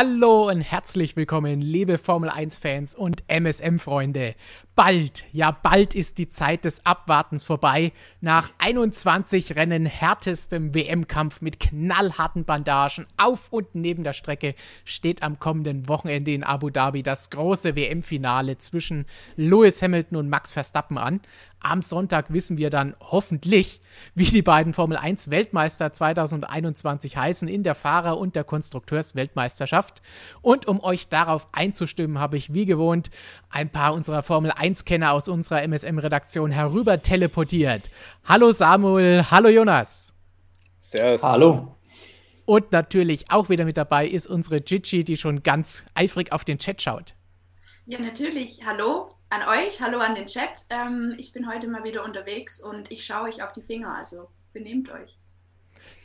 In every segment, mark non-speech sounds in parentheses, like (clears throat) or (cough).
Hallo und herzlich willkommen, liebe Formel 1-Fans und MSM-Freunde. Bald, ja bald ist die Zeit des Abwartens vorbei. Nach 21 Rennen härtestem WM-Kampf mit knallharten Bandagen auf und neben der Strecke steht am kommenden Wochenende in Abu Dhabi das große WM-Finale zwischen Lewis Hamilton und Max Verstappen an. Am Sonntag wissen wir dann hoffentlich, wie die beiden Formel 1 Weltmeister 2021 heißen in der Fahrer- und der Konstrukteursweltmeisterschaft. Und um euch darauf einzustimmen, habe ich wie gewohnt ein paar unserer Formel 1 Kenner aus unserer MSM-Redaktion herüber teleportiert. Hallo Samuel, hallo Jonas. Servus. Hallo. Und natürlich auch wieder mit dabei ist unsere Gigi, die schon ganz eifrig auf den Chat schaut. Ja, natürlich. Hallo an euch, hallo an den Chat. Ähm, ich bin heute mal wieder unterwegs und ich schaue euch auf die Finger, also benehmt euch.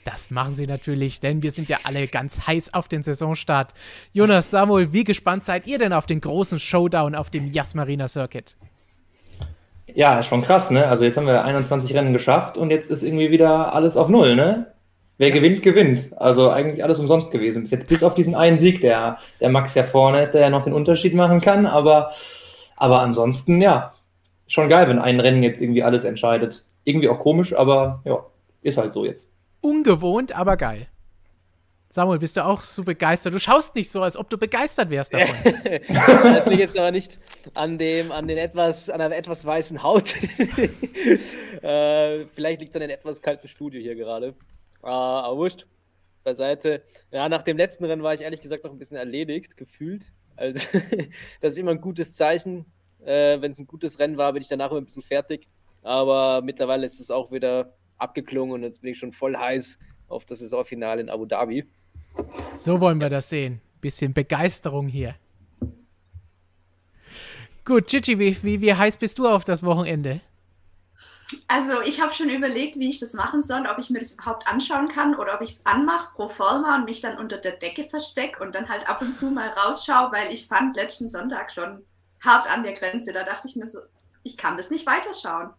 Das machen sie natürlich, denn wir sind ja alle ganz heiß auf den Saisonstart. Jonas, Samuel, wie gespannt seid ihr denn auf den großen Showdown auf dem Yas Marina Circuit? Ja, schon krass, ne? Also jetzt haben wir 21 Rennen geschafft und jetzt ist irgendwie wieder alles auf Null, ne? Wer gewinnt, gewinnt. Also eigentlich alles umsonst gewesen. Bis jetzt bis auf diesen einen Sieg, der, der Max ja vorne ist, der ja noch den Unterschied machen kann. Aber, aber ansonsten, ja, schon geil, wenn ein Rennen jetzt irgendwie alles entscheidet. Irgendwie auch komisch, aber ja, ist halt so jetzt. Ungewohnt, aber geil. Samuel, bist du auch so begeistert? Du schaust nicht so, als ob du begeistert wärst davon. (laughs) das liegt jetzt aber nicht an dem, an den etwas, an einer etwas weißen Haut. (laughs) äh, vielleicht liegt es an dem etwas kalten Studio hier gerade. Äh, aber wurscht. Beiseite. Ja, nach dem letzten Rennen war ich ehrlich gesagt noch ein bisschen erledigt, gefühlt. Also, (laughs) das ist immer ein gutes Zeichen. Äh, Wenn es ein gutes Rennen war, bin ich danach immer ein bisschen fertig. Aber mittlerweile ist es auch wieder abgeklungen und jetzt bin ich schon voll heiß auf das Saisonfinale in Abu Dhabi. So wollen wir das sehen. Bisschen Begeisterung hier. Gut, Gigi, wie, wie, wie heiß bist du auf das Wochenende? Also ich habe schon überlegt, wie ich das machen soll, ob ich mir das überhaupt anschauen kann oder ob ich es anmache pro forma und mich dann unter der Decke verstecke und dann halt ab und zu mal rausschaue, weil ich fand letzten Sonntag schon hart an der Grenze. Da dachte ich mir so, ich kann das nicht weiterschauen.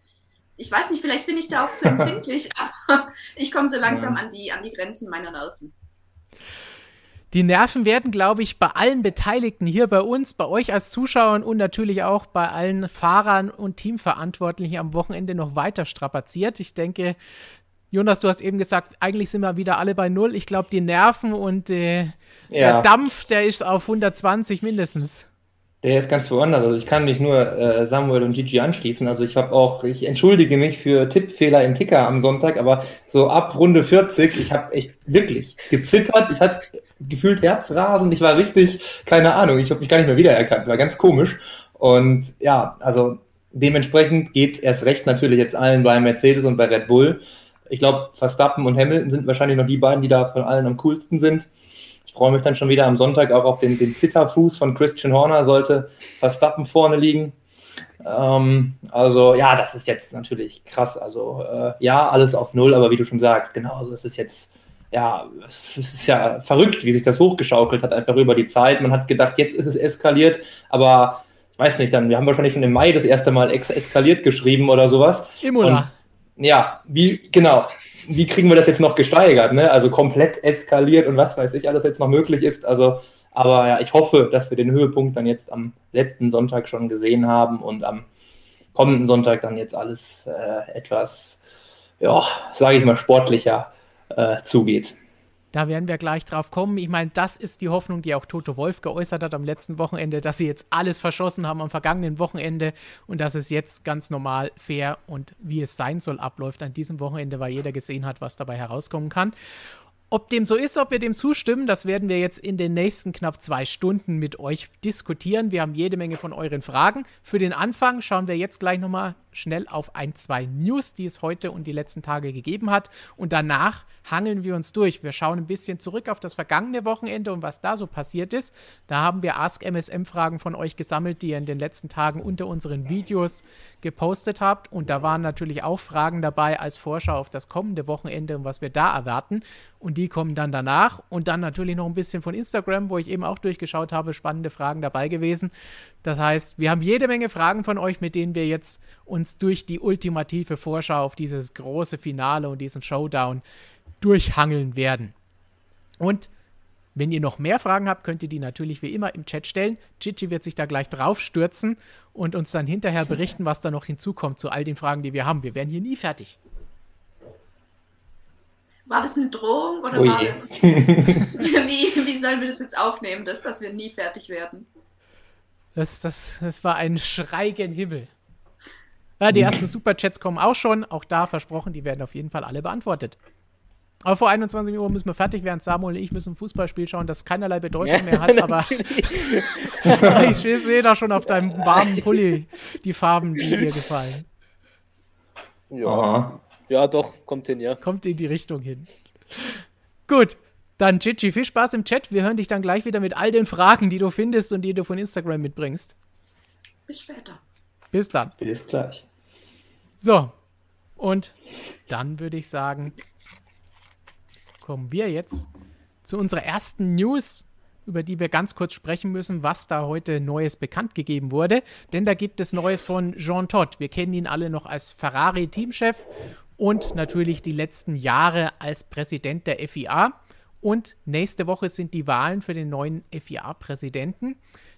Ich weiß nicht, vielleicht bin ich da auch zu empfindlich, (laughs) aber ich komme so langsam an die, an die Grenzen meiner Nerven. Die Nerven werden, glaube ich, bei allen Beteiligten hier bei uns, bei euch als Zuschauern und natürlich auch bei allen Fahrern und Teamverantwortlichen am Wochenende noch weiter strapaziert. Ich denke, Jonas, du hast eben gesagt, eigentlich sind wir wieder alle bei Null. Ich glaube, die Nerven und äh, ja. der Dampf, der ist auf 120 mindestens. Der ist ganz woanders. Also ich kann mich nur äh, Samuel und Gigi anschließen. Also ich habe auch, ich entschuldige mich für Tippfehler im Ticker am Sonntag, aber so ab Runde 40, ich habe echt wirklich gezittert. Ich hatte gefühlt Herzrasen. Ich war richtig, keine Ahnung, ich habe mich gar nicht mehr wiedererkannt. War ganz komisch. Und ja, also dementsprechend geht's erst recht natürlich jetzt allen bei Mercedes und bei Red Bull. Ich glaube, Verstappen und Hamilton sind wahrscheinlich noch die beiden, die da von allen am coolsten sind freue mich dann schon wieder am Sonntag auch auf den, den Zitterfuß von Christian Horner, sollte Verstappen vorne liegen. Ähm, also ja, das ist jetzt natürlich krass. Also äh, ja, alles auf Null, aber wie du schon sagst, genau, also das ist jetzt, ja, es ist ja verrückt, wie sich das hochgeschaukelt hat, einfach über die Zeit. Man hat gedacht, jetzt ist es eskaliert, aber ich weiß nicht, dann, wir haben wahrscheinlich schon im Mai das erste Mal ex eskaliert geschrieben oder sowas. Imola. Ja, wie, genau wie kriegen wir das jetzt noch gesteigert? Ne? Also komplett eskaliert und was weiß ich, alles jetzt noch möglich ist. Also, aber ja, ich hoffe, dass wir den Höhepunkt dann jetzt am letzten Sonntag schon gesehen haben und am kommenden Sonntag dann jetzt alles äh, etwas, ja, sage ich mal, sportlicher äh, zugeht. Da werden wir gleich drauf kommen. Ich meine, das ist die Hoffnung, die auch Toto Wolf geäußert hat am letzten Wochenende, dass sie jetzt alles verschossen haben am vergangenen Wochenende und dass es jetzt ganz normal, fair und wie es sein soll abläuft an diesem Wochenende, weil jeder gesehen hat, was dabei herauskommen kann. Ob dem so ist, ob wir dem zustimmen, das werden wir jetzt in den nächsten knapp zwei Stunden mit euch diskutieren. Wir haben jede Menge von euren Fragen. Für den Anfang schauen wir jetzt gleich nochmal schnell auf ein, zwei News, die es heute und die letzten Tage gegeben hat. Und danach hangeln wir uns durch. Wir schauen ein bisschen zurück auf das vergangene Wochenende und was da so passiert ist. Da haben wir Ask MSM-Fragen von euch gesammelt, die ihr in den letzten Tagen unter unseren Videos gepostet habt. Und da waren natürlich auch Fragen dabei als Vorschau auf das kommende Wochenende und was wir da erwarten. Und die kommen dann danach. Und dann natürlich noch ein bisschen von Instagram, wo ich eben auch durchgeschaut habe, spannende Fragen dabei gewesen. Das heißt, wir haben jede Menge Fragen von euch, mit denen wir jetzt uns durch die ultimative Vorschau auf dieses große Finale und diesen Showdown durchhangeln werden. Und Wenn ihr noch mehr Fragen habt, könnt ihr die natürlich wie immer im Chat stellen. Chichi wird sich da gleich drauf stürzen und uns dann hinterher (laughs) berichten, was da noch hinzukommt zu all den Fragen, die wir haben. Wir werden hier nie fertig. War das eine Drohung oder oh war das. (laughs) wie, wie sollen wir das jetzt aufnehmen, dass, dass wir nie fertig werden? Das, das, das war ein Schrei gen Himmel. Ja, die ersten (laughs) Superchats kommen auch schon. Auch da versprochen, die werden auf jeden Fall alle beantwortet. Aber vor 21 Uhr müssen wir fertig werden. Samuel und ich müssen ein Fußballspiel schauen, das keinerlei Bedeutung ja, mehr hat. (laughs) Aber (laughs) ich sehe da schon auf deinem warmen Pulli die Farben, die dir gefallen. Ja. Aha. Ja, doch, kommt hin, ja. Kommt in die Richtung hin. Gut, dann Gigi, viel Spaß im Chat. Wir hören dich dann gleich wieder mit all den Fragen, die du findest und die du von Instagram mitbringst. Bis später. Bis dann. Bis gleich. So, und dann würde ich sagen, kommen wir jetzt zu unserer ersten News, über die wir ganz kurz sprechen müssen, was da heute Neues bekannt gegeben wurde. Denn da gibt es Neues von Jean Todt. Wir kennen ihn alle noch als Ferrari-Teamchef und natürlich die letzten Jahre als Präsident der FIA. Und nächste Woche sind die Wahlen für den neuen FIA-Präsidenten.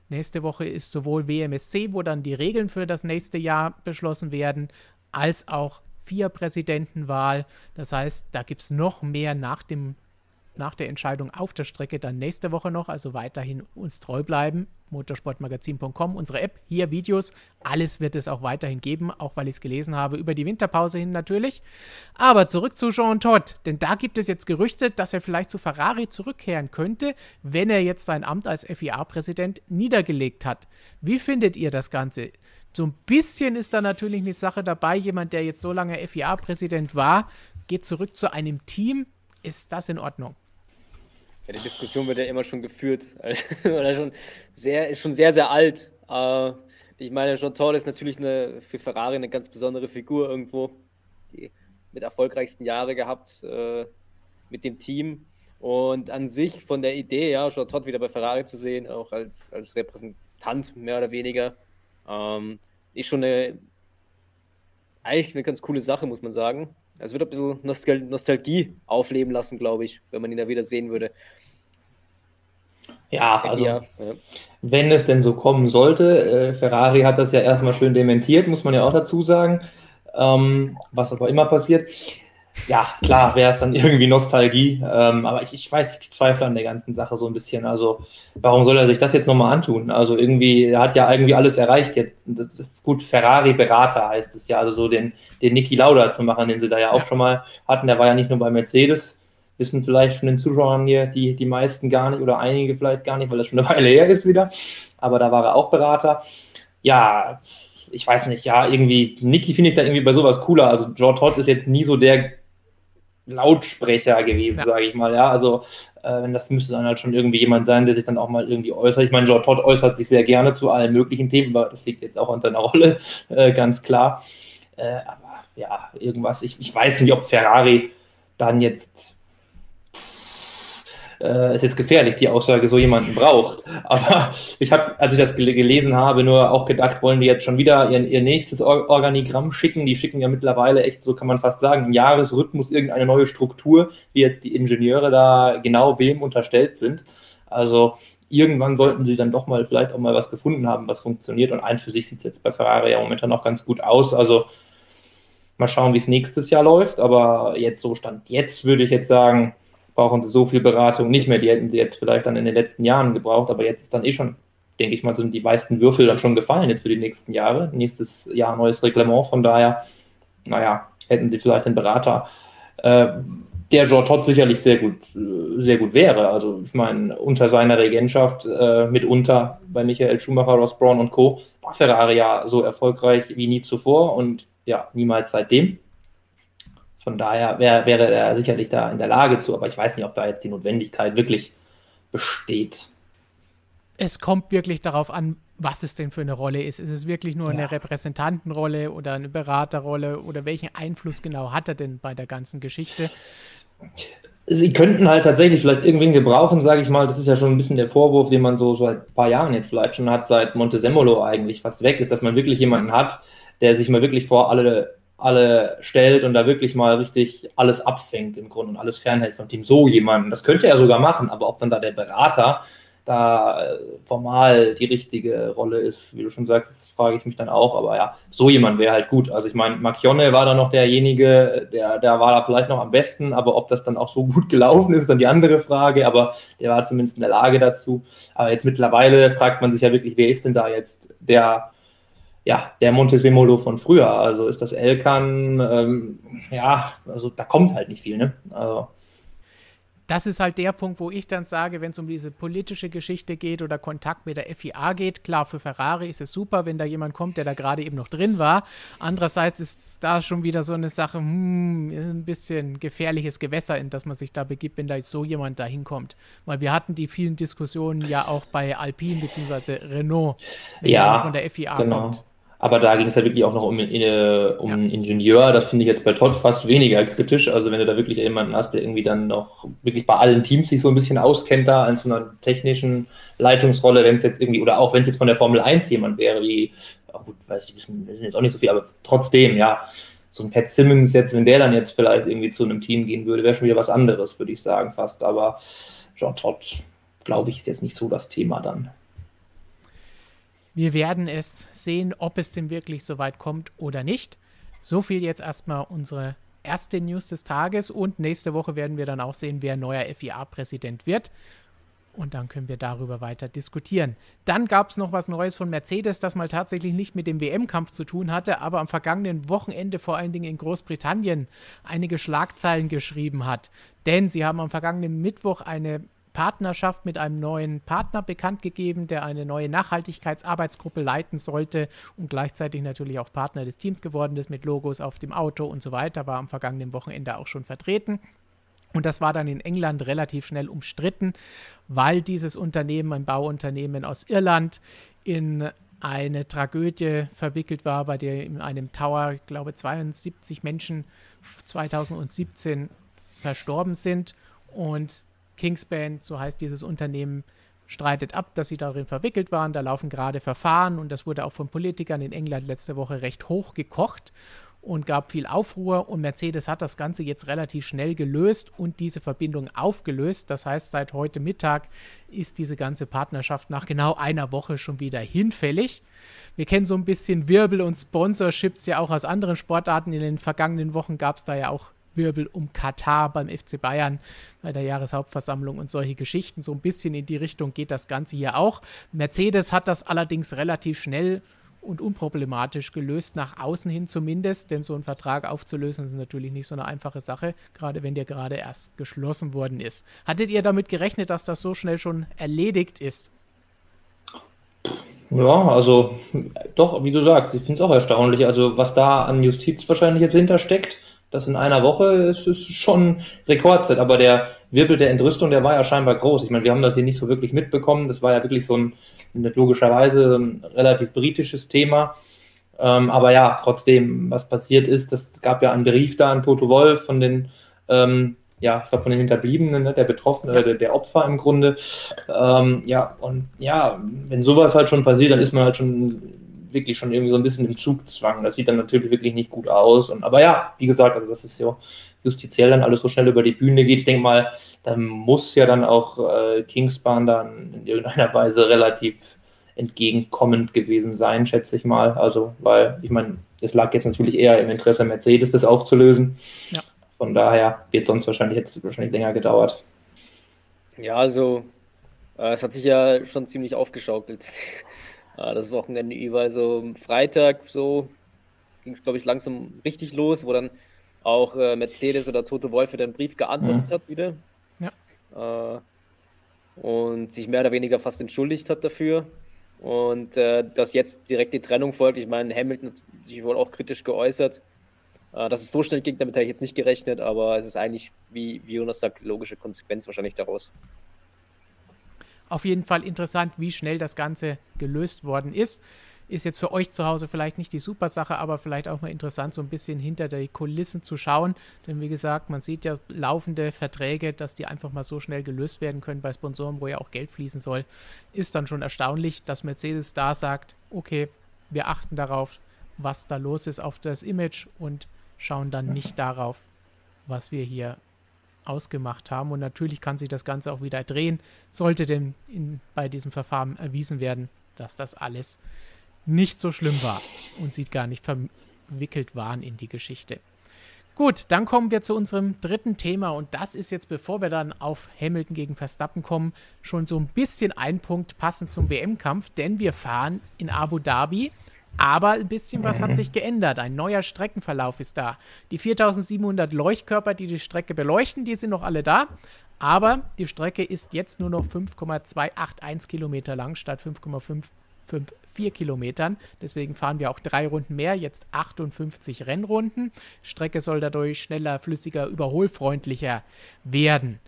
Nächste Woche ist sowohl WMSC, wo dann die Regeln für das nächste Jahr beschlossen werden, als auch Vier-Präsidentenwahl. Das heißt, da gibt es noch mehr nach dem nach der Entscheidung auf der Strecke dann nächste Woche noch. Also weiterhin uns treu bleiben. Motorsportmagazin.com, unsere App, hier Videos. Alles wird es auch weiterhin geben, auch weil ich es gelesen habe, über die Winterpause hin natürlich. Aber zurück zu Jean Todt, denn da gibt es jetzt Gerüchte, dass er vielleicht zu Ferrari zurückkehren könnte, wenn er jetzt sein Amt als FIA-Präsident niedergelegt hat. Wie findet ihr das Ganze? So ein bisschen ist da natürlich eine Sache dabei. Jemand, der jetzt so lange FIA-Präsident war, geht zurück zu einem Team. Ist das in Ordnung? Ja, die Diskussion wird ja immer schon geführt. (laughs) Oder schon sehr, ist schon sehr, sehr alt. Äh, ich meine, Jean Todt ist natürlich eine, für Ferrari eine ganz besondere Figur irgendwo. Die mit erfolgreichsten Jahre gehabt äh, mit dem Team. Und an sich von der Idee, ja, Jean Todt wieder bei Ferrari zu sehen, auch als, als Repräsentant mehr oder weniger, ähm, ist schon eine, eigentlich eine ganz coole Sache, muss man sagen. Es wird ein bisschen Nostal Nostalgie aufleben lassen, glaube ich, wenn man ihn da wieder sehen würde. Ja, also ja, wenn es denn so kommen sollte, äh, Ferrari hat das ja erstmal schön dementiert, muss man ja auch dazu sagen, ähm, was aber immer passiert. Ja, klar wäre es dann irgendwie Nostalgie, ähm, aber ich, ich weiß, ich zweifle an der ganzen Sache so ein bisschen. Also, warum soll er sich das jetzt nochmal antun? Also, irgendwie, er hat ja irgendwie alles erreicht jetzt. Das, gut, Ferrari-Berater heißt es ja, also so den, den Niki Lauda zu machen, den sie da ja auch schon mal hatten. Der war ja nicht nur bei Mercedes, wissen vielleicht von den Zuschauern hier die, die meisten gar nicht oder einige vielleicht gar nicht, weil das schon eine Weile her ist wieder. Aber da war er auch Berater. Ja, ich weiß nicht, ja, irgendwie, Niki finde ich da irgendwie bei sowas cooler. Also George Todd ist jetzt nie so der Lautsprecher gewesen, ja. sage ich mal. Ja, also äh, wenn das müsste dann halt schon irgendwie jemand sein, der sich dann auch mal irgendwie äußert. Ich meine, George Todd äußert sich sehr gerne zu allen möglichen Themen, aber das liegt jetzt auch an seiner (laughs) Rolle, äh, ganz klar. Äh, aber ja, irgendwas. Ich, ich weiß nicht, ob Ferrari dann jetzt äh, ist jetzt gefährlich, die Aussage, so jemanden braucht. (laughs) Aber ich habe, als ich das gelesen habe, nur auch gedacht, wollen die jetzt schon wieder ihr, ihr nächstes Or Organigramm schicken. Die schicken ja mittlerweile echt, so kann man fast sagen, im Jahresrhythmus irgendeine neue Struktur, wie jetzt die Ingenieure da genau wem unterstellt sind. Also irgendwann sollten sie dann doch mal vielleicht auch mal was gefunden haben, was funktioniert. Und ein für sich sieht es jetzt bei Ferrari ja momentan noch ganz gut aus. Also mal schauen, wie es nächstes Jahr läuft. Aber jetzt so stand jetzt, würde ich jetzt sagen, brauchen sie so viel Beratung nicht mehr. Die hätten sie jetzt vielleicht dann in den letzten Jahren gebraucht, aber jetzt ist dann eh schon, denke ich mal, sind die meisten Würfel dann schon gefallen jetzt für die nächsten Jahre. Nächstes Jahr neues Reglement, von daher, naja, hätten sie vielleicht einen Berater, äh, der Jortot sicherlich sehr gut, sehr gut wäre. Also ich meine, unter seiner Regentschaft, äh, mitunter bei Michael Schumacher, Ross Braun und Co. war Ferrari ja so erfolgreich wie nie zuvor und ja, niemals seitdem. Von daher wär, wäre er sicherlich da in der Lage zu, aber ich weiß nicht, ob da jetzt die Notwendigkeit wirklich besteht. Es kommt wirklich darauf an, was es denn für eine Rolle ist. Ist es wirklich nur ja. eine Repräsentantenrolle oder eine Beraterrolle oder welchen Einfluss genau hat er denn bei der ganzen Geschichte? Sie könnten halt tatsächlich vielleicht irgendwen gebrauchen, sage ich mal. Das ist ja schon ein bisschen der Vorwurf, den man so seit ein paar Jahren jetzt vielleicht schon hat, seit Montesemolo eigentlich fast weg ist, dass man wirklich jemanden hat, der sich mal wirklich vor alle alle stellt und da wirklich mal richtig alles abfängt im Grunde und alles fernhält von Team. So jemanden. Das könnte er sogar machen, aber ob dann da der Berater da äh, formal die richtige Rolle ist, wie du schon sagst, das frage ich mich dann auch. Aber ja, so jemand wäre halt gut. Also ich meine, Macchione war da noch derjenige, der, der war da vielleicht noch am besten, aber ob das dann auch so gut gelaufen ist, ist dann die andere Frage. Aber der war zumindest in der Lage dazu. Aber jetzt mittlerweile fragt man sich ja wirklich, wer ist denn da jetzt der ja, der Montesemolo von früher. Also ist das Elkan, ähm, ja, also da kommt halt nicht viel, ne? Also das ist halt der Punkt, wo ich dann sage, wenn es um diese politische Geschichte geht oder Kontakt mit der FIA geht, klar, für Ferrari ist es super, wenn da jemand kommt, der da gerade eben noch drin war. Andererseits ist da schon wieder so eine Sache, hm, ein bisschen gefährliches Gewässer, in das man sich da begibt, wenn da so jemand da hinkommt. Weil wir hatten die vielen Diskussionen ja auch bei Alpine bzw. Renault, wenn ja, von der FIA genau. kommt. Aber da ging es ja wirklich auch noch um, äh, um ja. einen Ingenieur. Das finde ich jetzt bei Todd fast weniger kritisch. Also wenn du da wirklich jemanden hast, der irgendwie dann noch wirklich bei allen Teams sich so ein bisschen auskennt da an so einer technischen Leitungsrolle, wenn es jetzt irgendwie, oder auch wenn es jetzt von der Formel 1 jemand wäre, wie, oh gut, weiß ich, wissen, wissen jetzt auch nicht so viel, aber trotzdem, ja, so ein Pat Simmons jetzt, wenn der dann jetzt vielleicht irgendwie zu einem Team gehen würde, wäre schon wieder was anderes, würde ich sagen, fast. Aber Jean Todd, glaube ich, ist jetzt nicht so das Thema dann. Wir werden es sehen, ob es denn wirklich so weit kommt oder nicht. So viel jetzt erstmal unsere erste News des Tages und nächste Woche werden wir dann auch sehen, wer neuer FIA-Präsident wird. Und dann können wir darüber weiter diskutieren. Dann gab es noch was Neues von Mercedes, das mal tatsächlich nicht mit dem WM-Kampf zu tun hatte, aber am vergangenen Wochenende vor allen Dingen in Großbritannien einige Schlagzeilen geschrieben hat. Denn sie haben am vergangenen Mittwoch eine Partnerschaft mit einem neuen Partner bekannt gegeben, der eine neue Nachhaltigkeitsarbeitsgruppe leiten sollte und gleichzeitig natürlich auch Partner des Teams geworden ist mit Logos auf dem Auto und so weiter, war am vergangenen Wochenende auch schon vertreten. Und das war dann in England relativ schnell umstritten, weil dieses Unternehmen, ein Bauunternehmen aus Irland, in eine Tragödie verwickelt war, bei der in einem Tower, ich glaube, 72 Menschen 2017 verstorben sind. Und Kingsband, so heißt dieses Unternehmen, streitet ab, dass sie darin verwickelt waren. Da laufen gerade Verfahren und das wurde auch von Politikern in England letzte Woche recht hoch gekocht und gab viel Aufruhr und Mercedes hat das Ganze jetzt relativ schnell gelöst und diese Verbindung aufgelöst. Das heißt, seit heute Mittag ist diese ganze Partnerschaft nach genau einer Woche schon wieder hinfällig. Wir kennen so ein bisschen Wirbel und Sponsorships ja auch aus anderen Sportarten. In den vergangenen Wochen gab es da ja auch Wirbel um Katar beim FC Bayern bei der Jahreshauptversammlung und solche Geschichten. So ein bisschen in die Richtung geht das Ganze hier auch. Mercedes hat das allerdings relativ schnell und unproblematisch gelöst, nach außen hin zumindest, denn so einen Vertrag aufzulösen ist natürlich nicht so eine einfache Sache, gerade wenn der gerade erst geschlossen worden ist. Hattet ihr damit gerechnet, dass das so schnell schon erledigt ist? Ja, also doch, wie du sagst, ich finde es auch erstaunlich. Also was da an Justiz wahrscheinlich jetzt hintersteckt, das in einer Woche ist, ist schon Rekordzeit, aber der Wirbel der Entrüstung, der war ja scheinbar groß. Ich meine, wir haben das hier nicht so wirklich mitbekommen. Das war ja wirklich so ein, logischerweise ein relativ britisches Thema. Ähm, aber ja, trotzdem, was passiert ist, das gab ja einen Brief da an Toto Wolf von den, ähm, ja, ich glaube von den Hinterbliebenen, ne, der Betroffenen, äh, der, der, Opfer im Grunde. Ähm, ja, und ja, wenn sowas halt schon passiert, dann ist man halt schon wirklich schon irgendwie so ein bisschen im Zugzwang. Das sieht dann natürlich wirklich nicht gut aus. Und, aber ja, wie gesagt, also das ist ja justiziell dann alles so schnell über die Bühne geht. Ich denke mal, da muss ja dann auch äh, Kingspan dann in irgendeiner Weise relativ entgegenkommend gewesen sein, schätze ich mal. Also, weil, ich meine, es lag jetzt natürlich eher im Interesse Mercedes, das aufzulösen. Ja. Von daher wird sonst wahrscheinlich jetzt wahrscheinlich länger gedauert. Ja, also äh, es hat sich ja schon ziemlich aufgeschaukelt. Äh, das Wochenende über. Also Freitag so ging es, glaube ich, langsam richtig los, wo dann auch äh, Mercedes oder Toto Wolf für den Brief geantwortet mhm. hat wieder. Ja. Äh, und sich mehr oder weniger fast entschuldigt hat dafür. Und äh, dass jetzt direkt die Trennung folgt. Ich meine, Hamilton hat sich wohl auch kritisch geäußert. Äh, dass es so schnell ging, damit habe ich jetzt nicht gerechnet, aber es ist eigentlich, wie, wie Jonas sagt, logische Konsequenz wahrscheinlich daraus. Auf jeden Fall interessant, wie schnell das Ganze gelöst worden ist. Ist jetzt für euch zu Hause vielleicht nicht die super Sache, aber vielleicht auch mal interessant, so ein bisschen hinter die Kulissen zu schauen. Denn wie gesagt, man sieht ja laufende Verträge, dass die einfach mal so schnell gelöst werden können bei Sponsoren, wo ja auch Geld fließen soll. Ist dann schon erstaunlich, dass Mercedes da sagt, okay, wir achten darauf, was da los ist auf das Image und schauen dann nicht darauf, was wir hier ausgemacht haben. Und natürlich kann sich das Ganze auch wieder drehen, sollte denn in, bei diesem Verfahren erwiesen werden, dass das alles nicht so schlimm war und sie gar nicht verwickelt waren in die Geschichte. Gut, dann kommen wir zu unserem dritten Thema und das ist jetzt, bevor wir dann auf Hamilton gegen Verstappen kommen, schon so ein bisschen ein Punkt passend zum WM-Kampf, denn wir fahren in Abu Dhabi, aber ein bisschen was hat sich geändert. Ein neuer Streckenverlauf ist da. Die 4700 Leuchtkörper, die die Strecke beleuchten, die sind noch alle da, aber die Strecke ist jetzt nur noch 5,281 Kilometer lang statt 5,5 vier Kilometern. Deswegen fahren wir auch drei Runden mehr, jetzt 58 Rennrunden. Strecke soll dadurch schneller, flüssiger, überholfreundlicher werden.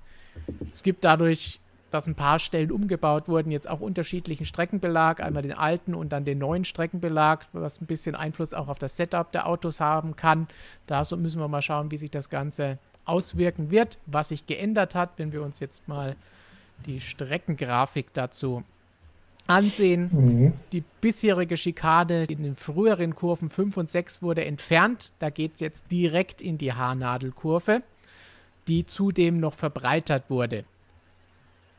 Es gibt dadurch, dass ein paar Stellen umgebaut wurden, jetzt auch unterschiedlichen Streckenbelag, einmal den alten und dann den neuen Streckenbelag, was ein bisschen Einfluss auch auf das Setup der Autos haben kann. Da müssen wir mal schauen, wie sich das Ganze auswirken wird, was sich geändert hat, wenn wir uns jetzt mal die Streckengrafik dazu ansehen. Mhm. Die bisherige Schikade in den früheren Kurven 5 und 6 wurde entfernt. Da geht es jetzt direkt in die Haarnadelkurve, die zudem noch verbreitert wurde.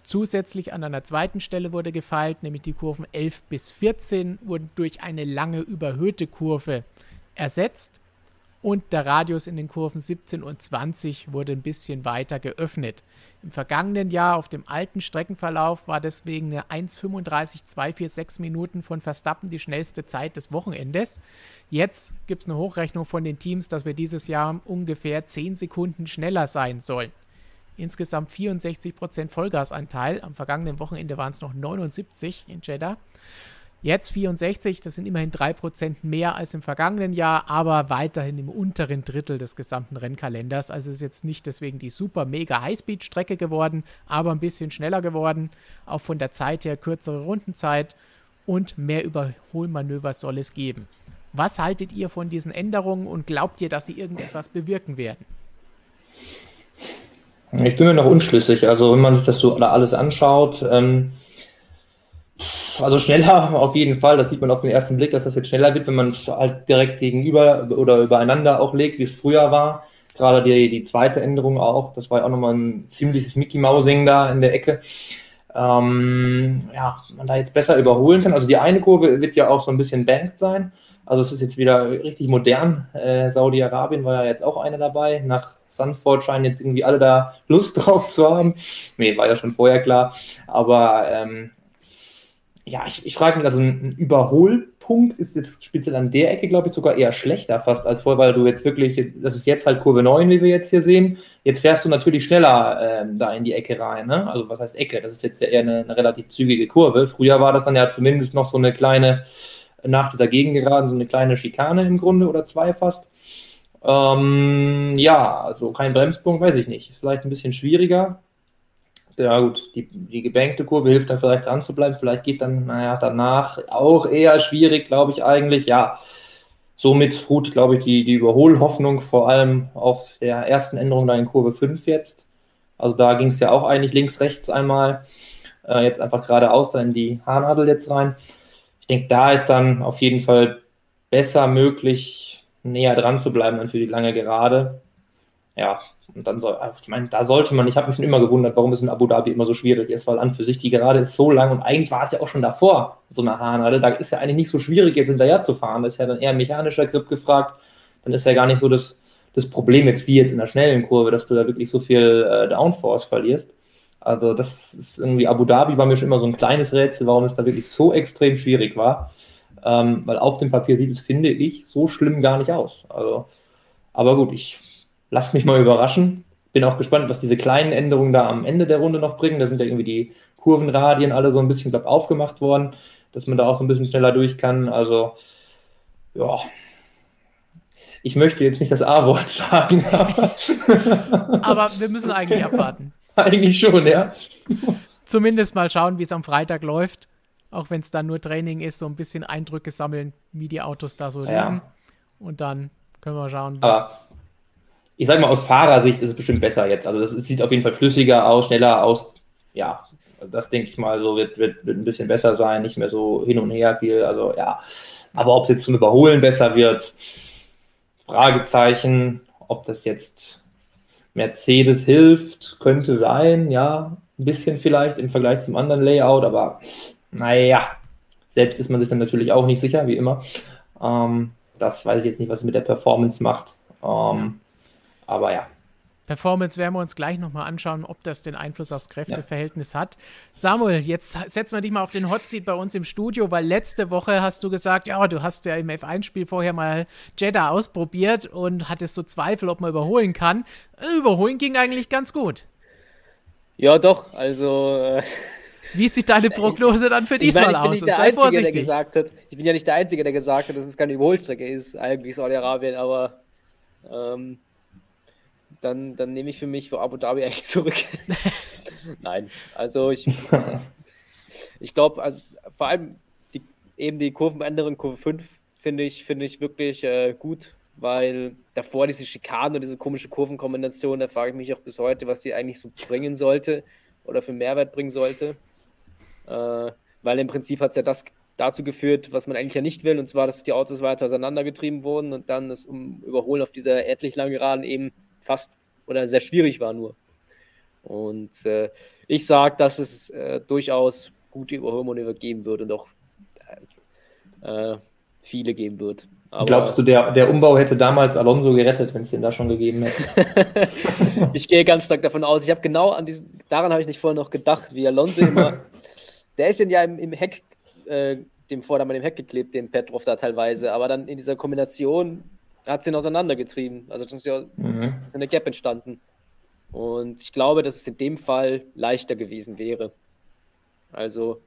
Zusätzlich an einer zweiten Stelle wurde gefeilt, nämlich die Kurven 11 bis 14 wurden durch eine lange überhöhte Kurve ersetzt und der Radius in den Kurven 17 und 20 wurde ein bisschen weiter geöffnet. Im vergangenen Jahr auf dem alten Streckenverlauf war deswegen eine 1,35,246 Minuten von Verstappen die schnellste Zeit des Wochenendes. Jetzt gibt es eine Hochrechnung von den Teams, dass wir dieses Jahr ungefähr 10 Sekunden schneller sein sollen. Insgesamt 64% Vollgasanteil. Am vergangenen Wochenende waren es noch 79 in Jeddah. Jetzt 64, das sind immerhin 3% mehr als im vergangenen Jahr, aber weiterhin im unteren Drittel des gesamten Rennkalenders. Also ist jetzt nicht deswegen die super mega Highspeed-Strecke geworden, aber ein bisschen schneller geworden. Auch von der Zeit her kürzere Rundenzeit und mehr Überholmanöver soll es geben. Was haltet ihr von diesen Änderungen und glaubt ihr, dass sie irgendetwas bewirken werden? Ich bin mir noch unschlüssig. Also, wenn man sich das so alles anschaut, ähm, also schneller (laughs) auf jeden Fall, das sieht man auf den ersten Blick, dass das jetzt schneller wird, wenn man es halt direkt gegenüber oder übereinander auch legt, wie es früher war. Gerade die, die zweite Änderung auch, das war ja auch nochmal ein ziemliches Mickey Mousing da in der Ecke. Ähm, ja, man da jetzt besser überholen kann. Also die eine Kurve wird ja auch so ein bisschen banked sein. Also es ist jetzt wieder richtig modern. Äh, Saudi-Arabien war ja jetzt auch eine dabei. Nach Sandford scheinen jetzt irgendwie alle da Lust drauf zu haben. Nee, war ja schon vorher klar. Aber ähm, ja, ich, ich frage mich, also ein Überholpunkt ist jetzt speziell an der Ecke, glaube ich, sogar eher schlechter fast als vorher, weil du jetzt wirklich, das ist jetzt halt Kurve 9, wie wir jetzt hier sehen. Jetzt fährst du natürlich schneller ähm, da in die Ecke rein. Ne? Also was heißt Ecke? Das ist jetzt ja eher eine, eine, relativ zügige Kurve. Früher war das dann ja zumindest noch so eine kleine, nach dieser Gegengeraden, so eine kleine Schikane im Grunde oder zwei fast. Ähm, ja, also kein Bremspunkt, weiß ich nicht. Ist vielleicht ein bisschen schwieriger ja gut, die, die gebankte Kurve hilft dann vielleicht dran zu bleiben. Vielleicht geht dann, naja, danach auch eher schwierig, glaube ich eigentlich. Ja, somit ruht, glaube ich, die, die Überholhoffnung vor allem auf der ersten Änderung da in Kurve 5 jetzt. Also da ging es ja auch eigentlich links, rechts einmal. Äh, jetzt einfach geradeaus da in die Haarnadel jetzt rein. Ich denke, da ist dann auf jeden Fall besser möglich, näher dran zu bleiben dann für die lange Gerade. Ja, und dann soll, ich meine, da sollte man, ich habe mich schon immer gewundert, warum es in Abu Dhabi immer so schwierig ist, weil an für sich die Gerade ist so lang und eigentlich war es ja auch schon davor, so eine Haarnadel. Da ist ja eigentlich nicht so schwierig, jetzt hinterher zu fahren. Da ist ja dann eher ein mechanischer Grip gefragt. Dann ist ja gar nicht so das, das Problem jetzt wie jetzt in der schnellen Kurve, dass du da wirklich so viel äh, Downforce verlierst. Also das ist irgendwie, Abu Dhabi war mir schon immer so ein kleines Rätsel, warum es da wirklich so extrem schwierig war. Ähm, weil auf dem Papier sieht es, finde ich, so schlimm gar nicht aus. Also, aber gut, ich lasst mich mal überraschen. Bin auch gespannt, was diese kleinen Änderungen da am Ende der Runde noch bringen. Da sind ja irgendwie die Kurvenradien alle so ein bisschen, glaube aufgemacht worden, dass man da auch so ein bisschen schneller durch kann. Also, ja. Ich möchte jetzt nicht das A-Wort (laughs) sagen. Aber wir müssen eigentlich abwarten. (laughs) Eigentlich schon, ja. Zumindest mal schauen, wie es am Freitag läuft. Auch wenn es dann nur Training ist, so ein bisschen Eindrücke sammeln, wie die Autos da so ja. liegen. Und dann können wir schauen, was, ich sage mal, aus Fahrersicht ist es bestimmt besser jetzt. Also es sieht auf jeden Fall flüssiger aus, schneller aus. Ja, das denke ich mal so wird, wird, wird ein bisschen besser sein, nicht mehr so hin und her viel. Also ja, Aber ob es jetzt zum Überholen besser wird, Fragezeichen, ob das jetzt Mercedes hilft, könnte sein, ja, ein bisschen vielleicht im Vergleich zum anderen Layout, aber naja, selbst ist man sich dann natürlich auch nicht sicher, wie immer. Ähm, das weiß ich jetzt nicht, was es mit der Performance macht. Ähm, aber ja, Performance werden wir uns gleich nochmal anschauen, ob das den Einfluss aufs Kräfteverhältnis ja. hat. Samuel, jetzt setzen wir dich mal auf den Hotseat bei uns im Studio, weil letzte Woche hast du gesagt, ja, du hast ja im F1-Spiel vorher mal Jeddah ausprobiert und hattest so Zweifel, ob man überholen kann. Überholen ging eigentlich ganz gut. Ja, doch, also. Äh Wie sieht deine Prognose dann für diesmal aus? Und sei Einzige, vorsichtig. Der gesagt hat, ich bin ja nicht der Einzige, der gesagt hat, dass es keine Überholstrecke ist, eigentlich Saudi-Arabien, aber ähm, dann, dann nehme ich für mich für Abu Dhabi eigentlich zurück. (laughs) Nein, also ich, (laughs) ich glaube, also vor allem die, eben die Kurvenänderung, Kurve 5, finde ich, finde ich wirklich äh, gut, weil davor diese Schikanen und diese komische Kurvenkombination, da frage ich mich auch bis heute, was die eigentlich so bringen sollte oder für Mehrwert bringen sollte. Äh, weil im Prinzip hat es ja das dazu geführt, was man eigentlich ja nicht will, und zwar, dass die Autos weiter auseinandergetrieben wurden und dann das um Überholen auf dieser etlich langen Geraden eben fast oder sehr schwierig war nur. Und äh, ich sage, dass es äh, durchaus gute Überholmanöver geben wird und auch äh, viele geben wird. Aber Glaubst du, der, der Umbau hätte damals Alonso gerettet, wenn es den da schon gegeben hätte? (laughs) ich gehe ganz stark davon aus. Ich habe genau an diesen, daran habe ich nicht vorher noch gedacht, wie Alonso immer, (laughs) der ist ja im, im Heck, äh, dem Vordermann im Heck geklebt, den Petrov da teilweise, aber dann in dieser Kombination hat es ihn auseinandergetrieben. Also es ist ja mhm. eine Gap entstanden. Und ich glaube, dass es in dem Fall leichter gewesen wäre. Also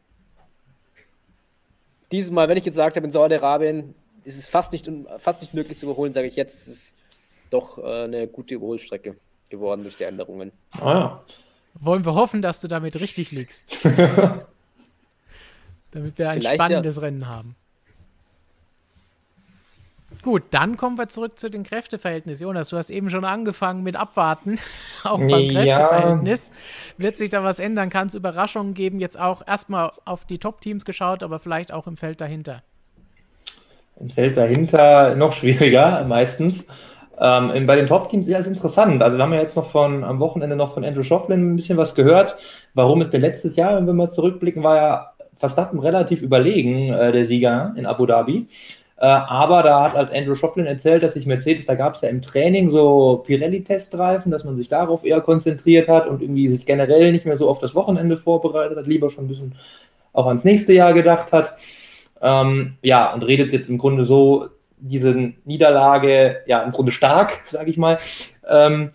dieses Mal, wenn ich jetzt gesagt habe, in Saudi-Arabien ist es fast nicht, fast nicht möglich zu überholen, sage ich jetzt, ist es doch äh, eine gute Überholstrecke geworden durch die Änderungen. Ah. Wollen wir hoffen, dass du damit richtig liegst. (laughs) damit wir ein Vielleicht spannendes ja. Rennen haben. Gut, dann kommen wir zurück zu den Kräfteverhältnissen. Jonas, du hast eben schon angefangen mit Abwarten, (laughs) auch beim ja. Kräfteverhältnis. Wird sich da was ändern? Kann es Überraschungen geben? Jetzt auch erstmal auf die Top-Teams geschaut, aber vielleicht auch im Feld dahinter. Im Feld dahinter noch schwieriger (laughs) meistens. Ähm, bei den Top-Teams ist es interessant. Also wir haben ja jetzt noch von am Wochenende noch von Andrew Schofflin ein bisschen was gehört. Warum ist denn letztes Jahr, wenn wir mal zurückblicken, war ja Verstappen relativ überlegen, äh, der Sieger in Abu Dhabi. Äh, aber da hat halt Andrew Schofflin erzählt, dass sich Mercedes, da gab es ja im Training so Pirelli-Testreifen, dass man sich darauf eher konzentriert hat und irgendwie sich generell nicht mehr so auf das Wochenende vorbereitet hat, lieber schon ein bisschen auch ans nächste Jahr gedacht hat. Ähm, ja, und redet jetzt im Grunde so diese Niederlage, ja, im Grunde stark, (laughs) sage ich mal. Ähm,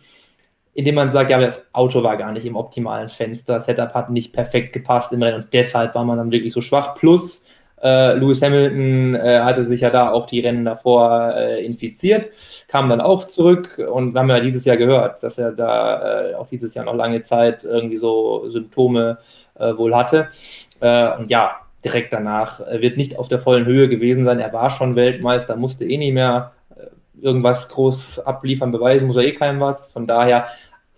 indem man sagt, ja, das Auto war gar nicht im optimalen Fenster, Setup hat nicht perfekt gepasst im Rennen und deshalb war man dann wirklich so schwach. Plus, äh, Lewis Hamilton äh, hatte sich ja da auch die Rennen davor äh, infiziert, kam dann auch zurück und haben ja dieses Jahr gehört, dass er da äh, auch dieses Jahr noch lange Zeit irgendwie so Symptome äh, wohl hatte. Äh, und ja, direkt danach wird nicht auf der vollen Höhe gewesen sein. Er war schon Weltmeister, musste eh nicht mehr irgendwas groß abliefern, beweisen, muss er eh keinem was. Von daher,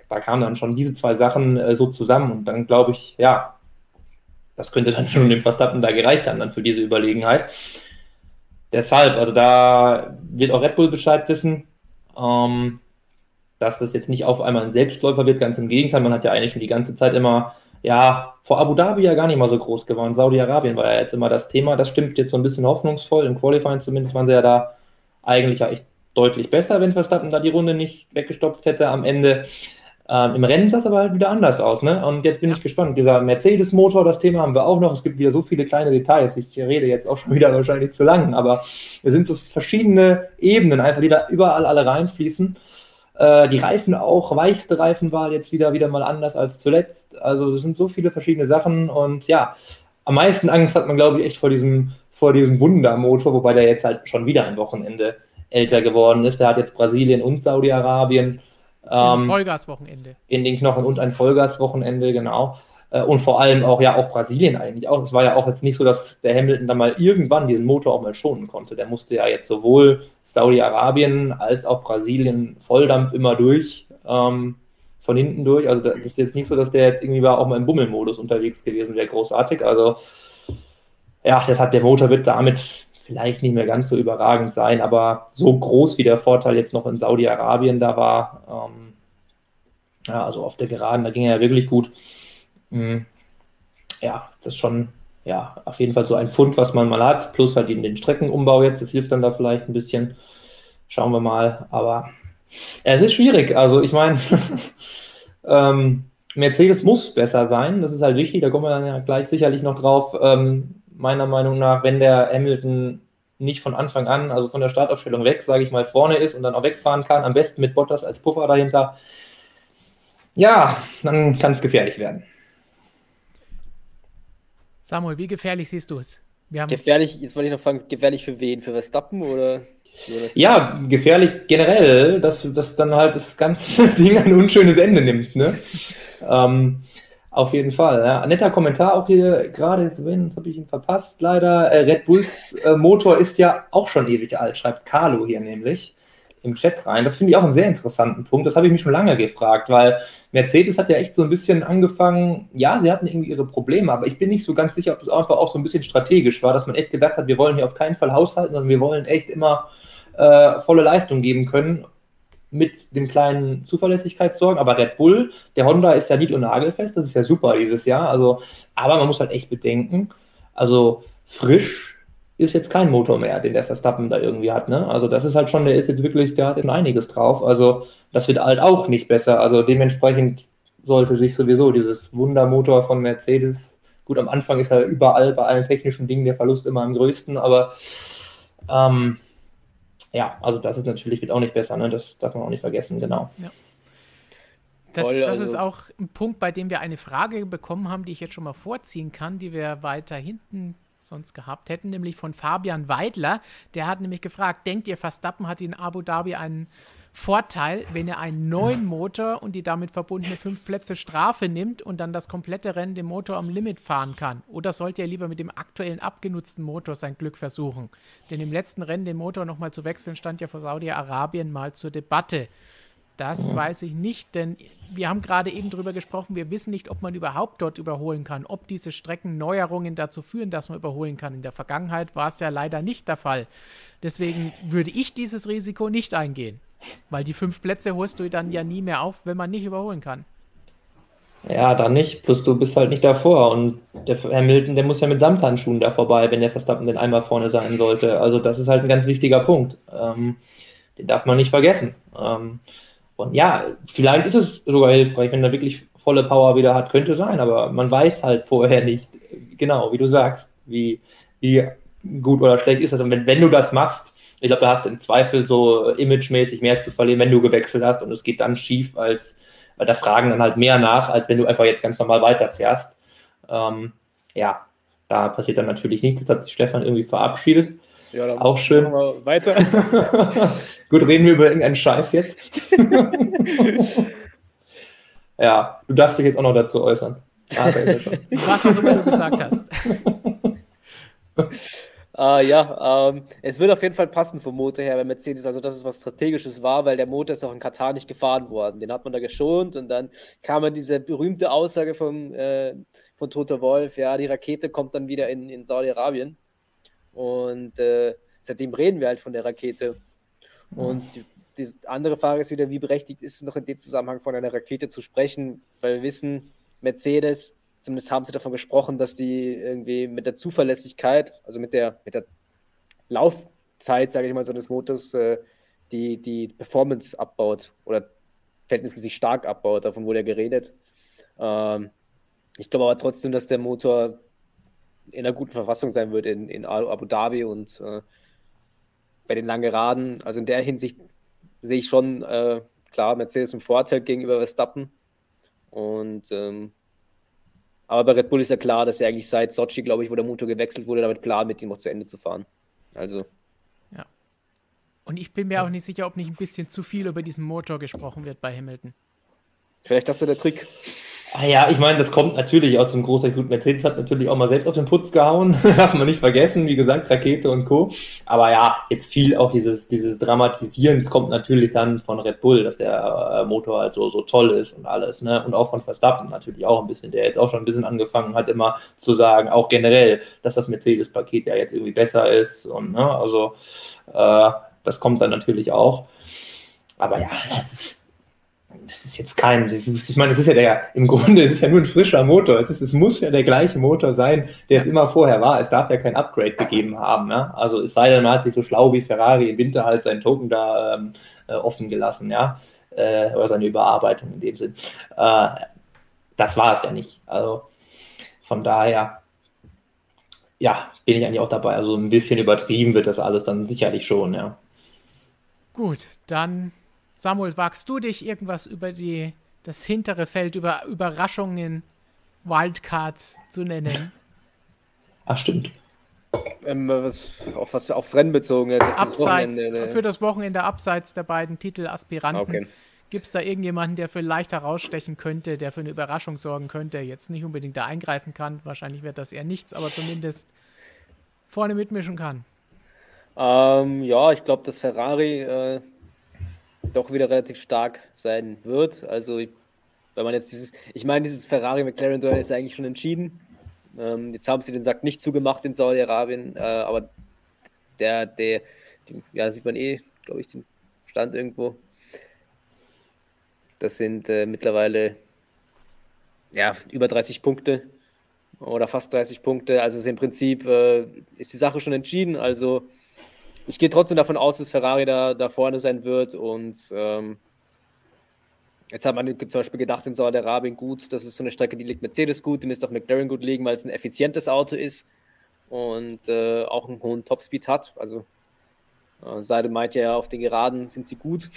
da kamen dann schon diese zwei Sachen so zusammen und dann glaube ich, ja, das könnte dann (laughs) schon dem Verstappen da gereicht haben, dann für diese Überlegenheit. Deshalb, also da wird auch Red Bull Bescheid wissen, ähm, dass das jetzt nicht auf einmal ein Selbstläufer wird, ganz im Gegenteil. Man hat ja eigentlich schon die ganze Zeit immer, ja, vor Abu Dhabi ja gar nicht mal so groß geworden. Saudi-Arabien war ja jetzt immer das Thema. Das stimmt jetzt so ein bisschen hoffnungsvoll. Im Qualifying zumindest waren sie ja da eigentlich ja echt deutlich besser, wenn Verstappen da die Runde nicht weggestopft hätte am Ende. Ähm, Im Rennen sah es aber halt wieder anders aus. Ne? Und jetzt bin ich gespannt. Dieser Mercedes-Motor, das Thema haben wir auch noch. Es gibt wieder so viele kleine Details. Ich rede jetzt auch schon (laughs) wieder wahrscheinlich zu lang, aber es sind so verschiedene Ebenen, einfach die da überall alle reinfließen. Äh, die Reifen auch, weichste Reifenwahl jetzt wieder, wieder mal anders als zuletzt. Also es sind so viele verschiedene Sachen und ja, am meisten Angst hat man, glaube ich, echt vor diesem, vor diesem Wundermotor, wobei der jetzt halt schon wieder ein Wochenende älter geworden ist. Der hat jetzt Brasilien und Saudi-Arabien ein ähm, Vollgaswochenende. In den Knochen und ein Vollgaswochenende, genau. Äh, und vor allem auch ja auch Brasilien eigentlich auch. Es war ja auch jetzt nicht so, dass der Hamilton da mal irgendwann diesen Motor auch mal schonen konnte. Der musste ja jetzt sowohl Saudi-Arabien als auch Brasilien Volldampf immer durch, ähm, von hinten durch. Also das ist jetzt nicht so, dass der jetzt irgendwie auch mal im Bummelmodus unterwegs gewesen wäre, großartig. Also ja, das hat der Motor wird damit vielleicht nicht mehr ganz so überragend sein, aber so groß wie der Vorteil jetzt noch in Saudi-Arabien da war, ähm, ja, also auf der Geraden, da ging er ja wirklich gut. Mhm. Ja, das ist schon, ja, auf jeden Fall so ein Fund, was man mal hat, plus halt den, den Streckenumbau jetzt, das hilft dann da vielleicht ein bisschen. Schauen wir mal, aber ja, es ist schwierig. Also ich meine, (laughs) ähm, Mercedes muss besser sein, das ist halt wichtig, da kommen wir dann ja gleich sicherlich noch drauf. Ähm, meiner Meinung nach, wenn der Hamilton nicht von Anfang an, also von der Startaufstellung weg, sage ich mal, vorne ist und dann auch wegfahren kann, am besten mit Bottas als Puffer dahinter, ja, dann kann es gefährlich werden. Samuel, wie gefährlich siehst du es? gefährlich, jetzt wollte ich noch fragen, gefährlich für wen? Für Verstappen oder? Ja, gefährlich generell, dass das dann halt das ganze (laughs) Ding ein unschönes Ende nimmt. Ne? ähm, auf jeden Fall. Ja. Netter Kommentar auch hier gerade, jetzt wenn, habe ich ihn verpasst, leider. Äh, Red Bulls äh, Motor ist ja auch schon ewig alt, schreibt Carlo hier nämlich im Chat rein. Das finde ich auch einen sehr interessanten Punkt. Das habe ich mich schon lange gefragt, weil Mercedes hat ja echt so ein bisschen angefangen, ja, sie hatten irgendwie ihre Probleme, aber ich bin nicht so ganz sicher, ob das einfach auch so ein bisschen strategisch war, dass man echt gedacht hat, wir wollen hier auf keinen Fall haushalten, sondern wir wollen echt immer äh, volle Leistung geben können mit dem kleinen Zuverlässigkeitssorgen. Aber Red Bull, der Honda ist ja nicht und nagelfest, das ist ja super dieses Jahr. Also, aber man muss halt echt bedenken, also frisch ist jetzt kein Motor mehr, den der Verstappen da irgendwie hat. Ne? Also das ist halt schon, der ist jetzt wirklich, der hat jetzt einiges drauf. Also das wird halt auch nicht besser. Also dementsprechend sollte sich sowieso dieses Wundermotor von Mercedes, gut, am Anfang ist er überall bei allen technischen Dingen der Verlust immer am größten, aber ähm, ja, also das ist natürlich, wird auch nicht besser, ne? das darf man auch nicht vergessen, genau. Ja. Das, Toll, das also. ist auch ein Punkt, bei dem wir eine Frage bekommen haben, die ich jetzt schon mal vorziehen kann, die wir weiter hinten sonst gehabt hätten, nämlich von Fabian Weidler. Der hat nämlich gefragt, denkt ihr, Verstappen hat in Abu Dhabi einen Vorteil, wenn er einen neuen Motor und die damit verbundene fünf Plätze Strafe nimmt und dann das komplette Rennen den Motor am Limit fahren kann? Oder sollte er lieber mit dem aktuellen abgenutzten Motor sein Glück versuchen? Denn im letzten Rennen den Motor nochmal zu wechseln, stand ja vor Saudi-Arabien mal zur Debatte. Das weiß ich nicht, denn wir haben gerade eben darüber gesprochen, wir wissen nicht, ob man überhaupt dort überholen kann, ob diese Streckenneuerungen dazu führen, dass man überholen kann. In der Vergangenheit war es ja leider nicht der Fall. Deswegen würde ich dieses Risiko nicht eingehen, weil die fünf Plätze holst du dann ja nie mehr auf, wenn man nicht überholen kann. Ja, dann nicht. Plus du bist halt nicht davor. Und der Hamilton, der muss ja mit Samthandschuhen da vorbei, wenn der Verstappen denn einmal vorne sein sollte. Also das ist halt ein ganz wichtiger Punkt. Ähm, den darf man nicht vergessen. Ähm, und ja, vielleicht ist es sogar hilfreich, wenn er wirklich volle Power wieder hat, könnte sein, aber man weiß halt vorher nicht, genau, wie du sagst, wie, wie gut oder schlecht ist das. Und wenn, wenn du das machst, ich glaube, da hast du im Zweifel so imagemäßig mehr zu verlieren, wenn du gewechselt hast und es geht dann schief, als, weil da fragen dann halt mehr nach, als wenn du einfach jetzt ganz normal weiterfährst. Ähm, ja, da passiert dann natürlich nichts. Jetzt hat sich Stefan irgendwie verabschiedet. Ja, dann auch schön. weiter. (laughs) Gut, reden wir über irgendeinen Scheiß jetzt. (laughs) ja, du darfst dich jetzt auch noch dazu äußern. Ah, Was auch immer du gesagt hast. (laughs) Uh, ja, ähm, es wird auf jeden Fall passen vom Motor her bei Mercedes, also dass es was Strategisches war, weil der Motor ist auch in Katar nicht gefahren worden. Den hat man da geschont und dann kam man diese berühmte Aussage vom, äh, von Toto Wolf, ja, die Rakete kommt dann wieder in, in Saudi-Arabien. Und äh, seitdem reden wir halt von der Rakete. Und die, andere Frage ist wieder, wie berechtigt ist es noch in dem Zusammenhang von einer Rakete zu sprechen, weil wir wissen, Mercedes, zumindest haben sie davon gesprochen, dass die irgendwie mit der Zuverlässigkeit, also mit der, mit der Laufzeit, sage ich mal, so des Motors, äh, die, die Performance abbaut oder verhältnismäßig stark abbaut. Davon wurde ja geredet. Ähm, ich glaube aber trotzdem, dass der Motor in einer guten Verfassung sein wird in, in Abu Dhabi und äh, bei den langen Geraden. Also in der Hinsicht sehe ich schon äh, klar Mercedes im Vorteil gegenüber Verstappen. Und ähm, aber bei Red Bull ist ja klar, dass er eigentlich seit Sochi, glaube ich, wo der Motor gewechselt wurde, damit klar mit ihm noch zu Ende zu fahren. Also. Ja. Und ich bin mir auch nicht sicher, ob nicht ein bisschen zu viel über diesen Motor gesprochen wird bei Hamilton. Vielleicht das ist der Trick. Ah ja, ich meine, das kommt natürlich auch zum Großteil gut. Mercedes hat natürlich auch mal selbst auf den Putz gehauen, (laughs) darf man nicht vergessen, wie gesagt, Rakete und Co. Aber ja, jetzt viel auch dieses, dieses Dramatisieren, das kommt natürlich dann von Red Bull, dass der äh, Motor halt so, so toll ist und alles, ne? Und auch von Verstappen natürlich auch ein bisschen, der jetzt auch schon ein bisschen angefangen hat, immer zu sagen, auch generell, dass das Mercedes-Paket ja jetzt irgendwie besser ist und, ne, also, äh, das kommt dann natürlich auch. Aber ja, das ist das ist jetzt kein, ich meine, es ist ja der, im Grunde es ist ja nur ein frischer Motor. Es, ist, es muss ja der gleiche Motor sein, der es immer vorher war. Es darf ja kein Upgrade gegeben haben. Ne? Also es sei denn, man hat sich so schlau wie Ferrari im Winter halt seinen Token da ähm, äh, offen gelassen, ja. Äh, oder seine Überarbeitung in dem Sinn. Äh, das war es ja nicht. Also von daher, ja, bin ich eigentlich auch dabei. Also ein bisschen übertrieben wird das alles dann sicherlich schon, ja. Gut, dann Samuel, wagst du dich irgendwas über die, das hintere Feld, über Überraschungen, Wildcards zu nennen? (laughs) Ach, stimmt. Ähm, was, auf was, aufs Rennen bezogen jetzt. Abseits, das ne? für das Wochenende abseits der beiden Titelaspiranten. Okay. Gibt es da irgendjemanden, der vielleicht herausstechen könnte, der für eine Überraschung sorgen könnte, jetzt nicht unbedingt da eingreifen kann? Wahrscheinlich wird das eher nichts, aber zumindest vorne mitmischen kann. Ähm, ja, ich glaube, dass Ferrari äh, doch wieder relativ stark sein wird. Also, wenn man jetzt dieses, ich meine, dieses Ferrari-McLaren-Duell ist eigentlich schon entschieden. Ähm, jetzt haben sie den Sack nicht zugemacht in Saudi-Arabien, äh, aber der, der, die, ja, sieht man eh, glaube ich, den Stand irgendwo. Das sind äh, mittlerweile ja, über 30 Punkte oder fast 30 Punkte. Also ist im Prinzip äh, ist die Sache schon entschieden. Also ich gehe trotzdem davon aus, dass Ferrari da, da vorne sein wird und ähm, Jetzt hat man zum Beispiel gedacht in Saudi-Arabien, gut, das ist so eine Strecke, die liegt Mercedes gut, die müsste auch McLaren gut liegen, weil es ein effizientes Auto ist und äh, auch einen hohen Topspeed hat. Also äh, Seide meint ja, auf den Geraden sind sie gut,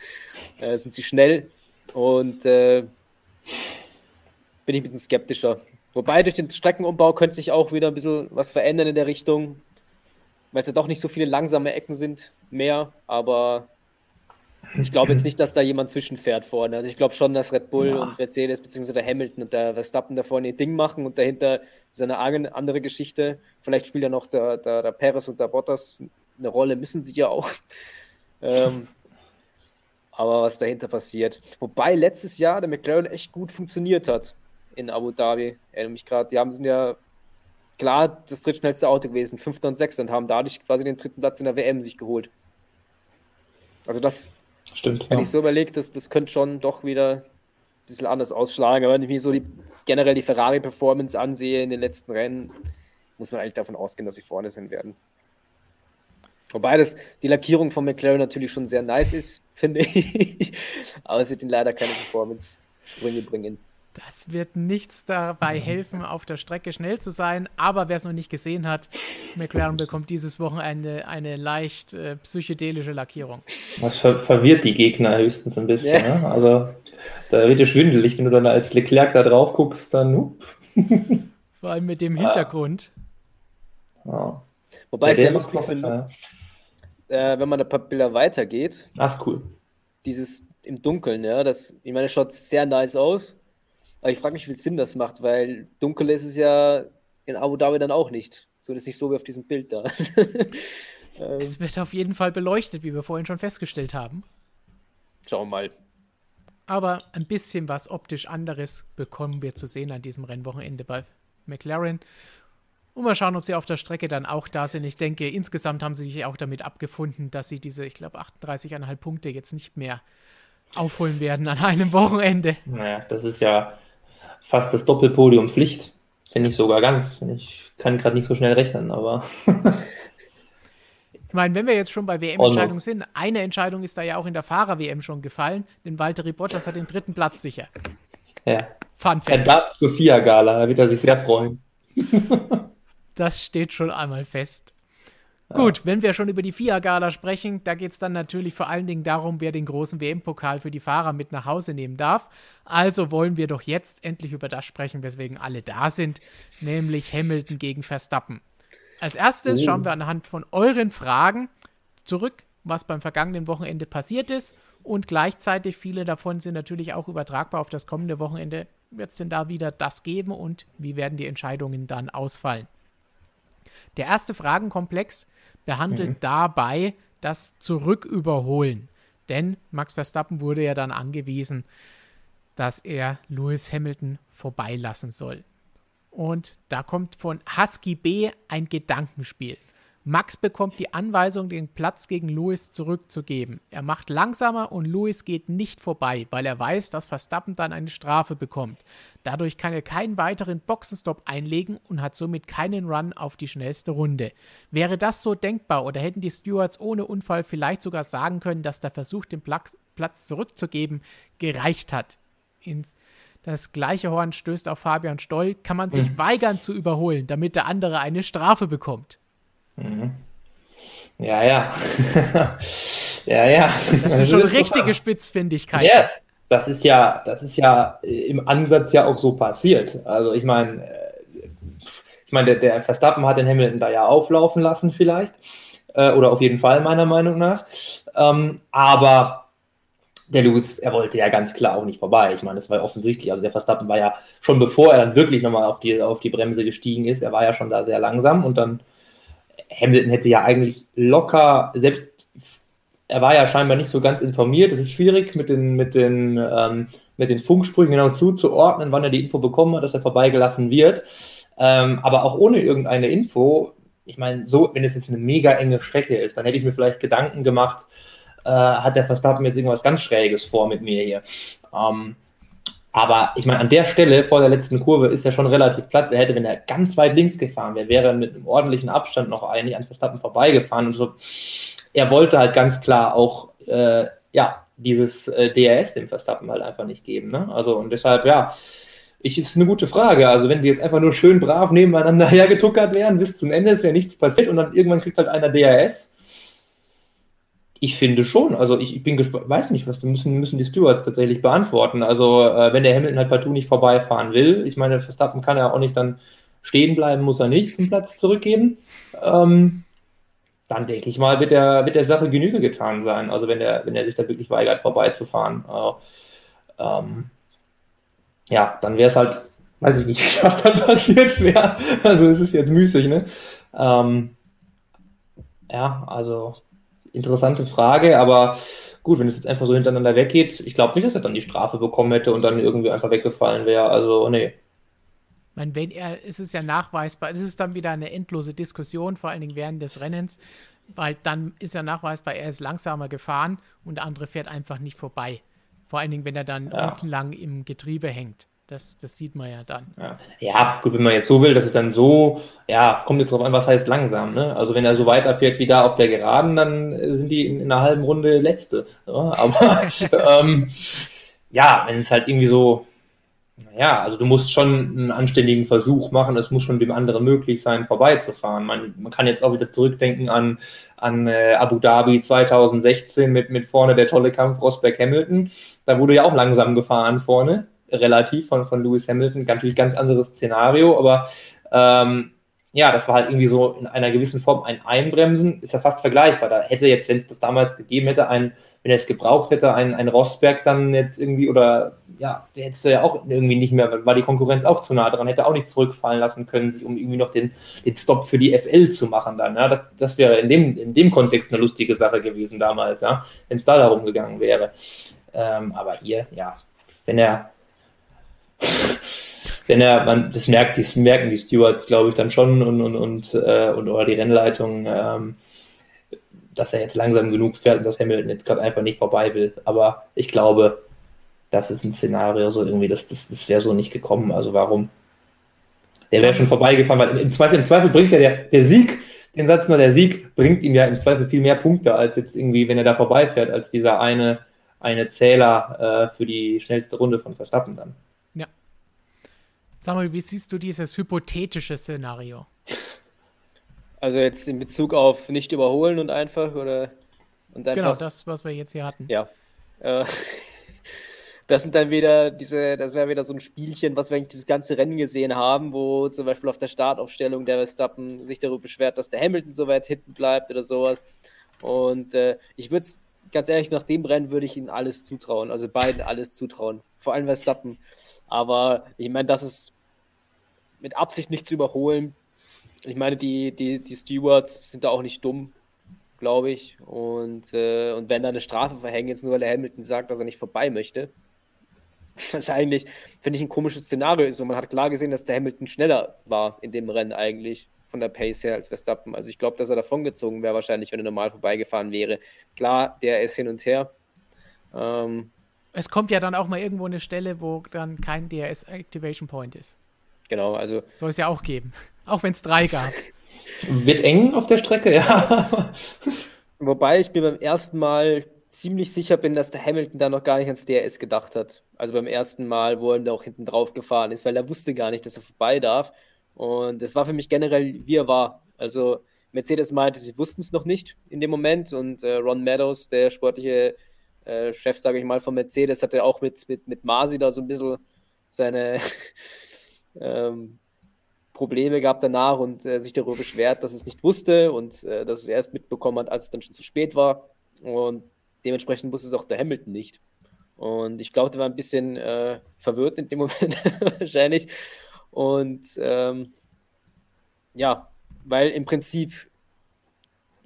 (laughs) äh, sind sie schnell und äh, bin ich ein bisschen skeptischer. Wobei durch den Streckenumbau könnte sich auch wieder ein bisschen was verändern in der Richtung weil es ja doch nicht so viele langsame Ecken sind mehr, aber ich glaube jetzt nicht, dass da jemand zwischenfährt vorne. Also ich glaube schon, dass Red Bull ja. und Mercedes bzw. der Hamilton und der Verstappen da vorne ihr Ding machen und dahinter ist eine andere Geschichte. Vielleicht spielt ja noch der, der, der Perez und der Bottas eine Rolle, müssen sie ja auch. (laughs) ähm, aber was dahinter passiert. Wobei letztes Jahr der McLaren echt gut funktioniert hat in Abu Dhabi. Ich erinnere mich gerade, die haben sind ja klar das drittschnellste Auto gewesen, fünfter und sechster, und haben dadurch quasi den dritten Platz in der WM sich geholt. Also das, Stimmt, wenn ja. ich so überlege, das, das könnte schon doch wieder ein bisschen anders ausschlagen. Aber wenn ich mir so die, generell die Ferrari-Performance ansehe in den letzten Rennen, muss man eigentlich davon ausgehen, dass sie vorne sein werden. Wobei das, die Lackierung von McLaren natürlich schon sehr nice ist, (laughs) finde ich. Aber es wird ihnen leider keine Performance-Sprünge bringen. Das wird nichts dabei helfen, auf der Strecke schnell zu sein. Aber wer es noch nicht gesehen hat, McLaren bekommt dieses Wochenende eine leicht äh, psychedelische Lackierung. Das ver verwirrt die Gegner höchstens ein bisschen. Ja. Ne? Also da wird es schwindelig, wenn du dann als Leclerc da drauf guckst, dann. Up. (laughs) Vor allem mit dem Hintergrund. Ja. Wobei ja, ich sehr lustig finde, äh, wenn man ein paar Bilder weitergeht. Ach, cool. Dieses im Dunkeln, ja, das, ich meine, schaut sehr nice aus. Aber ich frage mich, wie viel Sinn das macht, weil dunkel ist es ja in Abu Dhabi dann auch nicht. So ist nicht so wie auf diesem Bild da. (laughs) Ähm. es wird auf jeden Fall beleuchtet, wie wir vorhin schon festgestellt haben. Schauen wir mal. Aber ein bisschen was optisch anderes bekommen wir zu sehen an diesem Rennwochenende bei McLaren. Und mal schauen, ob sie auf der Strecke dann auch da sind. Ich denke, insgesamt haben sie sich auch damit abgefunden, dass sie diese, ich glaube, 38,5 Punkte jetzt nicht mehr aufholen werden an einem Wochenende. Naja, das ist ja fast das Doppelpodium Pflicht. Finde ich sogar ganz. Ich kann gerade nicht so schnell rechnen, aber. (laughs) ich meine, wenn wir jetzt schon bei WM-Entscheidungen sind, eine Entscheidung ist da ja auch in der Fahrer-WM schon gefallen, denn Walter Bottas hat den dritten Platz sicher. Ja. Fun Fact. Er darf Sophia Gala, da wird er sich sehr freuen. das steht schon einmal fest. Gut, wenn wir schon über die FIA-Gala sprechen, da geht es dann natürlich vor allen Dingen darum, wer den großen WM-Pokal für die Fahrer mit nach Hause nehmen darf. Also wollen wir doch jetzt endlich über das sprechen, weswegen alle da sind, nämlich Hamilton gegen Verstappen. Als erstes oh. schauen wir anhand von euren Fragen zurück, was beim vergangenen Wochenende passiert ist. Und gleichzeitig viele davon sind natürlich auch übertragbar auf das kommende Wochenende wird es denn da wieder das geben und wie werden die Entscheidungen dann ausfallen? Der erste Fragenkomplex behandelt mhm. dabei das Zurücküberholen. Denn Max Verstappen wurde ja dann angewiesen, dass er Lewis Hamilton vorbeilassen soll. Und da kommt von Husky B ein Gedankenspiel. Max bekommt die Anweisung, den Platz gegen Lewis zurückzugeben. Er macht langsamer und Lewis geht nicht vorbei, weil er weiß, dass Verstappen dann eine Strafe bekommt. Dadurch kann er keinen weiteren Boxenstopp einlegen und hat somit keinen Run auf die schnellste Runde. Wäre das so denkbar oder hätten die Stewards ohne Unfall vielleicht sogar sagen können, dass der Versuch, den Platz zurückzugeben, gereicht hat? Das gleiche Horn stößt auf Fabian Stoll. Kann man sich mhm. weigern zu überholen, damit der andere eine Strafe bekommt? Mhm. Ja, ja. (laughs) ja, ja. Das ist schon das richtige ist Spitzfindigkeit. Ja, das ist ja, das ist ja im Ansatz ja auch so passiert. Also ich meine, äh, ich meine, der, der, Verstappen hat den Hamilton da ja auflaufen lassen vielleicht. Äh, oder auf jeden Fall meiner Meinung nach. Ähm, aber der Lewis, er wollte ja ganz klar auch nicht vorbei. Ich meine, das war ja offensichtlich. Also der Verstappen war ja schon bevor er dann wirklich nochmal auf die, auf die Bremse gestiegen ist, er war ja schon da sehr langsam und dann Hamilton hätte ja eigentlich locker, selbst er war ja scheinbar nicht so ganz informiert. Es ist schwierig, mit den, mit den, ähm, mit den Funksprüchen genau zuzuordnen, wann er die Info bekommen hat, dass er vorbeigelassen wird. Ähm, aber auch ohne irgendeine Info, ich meine, so, wenn es jetzt eine mega enge Strecke ist, dann hätte ich mir vielleicht Gedanken gemacht, äh, hat der Verstappen jetzt irgendwas ganz Schräges vor mit mir hier. Ähm, aber ich meine, an der Stelle vor der letzten Kurve ist ja schon relativ Platz. Er hätte, wenn er ganz weit links gefahren wäre, wäre er mit einem ordentlichen Abstand noch eigentlich an Verstappen vorbeigefahren. Und so, er wollte halt ganz klar auch, äh, ja, dieses äh, DRS dem Verstappen halt einfach nicht geben. Ne? Also, und deshalb, ja, ich, ist eine gute Frage. Also, wenn die jetzt einfach nur schön brav nebeneinander (laughs) hergetuckert wären bis zum Ende, es wäre nichts passiert und dann irgendwann kriegt halt einer DRS ich finde schon. Also ich, ich bin gespannt, weiß nicht, was müssen, müssen die Stewards tatsächlich beantworten. Also äh, wenn der Hamilton halt partout nicht vorbeifahren will, ich meine, Verstappen kann ja auch nicht dann stehen bleiben, muss er nicht zum Platz zurückgeben. Ähm, dann denke ich mal, wird der, wird der Sache Genüge getan sein. Also wenn er, wenn er sich da wirklich weigert, vorbeizufahren. Äh, ähm, ja, dann wäre es halt, weiß ich nicht, (laughs) was dann passiert wäre. Also es ist jetzt müßig, ne? Ähm, ja, also interessante Frage, aber gut, wenn es jetzt einfach so hintereinander weggeht, ich glaube nicht, dass er dann die Strafe bekommen hätte und dann irgendwie einfach weggefallen wäre. Also, nee. Ich meine, wenn er, ist es ja nachweisbar, es ist dann wieder eine endlose Diskussion, vor allen Dingen während des Rennens, weil dann ist ja nachweisbar, er ist langsamer gefahren und der andere fährt einfach nicht vorbei. Vor allen Dingen, wenn er dann ja. lang im Getriebe hängt. Das, das sieht man ja dann. Ja. ja. gut, wenn man jetzt so will, dass es dann so, ja, kommt jetzt drauf an, was heißt langsam, ne? Also wenn er so weiterfährt wie da auf der Geraden, dann sind die in, in einer halben Runde Letzte. Ja? (laughs) Aber ähm, ja, wenn es halt irgendwie so, naja, also du musst schon einen anständigen Versuch machen, es muss schon dem anderen möglich sein, vorbeizufahren. Man, man kann jetzt auch wieder zurückdenken an, an äh, Abu Dhabi 2016 mit, mit vorne der tolle Kampf Rosberg Hamilton. Da wurde ja auch langsam gefahren vorne relativ von, von Lewis Hamilton. Natürlich ganz anderes Szenario, aber ähm, ja, das war halt irgendwie so in einer gewissen Form ein Einbremsen, ist ja fast vergleichbar. Da hätte jetzt, wenn es das damals gegeben hätte, ein, wenn er es gebraucht hätte, ein, ein Rosberg dann jetzt irgendwie oder ja, der hätte ja auch irgendwie nicht mehr, war die Konkurrenz auch zu nah dran, hätte auch nicht zurückfallen lassen können, sich um irgendwie noch den, den Stop für die FL zu machen dann. Ja, das, das wäre in dem, in dem Kontext eine lustige Sache gewesen damals, ja, wenn es da darum gegangen wäre. Ähm, aber hier, ja, wenn er (laughs) wenn er, man, das merkt, das merken die Stewards, glaube ich, dann schon und, und, und, äh, und oder die Rennleitung, ähm, dass er jetzt langsam genug fährt und dass Hamilton jetzt gerade einfach nicht vorbei will. Aber ich glaube, das ist ein Szenario, so irgendwie, das, das, das wäre so nicht gekommen. Also warum? Der wäre schon vorbeigefahren, weil im Zweifel, im Zweifel bringt er der, der Sieg, den Satz nur, der Sieg bringt ihm ja im Zweifel viel mehr Punkte, als jetzt irgendwie, wenn er da vorbeifährt, als dieser eine, eine Zähler äh, für die schnellste Runde von Verstappen dann. Sag mal, wie siehst du dieses hypothetische Szenario? Also jetzt in Bezug auf nicht überholen und einfach oder und einfach, Genau, das, was wir jetzt hier hatten. Ja. Äh, (laughs) das sind dann wieder diese, das wäre wieder so ein Spielchen, was wir eigentlich dieses ganze Rennen gesehen haben, wo zum Beispiel auf der Startaufstellung der Verstappen sich darüber beschwert, dass der Hamilton so weit hinten bleibt oder sowas. Und äh, ich würde es ganz ehrlich, nach dem Rennen würde ich ihnen alles zutrauen. Also beiden alles zutrauen. Vor allem Verstappen. Aber ich meine, das ist mit Absicht nicht zu überholen. Ich meine, die, die, die Stewards sind da auch nicht dumm, glaube ich. Und, äh, und wenn da eine Strafe verhängen, jetzt nur weil der Hamilton sagt, dass er nicht vorbei möchte, (laughs) was eigentlich, finde ich, ein komisches Szenario ist. Und man hat klar gesehen, dass der Hamilton schneller war in dem Rennen eigentlich von der Pace her als Verstappen. Also ich glaube, dass er davongezogen wäre wahrscheinlich, wenn er normal vorbeigefahren wäre. Klar, der ist hin und her. Ähm, es kommt ja dann auch mal irgendwo eine Stelle, wo dann kein DRS Activation Point ist. Genau, also. Soll es ja auch geben. Auch wenn es drei gab. Wird eng auf der Strecke, ja. Wobei ich mir beim ersten Mal ziemlich sicher bin, dass der Hamilton da noch gar nicht ans DRS gedacht hat. Also beim ersten Mal, wo er da auch hinten drauf gefahren ist, weil er wusste gar nicht, dass er vorbei darf. Und das war für mich generell, wie er war. Also Mercedes meinte, sie wussten es noch nicht in dem Moment. Und äh, Ron Meadows, der sportliche äh, Chef, sage ich mal, von Mercedes, hatte auch mit, mit, mit Masi da so ein bisschen seine ähm, Probleme gehabt danach und äh, sich darüber beschwert, dass es nicht wusste und äh, dass es erst mitbekommen hat, als es dann schon zu spät war. Und dementsprechend wusste es auch der Hamilton nicht. Und ich glaube, der war ein bisschen äh, verwirrt in dem Moment (laughs) wahrscheinlich. Und ähm, ja, weil im Prinzip,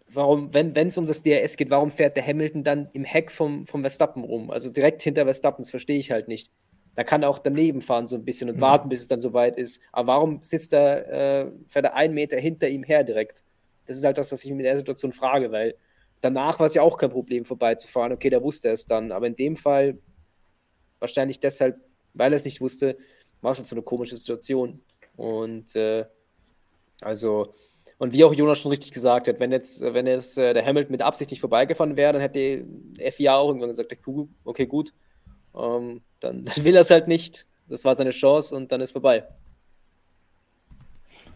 warum, wenn es um das DRS geht, warum fährt der Hamilton dann im Heck vom, vom Verstappen rum? Also direkt hinter Verstappen, das verstehe ich halt nicht. Da kann er auch daneben fahren so ein bisschen und mhm. warten, bis es dann soweit ist. Aber warum sitzt er, äh, fährt er einen Meter hinter ihm her direkt? Das ist halt das, was ich mir in der Situation frage, weil danach war es ja auch kein Problem, vorbeizufahren. Okay, der wusste es dann. Aber in dem Fall, wahrscheinlich deshalb, weil er es nicht wusste, war es halt so eine komische Situation. Und äh, also, und wie auch Jonas schon richtig gesagt hat, wenn jetzt, wenn jetzt äh, der Hamilton mit Absicht nicht vorbeigefahren wäre, dann hätte FIA auch irgendwann gesagt, okay, gut, ähm, dann, (laughs) dann will er es halt nicht. Das war seine Chance und dann ist vorbei.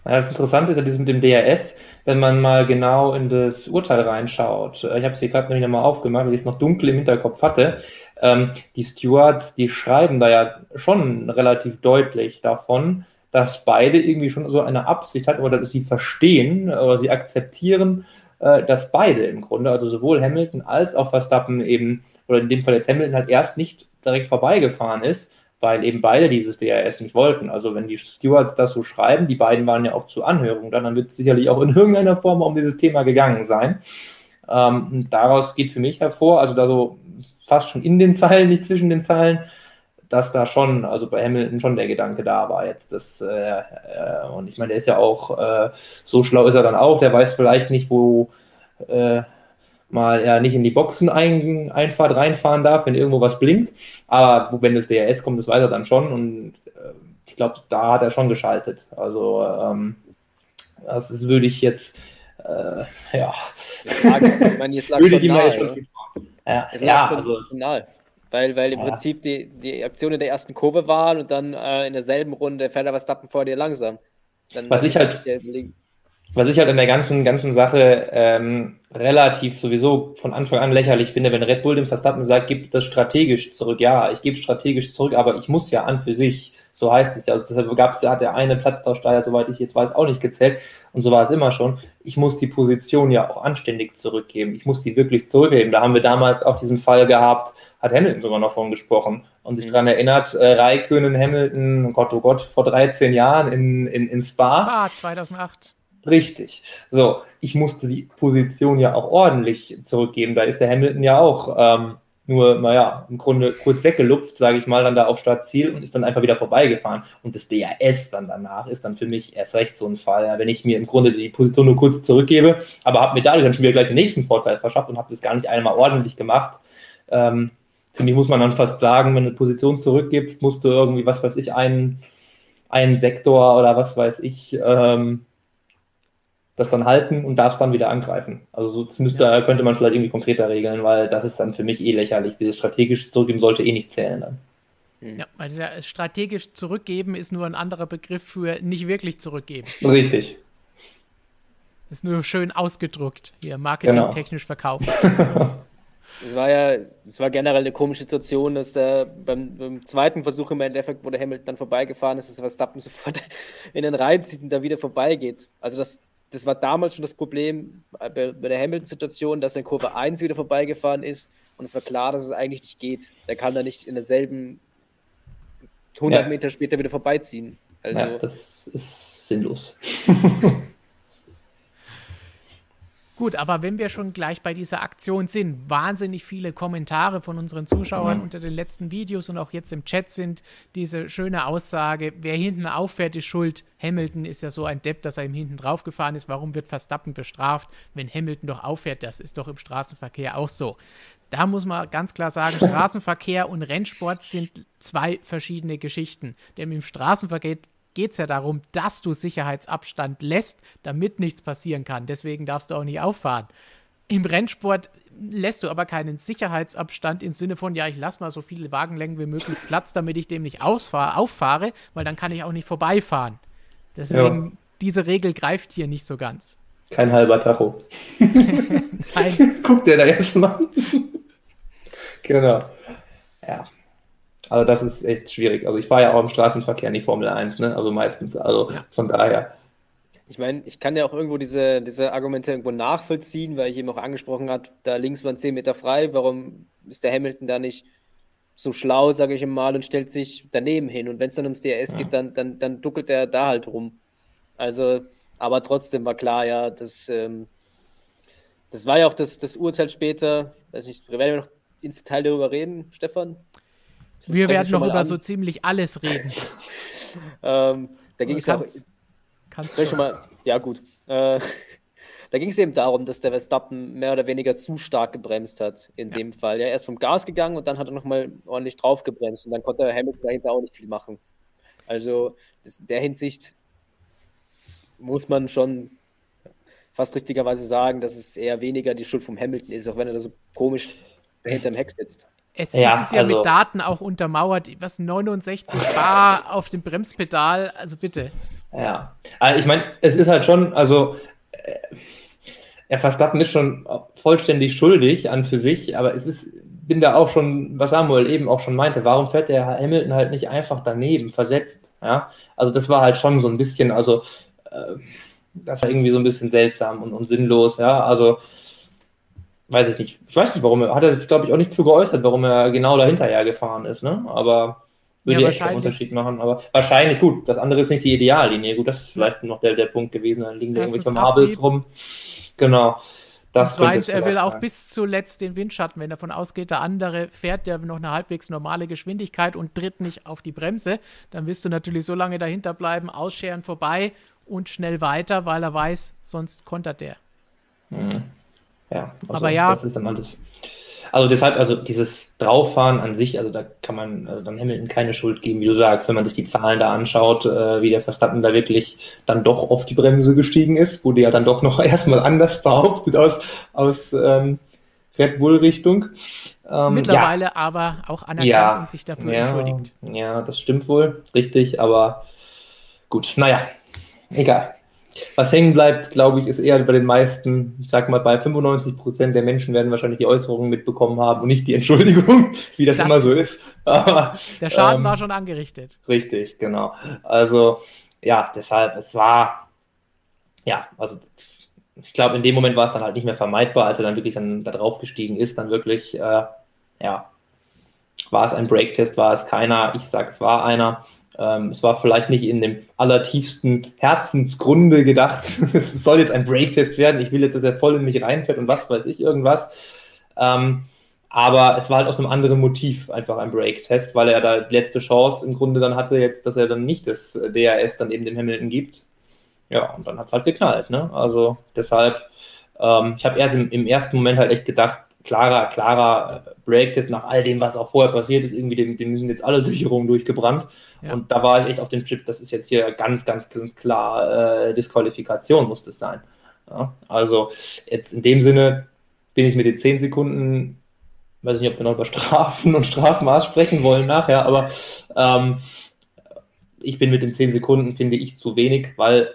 Das Interessante ist ja dieses mit dem DRS, wenn man mal genau in das Urteil reinschaut. Ich habe es hier gerade nämlich nochmal aufgemacht, weil ich es noch dunkel im Hinterkopf hatte. Ähm, die Stewards, die schreiben da ja schon relativ deutlich davon, dass beide irgendwie schon so eine Absicht hatten oder dass sie verstehen oder sie akzeptieren, äh, dass beide im Grunde, also sowohl Hamilton als auch Verstappen eben, oder in dem Fall jetzt Hamilton halt erst nicht direkt vorbeigefahren ist, weil eben beide dieses DRS nicht wollten. Also wenn die Stewards das so schreiben, die beiden waren ja auch zur Anhörung, dann, dann wird es sicherlich auch in irgendeiner Form um dieses Thema gegangen sein. Ähm, daraus geht für mich hervor, also da so fast schon in den Zeilen, nicht zwischen den Zeilen, dass da schon, also bei Hamilton schon der Gedanke da war jetzt. Das, äh, äh, und ich meine, der ist ja auch, äh, so schlau ist er dann auch, der weiß vielleicht nicht, wo äh, mal er nicht in die Boxen ein, Einfahrt reinfahren darf, wenn irgendwo was blinkt. Aber wenn das DRS kommt, das weiß er dann schon und äh, ich glaube, da hat er schon geschaltet. Also ähm, das ist, würde ich jetzt äh, ja. Ich meine, jetzt lag würde schon nahe, schon ja, es lag ja, schon also, nahe. Weil, weil im ja. Prinzip die, die Aktion in der ersten Kurve waren und dann äh, in derselben Runde fährt er was vor dir langsam. Dann, was ich halt was ich halt in der ganzen, ganzen Sache ähm, relativ sowieso von Anfang an lächerlich finde, wenn Red Bull dem Verstappen sagt, gib das strategisch zurück. Ja, ich gebe strategisch zurück, aber ich muss ja an für sich. So heißt es ja. Also deshalb gab es ja, hat der eine Platztausch da ja, soweit ich jetzt weiß, auch nicht gezählt. Und so war es immer schon. Ich muss die Position ja auch anständig zurückgeben. Ich muss die wirklich zurückgeben. Da haben wir damals auch diesen Fall gehabt, hat Hamilton sogar noch von gesprochen und sich mhm. daran erinnert, äh, Raikönen, Hamilton, oh Gott, oh Gott, vor 13 Jahren in, in, in Spa. Spa 2008. Richtig. So, ich musste die Position ja auch ordentlich zurückgeben. Da ist der Hamilton ja auch ähm, nur, naja, im Grunde kurz weggelupft, sage ich mal, dann da auf Startziel und ist dann einfach wieder vorbeigefahren. Und das DRS dann danach ist dann für mich erst recht so ein Fall, wenn ich mir im Grunde die Position nur kurz zurückgebe, aber habe mir dadurch dann schon wieder gleich den nächsten Vorteil verschafft und habe das gar nicht einmal ordentlich gemacht. Ähm, finde ich, muss man dann fast sagen, wenn du eine Position zurückgibst, musst du irgendwie, was weiß ich, einen, einen Sektor oder was weiß ich, ähm, das dann halten und darfst dann wieder angreifen. Also das müsste, ja. könnte man vielleicht irgendwie konkreter regeln, weil das ist dann für mich eh lächerlich. Dieses strategisch zurückgeben sollte eh nicht zählen dann. Hm. Ja, weil ja strategisch zurückgeben ist nur ein anderer Begriff für nicht wirklich zurückgeben. Richtig. Ist nur schön ausgedruckt, hier marketingtechnisch genau. verkauft. (laughs) Es war ja, es war generell eine komische Situation, dass der beim, beim, zweiten Versuch im Endeffekt, wo der Hamilton dann vorbeigefahren ist, dass Verstappen sofort (laughs) in den Reihen zieht und da wieder vorbeigeht. Also das das war damals schon das Problem bei, bei der Hamilton-Situation, dass er in Kurve 1 wieder vorbeigefahren ist und es war klar, dass es eigentlich nicht geht. Der kann da nicht in derselben 100 ja. Meter später wieder vorbeiziehen. Also, ja, das ist sinnlos. (laughs) Gut, aber wenn wir schon gleich bei dieser Aktion sind, wahnsinnig viele Kommentare von unseren Zuschauern mhm. unter den letzten Videos und auch jetzt im Chat sind diese schöne Aussage, wer hinten auffährt, ist schuld. Hamilton ist ja so ein Depp, dass er ihm hinten draufgefahren ist. Warum wird Verstappen bestraft, wenn Hamilton doch auffährt? Das ist doch im Straßenverkehr auch so. Da muss man ganz klar sagen, (laughs) Straßenverkehr und Rennsport sind zwei verschiedene Geschichten. Denn im Straßenverkehr geht es ja darum, dass du Sicherheitsabstand lässt, damit nichts passieren kann. Deswegen darfst du auch nicht auffahren. Im Rennsport lässt du aber keinen Sicherheitsabstand im Sinne von, ja, ich lasse mal so viele Wagenlängen wie möglich Platz, damit ich dem nicht ausfahre, auffahre, weil dann kann ich auch nicht vorbeifahren. Deswegen, ja. diese Regel greift hier nicht so ganz. Kein halber Tacho. (laughs) Nein. (laughs) Guck dir da jetzt mal. (laughs) genau. Ja. Also das ist echt schwierig. Also ich fahre ja auch im Straßenverkehr in die Formel 1, ne? Also meistens. Also von daher. Ich meine, ich kann ja auch irgendwo diese, diese Argumente irgendwo nachvollziehen, weil ich eben auch angesprochen habe, da links waren 10 Meter frei, warum ist der Hamilton da nicht so schlau, sage ich mal, und stellt sich daneben hin. Und wenn es dann ums DRS ja. geht, dann, dann, dann duckelt er da halt rum. Also, aber trotzdem war klar, ja, das, ähm, das war ja auch das, das Urteil später. Weiß nicht, wir werden ja noch ins Detail darüber reden, Stefan. Das wir werden noch über an. so ziemlich alles reden. (laughs) ähm, da ging es ja auch. Kannst du schon mal. Ja, gut. Äh, (laughs) da ging es eben darum, dass der Verstappen mehr oder weniger zu stark gebremst hat, in ja. dem Fall. Ja, er ist vom Gas gegangen und dann hat er nochmal ordentlich drauf gebremst und dann konnte Hamilton dahinter auch nicht viel machen. Also in der Hinsicht muss man schon fast richtigerweise sagen, dass es eher weniger die Schuld vom Hamilton ist, auch wenn er da so komisch hinterm Heck sitzt. Es ja, ist es ja also, mit Daten auch untermauert, was 69 Bar (laughs) auf dem Bremspedal, also bitte. Ja, also ich meine, es ist halt schon, also äh, er Verstappen ist schon vollständig schuldig an für sich, aber es ist, bin da auch schon, was Samuel eben auch schon meinte, warum fährt der Hamilton halt nicht einfach daneben, versetzt, ja, also das war halt schon so ein bisschen, also äh, das war irgendwie so ein bisschen seltsam und, und sinnlos, ja, also weiß ich nicht, ich weiß nicht, warum er, hat er sich, glaube ich, auch nicht zu geäußert, warum er genau dahinterher gefahren ist, ne? Aber würde ja, echt einen Unterschied machen. Aber wahrscheinlich, gut, das andere ist nicht die Ideallinie. Gut, das ist vielleicht noch der, der Punkt gewesen, dann liegen da irgendwelche Marbles rum. Genau. Das zweitens, er will auch bis zuletzt den Windschatten, wenn davon ausgeht, der andere fährt ja noch eine halbwegs normale Geschwindigkeit und tritt nicht auf die Bremse, dann wirst du natürlich so lange dahinter bleiben, ausscheren vorbei und schnell weiter, weil er weiß, sonst kontert der. Mhm. Ja, also aber ja. Das ist dann alles. Also deshalb, also dieses Drauffahren an sich, also da kann man also dann Hamilton keine Schuld geben, wie du sagst, wenn man sich die Zahlen da anschaut, äh, wie der Verstappen da wirklich dann doch auf die Bremse gestiegen ist, wurde ja dann doch noch (laughs) erstmal anders behauptet aus, aus ähm, Red Bull-Richtung. Ähm, Mittlerweile ja. aber auch anerkannt ja, und sich dafür ja, entschuldigt. Ja, das stimmt wohl, richtig, aber gut, naja, egal. Was hängen bleibt, glaube ich, ist eher bei den meisten, ich sag mal, bei 95 Prozent der Menschen werden wahrscheinlich die Äußerungen mitbekommen haben und nicht die (laughs) Entschuldigung, wie das, das immer so ist. Aber, der Schaden ähm, war schon angerichtet. Richtig, genau. Also, ja, deshalb, es war, ja, also ich glaube, in dem Moment war es dann halt nicht mehr vermeidbar, als er dann wirklich dann da drauf gestiegen ist, dann wirklich, äh, ja, war es ein Breaktest, war es keiner, ich sage, es war einer. Ähm, es war vielleicht nicht in dem allertiefsten Herzensgrunde gedacht, (laughs) es soll jetzt ein Breaktest werden, ich will jetzt, dass er voll in mich reinfährt und was weiß ich irgendwas. Ähm, aber es war halt aus einem anderen Motiv einfach ein Breaktest, weil er da die letzte Chance im Grunde dann hatte, jetzt, dass er dann nicht das DRS dann eben dem Hamilton gibt. Ja, und dann hat es halt geknallt. Ne? Also deshalb, ähm, ich habe erst im, im ersten Moment halt echt gedacht, klarer, klarer Breaktest nach all dem, was auch vorher passiert ist. Irgendwie, dem, dem sind jetzt alle (laughs) Sicherungen durchgebrannt. Ja. Und da war ich echt auf dem Chip, das ist jetzt hier ganz, ganz, ganz klar äh, Disqualifikation muss das sein. Ja, also jetzt in dem Sinne bin ich mit den 10 Sekunden, weiß nicht, ob wir noch über Strafen (laughs) und Strafmaß sprechen wollen nachher, aber ähm, ich bin mit den 10 Sekunden, finde ich, zu wenig, weil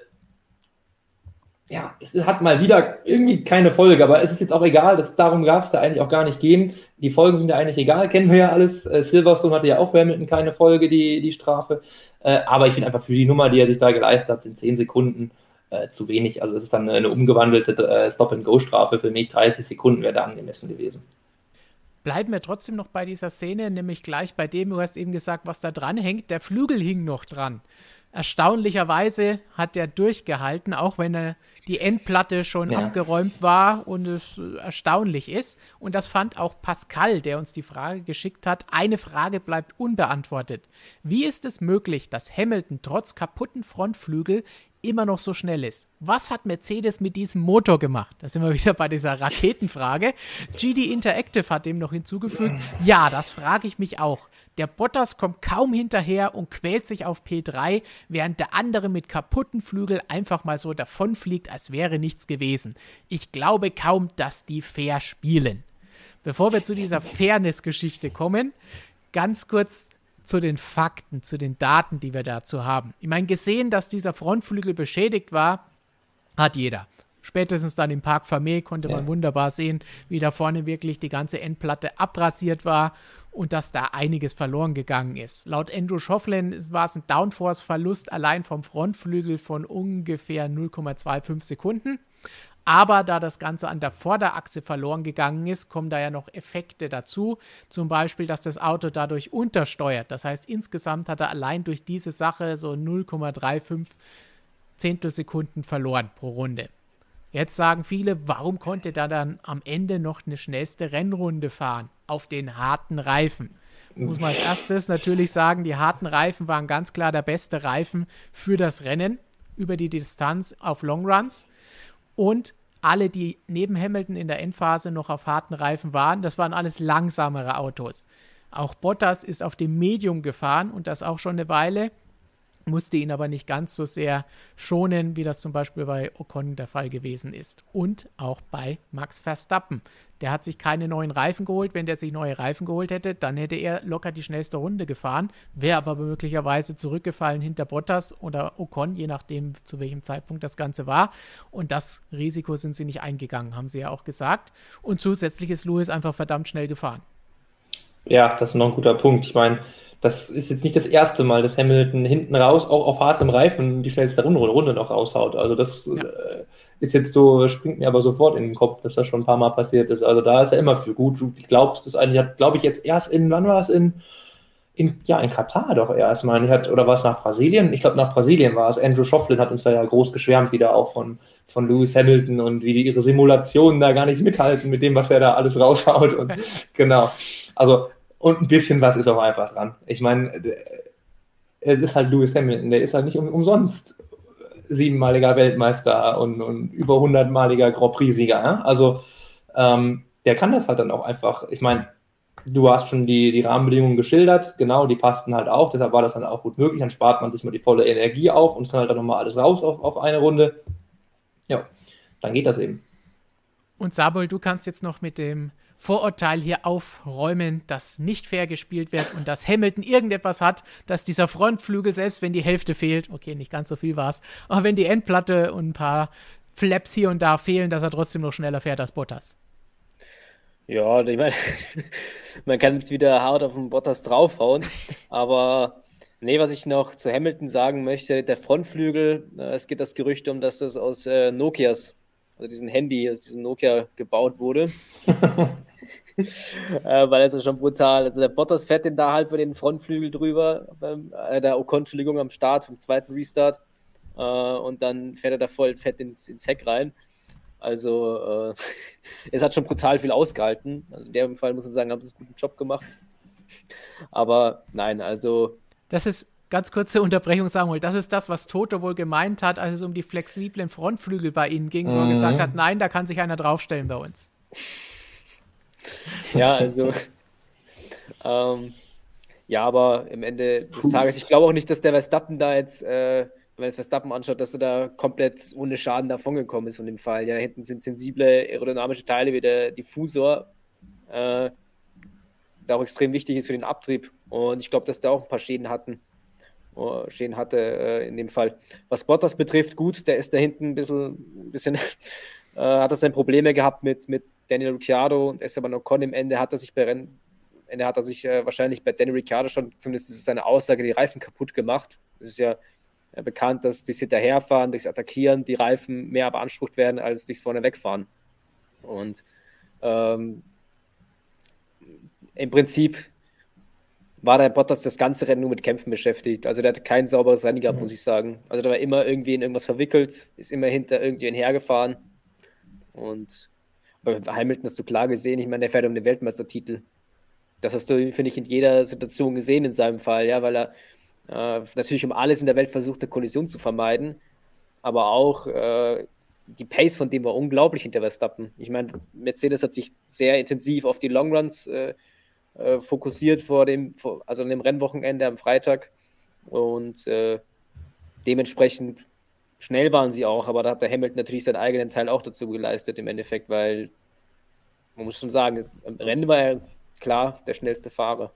ja, es hat mal wieder irgendwie keine Folge, aber es ist jetzt auch egal, das, darum darf es da eigentlich auch gar nicht gehen. Die Folgen sind ja eigentlich egal, kennen wir ja alles. Äh, Silverstone hatte ja auch für Hamilton keine Folge, die, die Strafe. Äh, aber ich finde einfach für die Nummer, die er sich da geleistet hat, sind 10 Sekunden äh, zu wenig. Also es ist dann eine umgewandelte äh, Stop-and-Go-Strafe für mich. 30 Sekunden wäre da angemessen gewesen. Bleiben wir trotzdem noch bei dieser Szene, nämlich gleich bei dem, du hast eben gesagt, was da dran hängt. Der Flügel hing noch dran. Erstaunlicherweise hat er durchgehalten, auch wenn er die Endplatte schon ja. abgeräumt war und es erstaunlich ist. Und das fand auch Pascal, der uns die Frage geschickt hat. Eine Frage bleibt unbeantwortet. Wie ist es möglich, dass Hamilton trotz kaputten Frontflügel immer noch so schnell ist. Was hat Mercedes mit diesem Motor gemacht? Da sind wir wieder bei dieser Raketenfrage. GD Interactive hat dem noch hinzugefügt. Ja, das frage ich mich auch. Der Bottas kommt kaum hinterher und quält sich auf P3, während der andere mit kaputten Flügel einfach mal so davonfliegt, als wäre nichts gewesen. Ich glaube kaum, dass die fair spielen. Bevor wir zu dieser Fairness-Geschichte kommen, ganz kurz zu den Fakten, zu den Daten, die wir dazu haben. Ich meine, gesehen, dass dieser Frontflügel beschädigt war, hat jeder. Spätestens dann im Park Famé konnte man ja. wunderbar sehen, wie da vorne wirklich die ganze Endplatte abrasiert war und dass da einiges verloren gegangen ist. Laut Andrew Schofflin war es ein Downforce-Verlust allein vom Frontflügel von ungefähr 0,25 Sekunden. Aber da das Ganze an der Vorderachse verloren gegangen ist, kommen da ja noch Effekte dazu. Zum Beispiel, dass das Auto dadurch untersteuert. Das heißt, insgesamt hat er allein durch diese Sache so 0,35 Zehntelsekunden verloren pro Runde. Jetzt sagen viele, warum konnte er dann am Ende noch eine schnellste Rennrunde fahren? Auf den harten Reifen. Muss man als erstes natürlich sagen, die harten Reifen waren ganz klar der beste Reifen für das Rennen über die Distanz auf Longruns. Und alle, die neben Hamilton in der Endphase noch auf harten Reifen waren, das waren alles langsamere Autos. Auch Bottas ist auf dem Medium gefahren und das auch schon eine Weile musste ihn aber nicht ganz so sehr schonen, wie das zum Beispiel bei Ocon der Fall gewesen ist. Und auch bei Max Verstappen. Der hat sich keine neuen Reifen geholt. Wenn der sich neue Reifen geholt hätte, dann hätte er locker die schnellste Runde gefahren, wäre aber möglicherweise zurückgefallen hinter Bottas oder Ocon, je nachdem, zu welchem Zeitpunkt das Ganze war. Und das Risiko sind sie nicht eingegangen, haben sie ja auch gesagt. Und zusätzlich ist Lewis einfach verdammt schnell gefahren. Ja, das ist noch ein guter Punkt. Ich meine, das ist jetzt nicht das erste Mal, dass Hamilton hinten raus auch auf hartem Reifen die schnellste Runde, Runde noch raushaut. Also das ja. äh, ist jetzt so, springt mir aber sofort in den Kopf, dass das schon ein paar Mal passiert ist. Also da ist er immer für gut. Du glaubst das eigentlich, hat, glaube ich, jetzt erst in, wann war es in, in, ja, in Katar doch erst, meine ich, hat, oder war es nach Brasilien? Ich glaube, nach Brasilien war es. Andrew Schofflin hat uns da ja groß geschwärmt wieder auch von, von Lewis Hamilton und wie die ihre Simulationen da gar nicht mithalten mit dem, was er da alles raushaut. Und (laughs) genau. Also und ein bisschen was ist auch einfach dran. Ich meine, es ist halt Lewis Hamilton, der ist halt nicht um, umsonst siebenmaliger Weltmeister und, und über hundertmaliger Grand Prix-Sieger. Ja? Also ähm, der kann das halt dann auch einfach. Ich meine, du hast schon die, die Rahmenbedingungen geschildert, genau, die passten halt auch, deshalb war das dann auch gut möglich. Dann spart man sich mal die volle Energie auf und kann halt dann nochmal alles raus auf, auf eine Runde. Ja, dann geht das eben. Und Sabol, du kannst jetzt noch mit dem Vorurteil hier aufräumen, dass nicht fair gespielt wird und dass Hamilton irgendetwas hat, dass dieser Frontflügel, selbst wenn die Hälfte fehlt, okay, nicht ganz so viel war es, aber wenn die Endplatte und ein paar Flaps hier und da fehlen, dass er trotzdem noch schneller fährt als Bottas. Ja, ich meine, (laughs) man kann jetzt wieder hart auf den Bottas draufhauen, aber nee, was ich noch zu Hamilton sagen möchte, der Frontflügel, äh, es geht das Gerücht um, dass das aus äh, Nokias, also diesem Handy, aus diesem Nokia gebaut wurde. (laughs) äh, weil es ist schon brutal. Also der Bottas fährt den da halt über den Frontflügel drüber, beim, äh, der Ocon, Entschuldigung, am Start, vom zweiten Restart. Äh, und dann fährt er da voll fett ins, ins Heck rein. Also äh, (laughs) es hat schon brutal viel ausgehalten. Also in dem Fall muss man sagen, haben sie einen guten Job gemacht. Aber nein, also. Das ist ganz kurze Unterbrechung wollte. Das ist das, was Toto wohl gemeint hat, als es um die flexiblen Frontflügel bei ihnen ging, mhm. wo er gesagt mhm. hat, nein, da kann sich einer draufstellen bei uns. Ja, also. ähm, ja, aber im Ende des Tages, ich glaube auch nicht, dass der Verstappen da jetzt, äh, wenn man das Verstappen anschaut, dass er da komplett ohne Schaden davongekommen ist von dem Fall. Ja, da hinten sind sensible aerodynamische Teile wie der Diffusor, äh, der auch extrem wichtig ist für den Abtrieb. Und ich glaube, dass da auch ein paar Schäden hatten. Oh, Schäden hatte äh, in dem Fall. Was Bottas betrifft, gut, der ist da hinten ein bisschen, ein bisschen (laughs) äh, hat er seine Probleme gehabt mit, mit Daniel Ricciardo und Esteban Ocon im Ende hat er sich bei Rennen, Ende hat er sich äh, wahrscheinlich bei Daniel Ricciardo schon, zumindest ist es seine Aussage, die Reifen kaputt gemacht. Das ist ja äh, bekannt, dass durchs Hinterherfahren, durchs Attackieren die Reifen mehr beansprucht werden als durchs vorne wegfahren. Und ähm, im Prinzip war der Bottas das ganze Rennen nur mit Kämpfen beschäftigt. Also der hatte kein sauberes Rennen gehabt, mhm. muss ich sagen. Also der war immer irgendwie in irgendwas verwickelt, ist immer hinter irgendwen hergefahren. Und bei Hamilton hast du klar gesehen, ich meine, der fährt um den Weltmeistertitel. Das hast du, finde ich, in jeder Situation gesehen in seinem Fall, ja, weil er äh, natürlich um alles in der Welt versucht, eine Kollision zu vermeiden, aber auch äh, die Pace von dem war unglaublich hinter Verstappen. Ich meine, Mercedes hat sich sehr intensiv auf die Longruns äh, äh, fokussiert vor dem, vor, also an dem Rennwochenende am Freitag und äh, dementsprechend schnell waren sie auch, aber da hat der Hamilton natürlich seinen eigenen Teil auch dazu geleistet im Endeffekt, weil man muss schon sagen, im Rennen war er klar der schnellste Fahrer.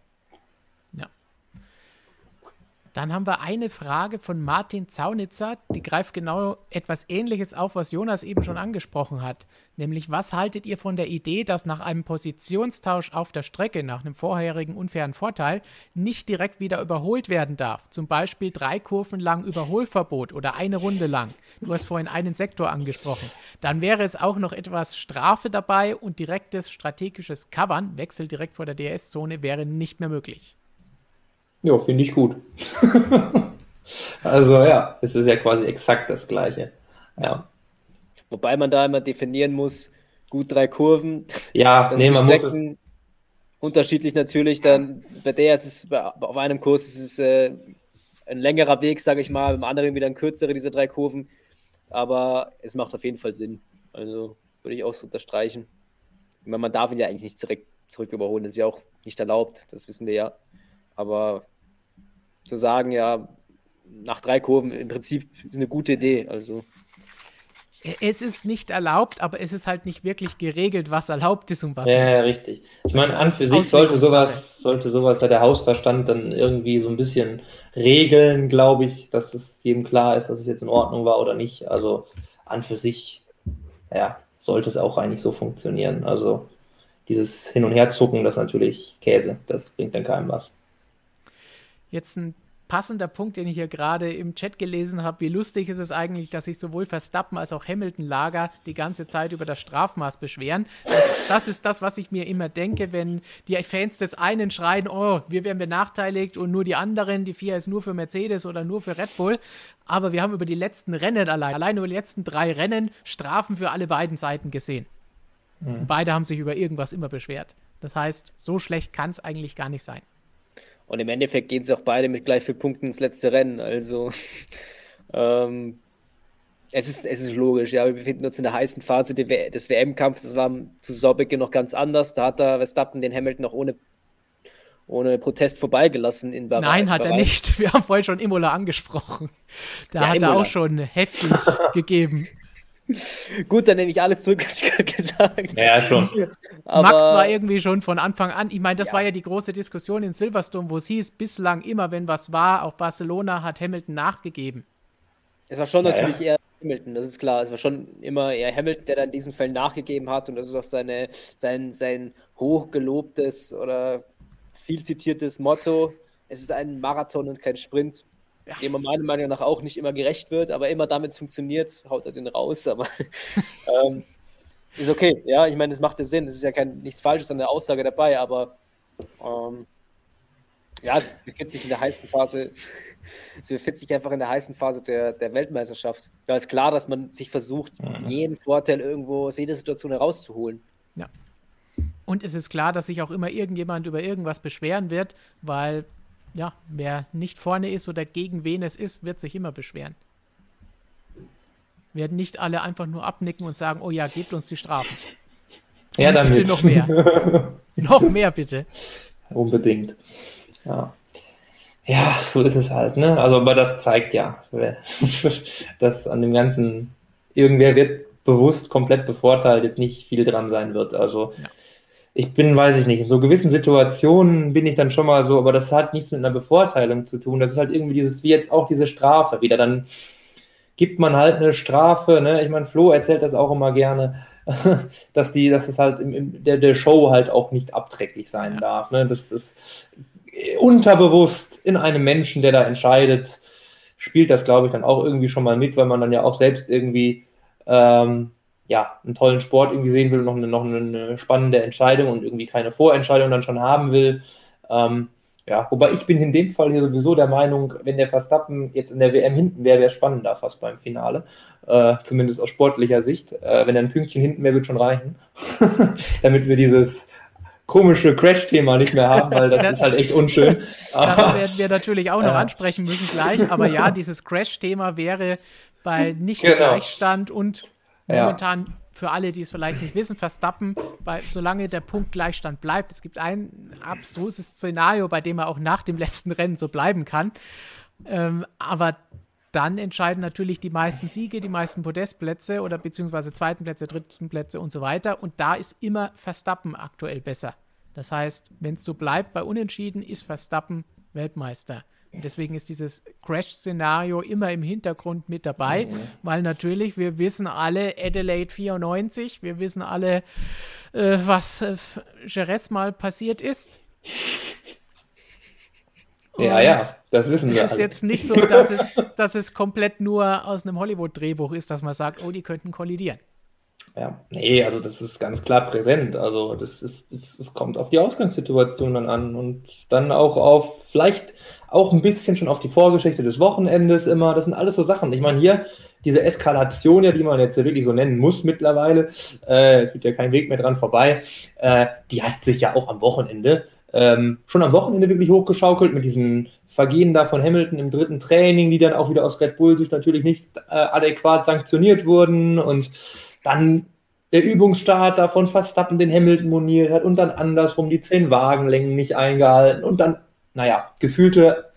Dann haben wir eine Frage von Martin Zaunitzer, die greift genau etwas Ähnliches auf, was Jonas eben schon angesprochen hat. Nämlich, was haltet ihr von der Idee, dass nach einem Positionstausch auf der Strecke, nach einem vorherigen unfairen Vorteil, nicht direkt wieder überholt werden darf? Zum Beispiel drei Kurven lang Überholverbot oder eine Runde lang. Du hast vorhin einen Sektor angesprochen. Dann wäre es auch noch etwas Strafe dabei und direktes strategisches Covern, Wechsel direkt vor der DS-Zone, wäre nicht mehr möglich. Ja, finde ich gut. (laughs) also ja, es ist ja quasi exakt das Gleiche. Ja. Wobei man da immer definieren muss, gut drei Kurven. Ja, nee, man muss es unterschiedlich natürlich. Dann bei der ist es auf einem Kurs ist es äh, ein längerer Weg, sage ich mal, beim anderen wieder ein kürzere diese drei Kurven. Aber es macht auf jeden Fall Sinn. Also würde ich auch so unterstreichen. Ich meine, man darf ihn ja eigentlich nicht zurück, zurück überholen. Das ist ja auch nicht erlaubt. Das wissen wir ja. Aber zu sagen, ja, nach drei Kurven im Prinzip ist eine gute Idee. Also. Es ist nicht erlaubt, aber es ist halt nicht wirklich geregelt, was erlaubt ist und was ja, nicht. Ja, richtig. Ich meine, an für sich sollte sowas, sollte sowas ja der Hausverstand dann irgendwie so ein bisschen regeln, glaube ich, dass es jedem klar ist, dass es jetzt in Ordnung war oder nicht. Also an für sich, ja, sollte es auch eigentlich so funktionieren. Also dieses Hin- und Herzucken, das ist natürlich Käse, das bringt dann keinem was. Jetzt ein passender Punkt, den ich hier gerade im Chat gelesen habe. Wie lustig ist es eigentlich, dass sich sowohl Verstappen als auch Hamilton-Lager die ganze Zeit über das Strafmaß beschweren. Das, das, ist das, was ich mir immer denke, wenn die Fans des einen schreien, oh, wir werden benachteiligt und nur die anderen, die FIA ist nur für Mercedes oder nur für Red Bull. Aber wir haben über die letzten Rennen allein, allein über die letzten drei Rennen Strafen für alle beiden Seiten gesehen. Mhm. Beide haben sich über irgendwas immer beschwert. Das heißt, so schlecht kann es eigentlich gar nicht sein. Und im Endeffekt gehen sie auch beide mit gleich vier Punkten ins letzte Rennen. Also (laughs) ähm, es, ist, es ist logisch, ja. Wir befinden uns in der heißen Phase des WM-Kampfs. Das war zu Sorbecke noch ganz anders. Da hat der Verstappen den Hamilton noch ohne, ohne Protest vorbeigelassen in Bahrain. Nein, hat er nicht. (laughs) Wir haben vorhin schon Imola angesprochen. Da ja, hat Imola. er auch schon heftig (laughs) gegeben. Gut, dann nehme ich alles zurück, was ich gerade gesagt habe. Ja, schon. Aber Max war irgendwie schon von Anfang an, ich meine, das ja. war ja die große Diskussion in Silverstone, wo es hieß, bislang immer, wenn was war, auch Barcelona hat Hamilton nachgegeben. Es war schon ja, natürlich ja. eher Hamilton, das ist klar. Es war schon immer eher Hamilton, der dann in diesen Fällen nachgegeben hat und das ist auch seine, sein, sein hochgelobtes oder viel zitiertes Motto. Es ist ein Marathon und kein Sprint ja. dem man meiner Meinung nach auch nicht immer gerecht wird, aber immer damit es funktioniert, haut er den raus. Aber (laughs) ähm, ist okay, ja, ich meine, es macht ja Sinn, es ist ja kein, nichts Falsches an der Aussage dabei, aber ähm, ja, es befindet sich in der heißen Phase, es befindet sich einfach in der heißen Phase der, der Weltmeisterschaft. Da ist klar, dass man sich versucht, mhm. jeden Vorteil irgendwo aus jeder Situation herauszuholen. Ja. Und es ist klar, dass sich auch immer irgendjemand über irgendwas beschweren wird, weil ja, wer nicht vorne ist oder gegen wen es ist, wird sich immer beschweren. Werden nicht alle einfach nur abnicken und sagen, oh ja, gebt uns die Strafen. Ja, dann bitte noch mehr. (laughs) noch mehr bitte. Unbedingt. Ja. Ja, so ist es halt, ne? Also, aber das zeigt ja, (laughs) dass an dem Ganzen irgendwer wird bewusst komplett bevorteilt, jetzt nicht viel dran sein wird. Also, ja ich bin, weiß ich nicht, in so gewissen Situationen bin ich dann schon mal so, aber das hat nichts mit einer Bevorteilung zu tun. Das ist halt irgendwie dieses, wie jetzt auch diese Strafe wieder. Dann gibt man halt eine Strafe, ne? Ich meine, Flo erzählt das auch immer gerne, (laughs) dass die, dass es halt im, im, der, der Show halt auch nicht abträglich sein ja. darf. Ne? Das ist unterbewusst in einem Menschen, der da entscheidet, spielt das, glaube ich, dann auch irgendwie schon mal mit, weil man dann ja auch selbst irgendwie ähm, ja, einen tollen Sport irgendwie sehen will und noch eine, noch eine spannende Entscheidung und irgendwie keine Vorentscheidung dann schon haben will. Ähm, ja, wobei ich bin in dem Fall hier sowieso der Meinung, wenn der Verstappen jetzt in der WM hinten wäre, wäre spannender fast beim Finale. Äh, zumindest aus sportlicher Sicht. Äh, wenn er ein Pünktchen hinten wäre, wird schon reichen. (laughs) Damit wir dieses komische Crash-Thema nicht mehr haben, weil das, (laughs) das ist halt echt unschön. (laughs) das werden wir natürlich auch noch äh, ansprechen müssen gleich. Aber ja, dieses Crash-Thema wäre bei Nicht-Gleichstand genau. und momentan ja für alle, die es vielleicht nicht wissen, Verstappen, weil solange der Punkt Gleichstand bleibt, es gibt ein abstruses Szenario, bei dem er auch nach dem letzten Rennen so bleiben kann. Ähm, aber dann entscheiden natürlich die meisten Siege, die meisten Podestplätze oder beziehungsweise zweiten Plätze, dritten Plätze und so weiter. Und da ist immer Verstappen aktuell besser. Das heißt, wenn es so bleibt bei Unentschieden, ist Verstappen Weltmeister. Deswegen ist dieses Crash-Szenario immer im Hintergrund mit dabei, mhm. weil natürlich, wir wissen alle, Adelaide 94, wir wissen alle, äh, was äh, Jerez mal passiert ist. Und ja, ja, das wissen wir. Es ist alle. jetzt nicht so, dass es, dass es komplett nur aus einem Hollywood-Drehbuch ist, dass man sagt, oh, die könnten kollidieren. Ja, nee, also das ist ganz klar präsent. Also das ist, das kommt auf die Ausgangssituation dann an und dann auch auf vielleicht auch ein bisschen schon auf die Vorgeschichte des Wochenendes immer. Das sind alles so Sachen. Ich meine, hier diese Eskalation, ja, die man jetzt wirklich so nennen muss mittlerweile, äh, führt ja kein Weg mehr dran vorbei, äh, die hat sich ja auch am Wochenende ähm, schon am Wochenende wirklich hochgeschaukelt mit diesen Vergehen da von Hamilton im dritten Training, die dann auch wieder aus Red Bull sich natürlich nicht äh, adäquat sanktioniert wurden und dann der Übungsstart da von Verstappen den Hamilton moniert hat und dann andersrum die zehn Wagenlängen nicht eingehalten und dann naja, gefühlte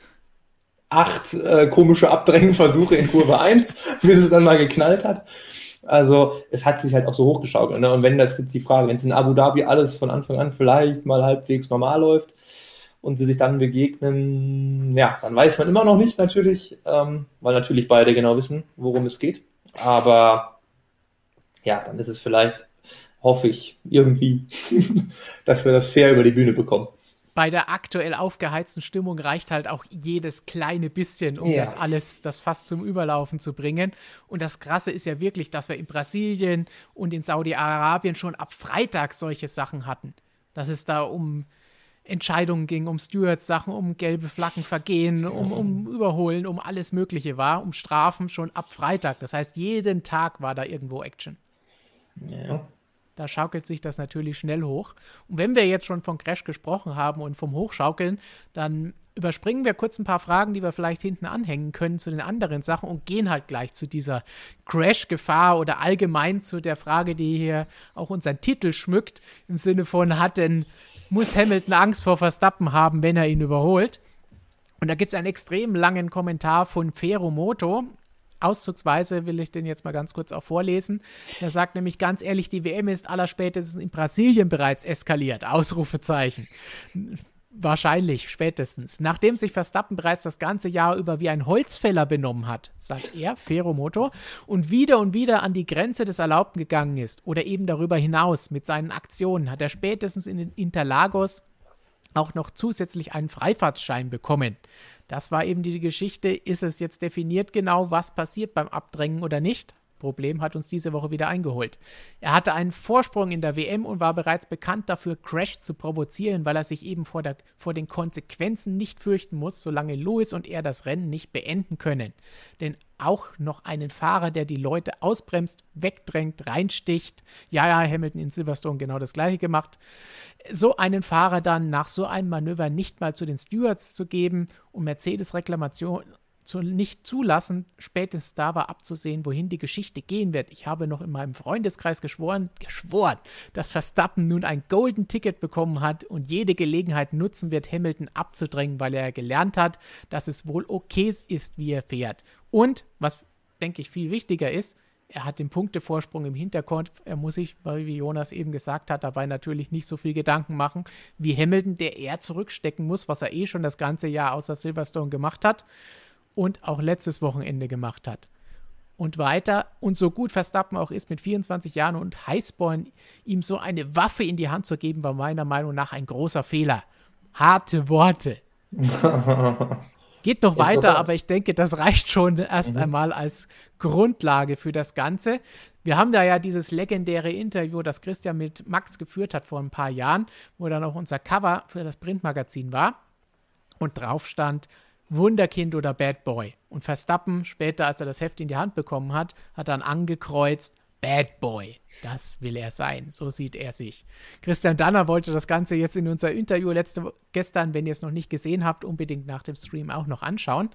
acht äh, komische Abdrängenversuche in Kurve 1, (laughs) bis es dann mal geknallt hat. Also es hat sich halt auch so hochgeschaukelt. Ne? Und wenn das jetzt die Frage, wenn es in Abu Dhabi alles von Anfang an vielleicht mal halbwegs normal läuft und sie sich dann begegnen, ja, dann weiß man immer noch nicht natürlich, ähm, weil natürlich beide genau wissen, worum es geht. Aber ja, dann ist es vielleicht, hoffe ich, irgendwie, (laughs) dass wir das fair über die Bühne bekommen bei der aktuell aufgeheizten Stimmung reicht halt auch jedes kleine bisschen, um ja. das alles, das fast zum Überlaufen zu bringen. Und das Krasse ist ja wirklich, dass wir in Brasilien und in Saudi-Arabien schon ab Freitag solche Sachen hatten. Dass es da um Entscheidungen ging, um Stewards-Sachen, um gelbe Flaggen vergehen, um, um Überholen, um alles Mögliche war, um Strafen schon ab Freitag. Das heißt, jeden Tag war da irgendwo Action. Ja. Da schaukelt sich das natürlich schnell hoch. Und wenn wir jetzt schon von Crash gesprochen haben und vom Hochschaukeln, dann überspringen wir kurz ein paar Fragen, die wir vielleicht hinten anhängen können zu den anderen Sachen und gehen halt gleich zu dieser Crash-Gefahr oder allgemein zu der Frage, die hier auch unseren Titel schmückt, im Sinne von, hat denn, muss Hamilton Angst vor Verstappen haben, wenn er ihn überholt? Und da gibt es einen extrem langen Kommentar von Feromoto, auszugsweise will ich den jetzt mal ganz kurz auch vorlesen. Er sagt nämlich ganz ehrlich, die WM ist allerspätestens in Brasilien bereits eskaliert. Ausrufezeichen. Wahrscheinlich, spätestens. Nachdem sich Verstappen bereits das ganze Jahr über wie ein Holzfäller benommen hat, sagt er, Feromoto, und wieder und wieder an die Grenze des Erlaubten gegangen ist oder eben darüber hinaus mit seinen Aktionen, hat er spätestens in den Interlagos auch noch zusätzlich einen Freifahrtsschein bekommen. Das war eben die Geschichte. Ist es jetzt definiert genau, was passiert beim Abdrängen oder nicht? Problem hat uns diese Woche wieder eingeholt. Er hatte einen Vorsprung in der WM und war bereits bekannt dafür, Crash zu provozieren, weil er sich eben vor, der, vor den Konsequenzen nicht fürchten muss, solange Lewis und er das Rennen nicht beenden können. Denn auch noch einen Fahrer, der die Leute ausbremst, wegdrängt, reinsticht. Ja, ja, Hamilton in Silverstone genau das gleiche gemacht. So einen Fahrer dann nach so einem Manöver nicht mal zu den Stewards zu geben und Mercedes Reklamation zu nicht zulassen, spätestens da war abzusehen, wohin die Geschichte gehen wird. Ich habe noch in meinem Freundeskreis geschworen, geschworen, dass Verstappen nun ein Golden Ticket bekommen hat und jede Gelegenheit nutzen wird, Hamilton abzudrängen, weil er gelernt hat, dass es wohl okay ist, wie er fährt. Und, was denke ich viel wichtiger ist, er hat den Punktevorsprung im Hinterkopf. Er muss sich, wie Jonas eben gesagt hat, dabei natürlich nicht so viel Gedanken machen wie Hamilton, der eher zurückstecken muss, was er eh schon das ganze Jahr außer Silverstone gemacht hat und auch letztes Wochenende gemacht hat. Und weiter, und so gut Verstappen auch ist mit 24 Jahren und Heißborn, ihm so eine Waffe in die Hand zu geben, war meiner Meinung nach ein großer Fehler. Harte Worte. (laughs) Geht noch weiter, aber ich denke, das reicht schon erst mhm. einmal als Grundlage für das Ganze. Wir haben da ja dieses legendäre Interview, das Christian mit Max geführt hat vor ein paar Jahren, wo dann auch unser Cover für das Printmagazin war und drauf stand Wunderkind oder Bad Boy. Und Verstappen, später, als er das Heft in die Hand bekommen hat, hat dann angekreuzt Bad Boy. Das will er sein. So sieht er sich. Christian Danner wollte das Ganze jetzt in unser Interview letzte, gestern, wenn ihr es noch nicht gesehen habt, unbedingt nach dem Stream auch noch anschauen.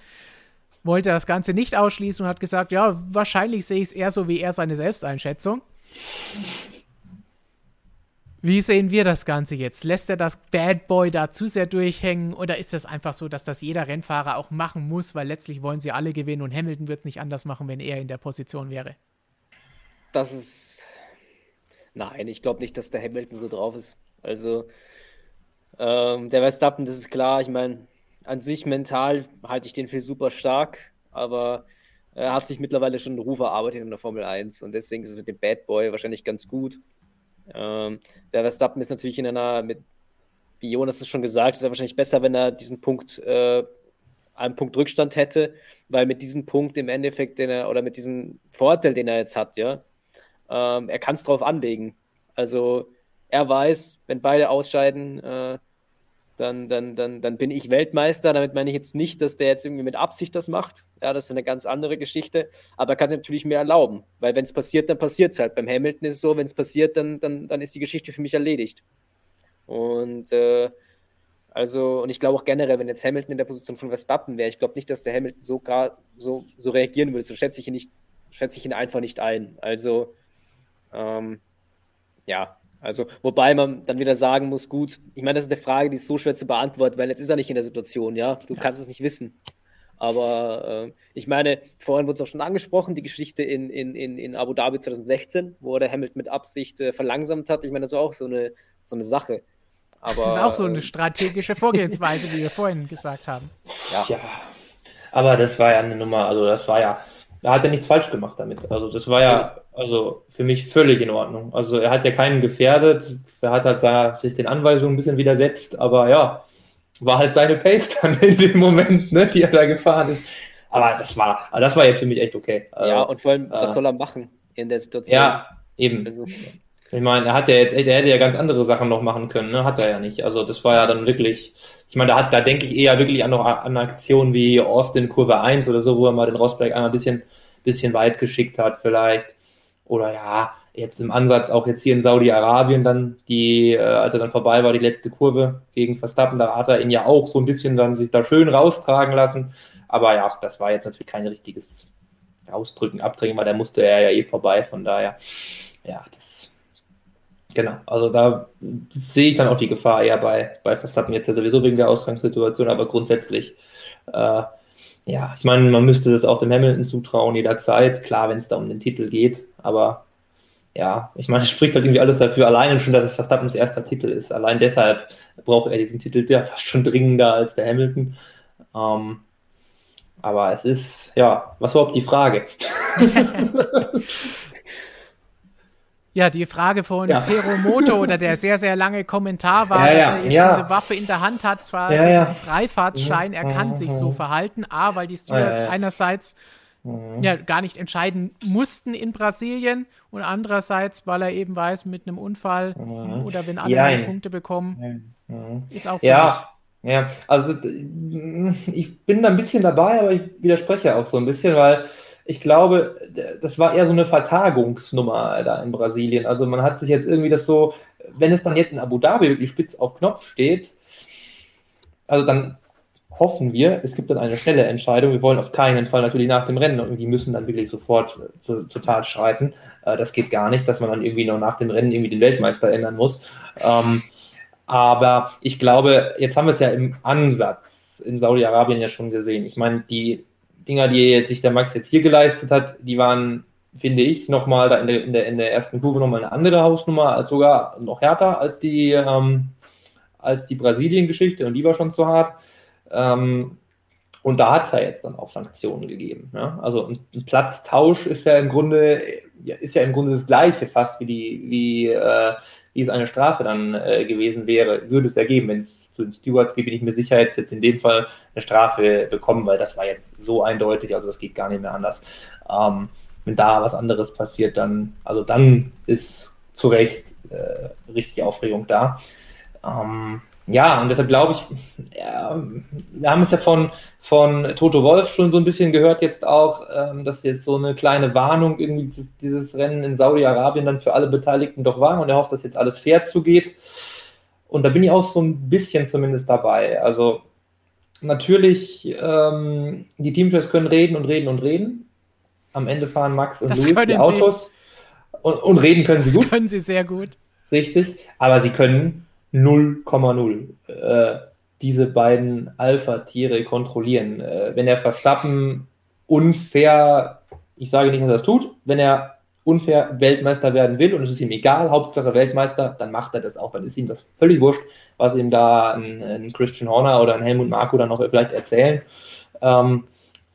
Wollte das Ganze nicht ausschließen und hat gesagt, ja, wahrscheinlich sehe ich es eher so wie er seine Selbsteinschätzung. Wie sehen wir das Ganze jetzt? Lässt er das Bad Boy da zu sehr durchhängen oder ist das einfach so, dass das jeder Rennfahrer auch machen muss, weil letztlich wollen sie alle gewinnen und Hamilton wird es nicht anders machen, wenn er in der Position wäre? Das ist Nein, ich glaube nicht, dass der Hamilton so drauf ist. Also, ähm, der Verstappen, das ist klar. Ich meine, an sich mental halte ich den für super stark, aber er hat sich mittlerweile schon einen Ruf erarbeitet in der Formel 1 und deswegen ist es mit dem Bad Boy wahrscheinlich ganz gut. Ähm, der Verstappen ist natürlich in einer, mit, wie Jonas es schon gesagt, ist er wahrscheinlich besser, wenn er diesen Punkt, äh, einen Punkt Rückstand hätte, weil mit diesem Punkt im Endeffekt, den er, oder mit diesem Vorteil, den er jetzt hat, ja, ähm, er kann es drauf anlegen. Also er weiß, wenn beide ausscheiden, äh, dann, dann, dann, dann bin ich Weltmeister. Damit meine ich jetzt nicht, dass der jetzt irgendwie mit Absicht das macht. Ja, das ist eine ganz andere Geschichte. Aber er kann sich natürlich mehr erlauben. Weil wenn es passiert, dann passiert es halt. Beim Hamilton ist es so, wenn es passiert, dann, dann, dann ist die Geschichte für mich erledigt. Und äh, also, und ich glaube auch generell, wenn jetzt Hamilton in der Position von Verstappen wäre, ich glaube nicht, dass der Hamilton so, so, so reagieren würde. So schätze ich ihn nicht, schätze ich ihn einfach nicht ein. Also ähm, ja, also, wobei man dann wieder sagen muss, gut, ich meine, das ist eine Frage, die ist so schwer zu beantworten, weil jetzt ist er nicht in der Situation, ja. Du ja. kannst es nicht wissen. Aber äh, ich meine, vorhin wurde es auch schon angesprochen, die Geschichte in, in, in, in Abu Dhabi 2016, wo der Hamilton mit Absicht äh, verlangsamt hat. Ich meine, das war auch so eine, so eine Sache. Aber, das ist auch so eine äh, strategische Vorgehensweise, wie wir vorhin gesagt haben. Ja. ja. Aber das war ja eine Nummer, also das war ja, da hat er nichts falsch gemacht damit. Also das war ja also für mich völlig in Ordnung. Also er hat ja keinen gefährdet, er hat halt da sich den Anweisungen ein bisschen widersetzt, aber ja, war halt seine Pace (laughs) dann in dem Moment, ne, die er da gefahren ist. Aber das war, das war jetzt für mich echt okay. Ja, und vor allem, äh, was soll er machen in der Situation? Ja, eben. Also. Ich meine, er hat ja jetzt echt, er hätte ja ganz andere Sachen noch machen können, ne? Hat er ja nicht. Also das war ja dann wirklich, ich meine, da hat, da denke ich eher wirklich an noch an Aktionen wie Austin Kurve 1 oder so, wo er mal den Rosberg einmal ein bisschen, bisschen weit geschickt hat, vielleicht. Oder ja, jetzt im Ansatz auch jetzt hier in Saudi-Arabien dann, die, äh, als er dann vorbei war, die letzte Kurve gegen Verstappen, da hat er ihn ja auch so ein bisschen dann sich da schön raustragen lassen. Aber ja, das war jetzt natürlich kein richtiges Ausdrücken, Abdrängen, weil da musste er ja eh vorbei. Von daher, ja, das Genau, also da sehe ich dann auch die Gefahr eher bei, bei Verstappen jetzt ja sowieso wegen der Ausgangssituation, aber grundsätzlich, äh, ja, ich meine, man müsste das auch dem Hamilton zutrauen jederzeit, klar, wenn es da um den Titel geht, aber ja, ich meine, es spricht halt irgendwie alles dafür, alleine schon, dass es Verstappens erster Titel ist. Allein deshalb braucht er diesen Titel der (laughs) fast schon dringender als der Hamilton. Ähm, aber es ist, ja, was war überhaupt die Frage? (laughs) (laughs) Ja, die Frage von ja. Feromoto (laughs) oder der sehr, sehr lange Kommentar war, ja, dass er jetzt ja. diese Waffe in der Hand hat, zwar so diesen Freifahrtsschein, er kann sich so verhalten, A, weil die Stewards einerseits mhm. ja gar nicht entscheiden mussten in Brasilien und andererseits, weil er eben weiß, mit einem Unfall mhm. oder wenn alle Punkte bekommen, mhm. ist auch Ja, ja, also ich bin da ein bisschen dabei, aber ich widerspreche auch so ein bisschen, weil ich glaube, das war eher so eine Vertagungsnummer da in Brasilien. Also man hat sich jetzt irgendwie das so, wenn es dann jetzt in Abu Dhabi wirklich spitz auf Knopf steht, also dann hoffen wir, es gibt dann eine schnelle Entscheidung. Wir wollen auf keinen Fall natürlich nach dem Rennen und die müssen dann wirklich sofort zur, zur Tat schreiten. Äh, das geht gar nicht, dass man dann irgendwie noch nach dem Rennen irgendwie den Weltmeister ändern muss. Ähm, aber ich glaube, jetzt haben wir es ja im Ansatz in Saudi-Arabien ja schon gesehen. Ich meine, die Dinger, die jetzt sich der Max jetzt hier geleistet hat, die waren, finde ich, nochmal da in der, in, der, in der ersten Kurve nochmal eine andere Hausnummer, als sogar noch härter als die, ähm, als die Brasilien-Geschichte und die war schon zu hart. Ähm, und da hat es ja jetzt dann auch Sanktionen gegeben. Ja? Also ein, ein, Platztausch ist ja im Grunde, ist ja im Grunde das gleiche fast wie die, wie, äh, wie es eine Strafe dann äh, gewesen wäre, würde es ja geben, wenn es zu den Stewards geht, bin ich mir sicher, jetzt, jetzt in dem Fall eine Strafe bekommen, weil das war jetzt so eindeutig, also das geht gar nicht mehr anders. Ähm, wenn da was anderes passiert, dann, also dann ist zu Recht äh, richtig Aufregung da. Ähm, ja, und deshalb glaube ich, ja, wir haben es ja von, von Toto Wolf schon so ein bisschen gehört jetzt auch, ähm, dass jetzt so eine kleine Warnung irgendwie dieses, dieses Rennen in Saudi-Arabien dann für alle Beteiligten doch war und er hofft, dass jetzt alles fair zugeht. Und da bin ich auch so ein bisschen zumindest dabei. Also natürlich, ähm, die Teamchefs können reden und reden und reden. Am Ende fahren Max und Das Louis die Autos. Und, und reden können sie Das gut. können sie sehr gut. Richtig, aber sie können 0,0 äh, diese beiden Alpha-Tiere kontrollieren. Äh, wenn er Verstappen unfair, ich sage nicht, dass er das tut, wenn er unfair Weltmeister werden will und es ist ihm egal, Hauptsache Weltmeister, dann macht er das auch. Dann ist ihm das völlig wurscht, was ihm da ein, ein Christian Horner oder ein Helmut Marko dann noch vielleicht erzählen. Ähm,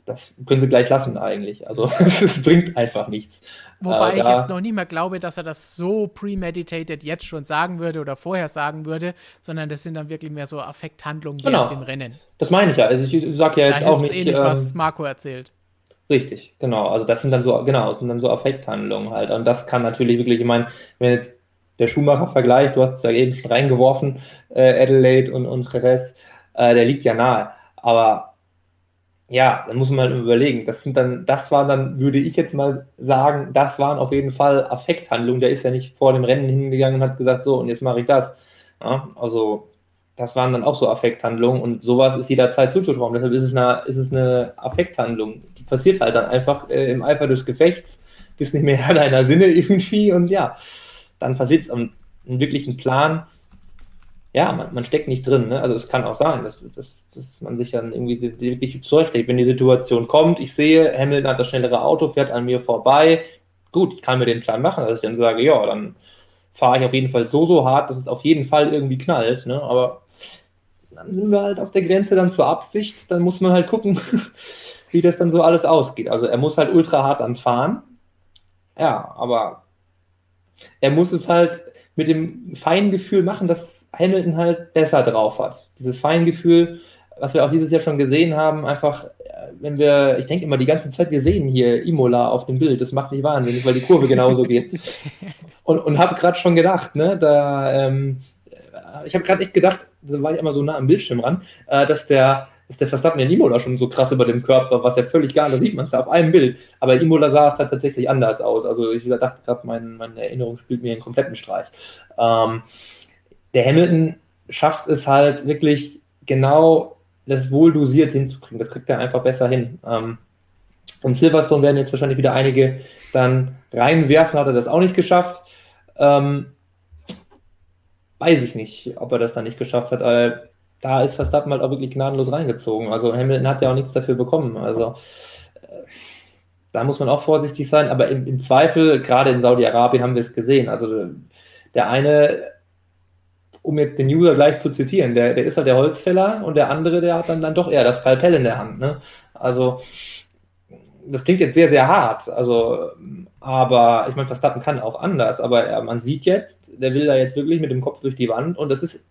das können sie gleich lassen eigentlich. Also (laughs) es bringt einfach nichts. Wobei Äh, ich jetzt noch nicht mehr glaube, dass er das so premeditated jetzt schon sagen würde oder vorher sagen würde, sondern das sind dann wirklich mehr so Affekthandlungen Genau. während dem Rennen. Das meine ich ja. Also ich sage ja Da jetzt auch nicht. eh nicht, ähm, was Marco erzählt. Richtig, genau. Also das sind dann so, genau, das sind dann so Affekthandlungen halt. Und das kann natürlich wirklich, ich meine, wenn jetzt der Schumacher-Vergleich, du hast es ja eben schon reingeworfen, äh, Adelaide und, und Jerez, äh, der liegt ja nahe. Aber ja, dann muss man halt überlegen. Das sind dann, das waren dann, würde ich jetzt mal sagen, das waren auf jeden Fall Affekthandlungen. Der ist ja nicht vor dem Rennen hingegangen und hat gesagt, so, und jetzt mache ich das. Ja, also das waren dann auch so Affekthandlungen und sowas ist jederzeit zuzutrauen. Deshalb ist es eine, ist es eine Affekthandlung. Die passiert halt dann einfach äh, im Eifer des Gefechts, bist nicht mehr (laughs) Herr deiner Sinne irgendwie und ja, dann passiert es am wirklichen Plan. Ja, man, man steckt nicht drin. Ne? Also es kann auch sein, dass, dass, dass man sich dann irgendwie wirklich zurechtlegt. Wenn die Situation kommt, ich sehe, Hamilton hat das schnellere Auto, fährt an mir vorbei. Gut, ich kann mir den Plan machen, dass ich dann sage, ja, dann fahre ich auf jeden Fall so, so hart, dass es auf jeden Fall irgendwie knallt. Ne? Aber dann sind wir halt auf der Grenze dann zur Absicht. Dann muss man halt gucken, (laughs) wie das dann so alles ausgeht. Also er muss halt ultra hart dann fahren. Ja, aber er muss es halt mit dem feinen Gefühl machen, dass Hamilton halt besser drauf hat. Dieses Feingefühl, was wir auch dieses Jahr schon gesehen haben, einfach, äh, wenn wir, ich denke immer die ganze Zeit, wir sehen hier Imola auf dem Bild, das macht mich wahnsinnig, weil die Kurve genauso geht. (laughs) Und, und habe gerade schon gedacht, ne, da, ähm, ich habe gerade echt gedacht, da war ich immer so nah am Bildschirm ran, äh, dass der, dass der Verstappen in Imola schon so krass über dem Körper war, was ja völlig gar, da sieht man es ja auf einem Bild. Aber Imola sah es halt tatsächlich anders aus. Also ich dachte gerade, mein, meine Erinnerung spielt mir einen kompletten Streich. Ähm, der Hamilton schafft es halt wirklich genau das wohl dosiert hinzukriegen. Das kriegt er einfach besser hin. Ähm, und Silverstone werden jetzt wahrscheinlich wieder einige dann reinwerfen, hat er das auch nicht geschafft. Ähm, weiß ich nicht, ob er das dann nicht geschafft hat. Aber da ist Verstappen halt auch wirklich gnadenlos reingezogen. Also Hamilton hat ja auch nichts dafür bekommen. Also äh, da muss man auch vorsichtig sein. Aber im, im Zweifel, gerade in Saudi-Arabien haben wir es gesehen. Also der eine, um jetzt den User gleich zu zitieren, der, der ist halt der Holzfäller und der andere, der hat dann, dann doch eher das Skalpell in der Hand. Ne? Also das klingt jetzt sehr, sehr hart. Also, aber ich meine, Verstappen kann auch anders. Aber er, man sieht jetzt, der will da jetzt wirklich mit dem Kopf durch die Wand und das ist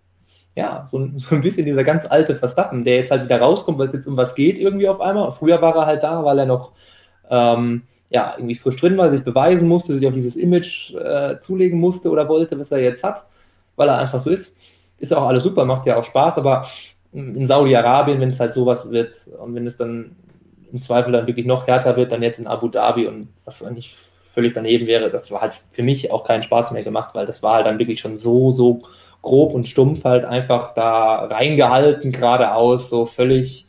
ja, so, ein- (laughs) so ein bisschen dieser ganz alte Verstappen, der jetzt halt wieder rauskommt, weil es jetzt um was geht irgendwie auf einmal. Früher war er halt da, weil er noch ähm, ja, irgendwie frisch drin war, sich beweisen musste, sich auch dieses Image äh, zulegen musste oder wollte, was er jetzt hat, weil er einfach so ist. Ist auch alles super, macht ja auch Spaß, aber in Saudi-Arabien, wenn es halt sowas wird und wenn es dann im Zweifel dann wirklich noch härter wird, dann jetzt in Abu Dhabi und was eigentlich völlig daneben wäre, das war halt für mich auch keinen Spaß mehr gemacht, weil das war halt dann wirklich schon so, so grob und stumpf halt einfach da reingehalten, geradeaus, so völlig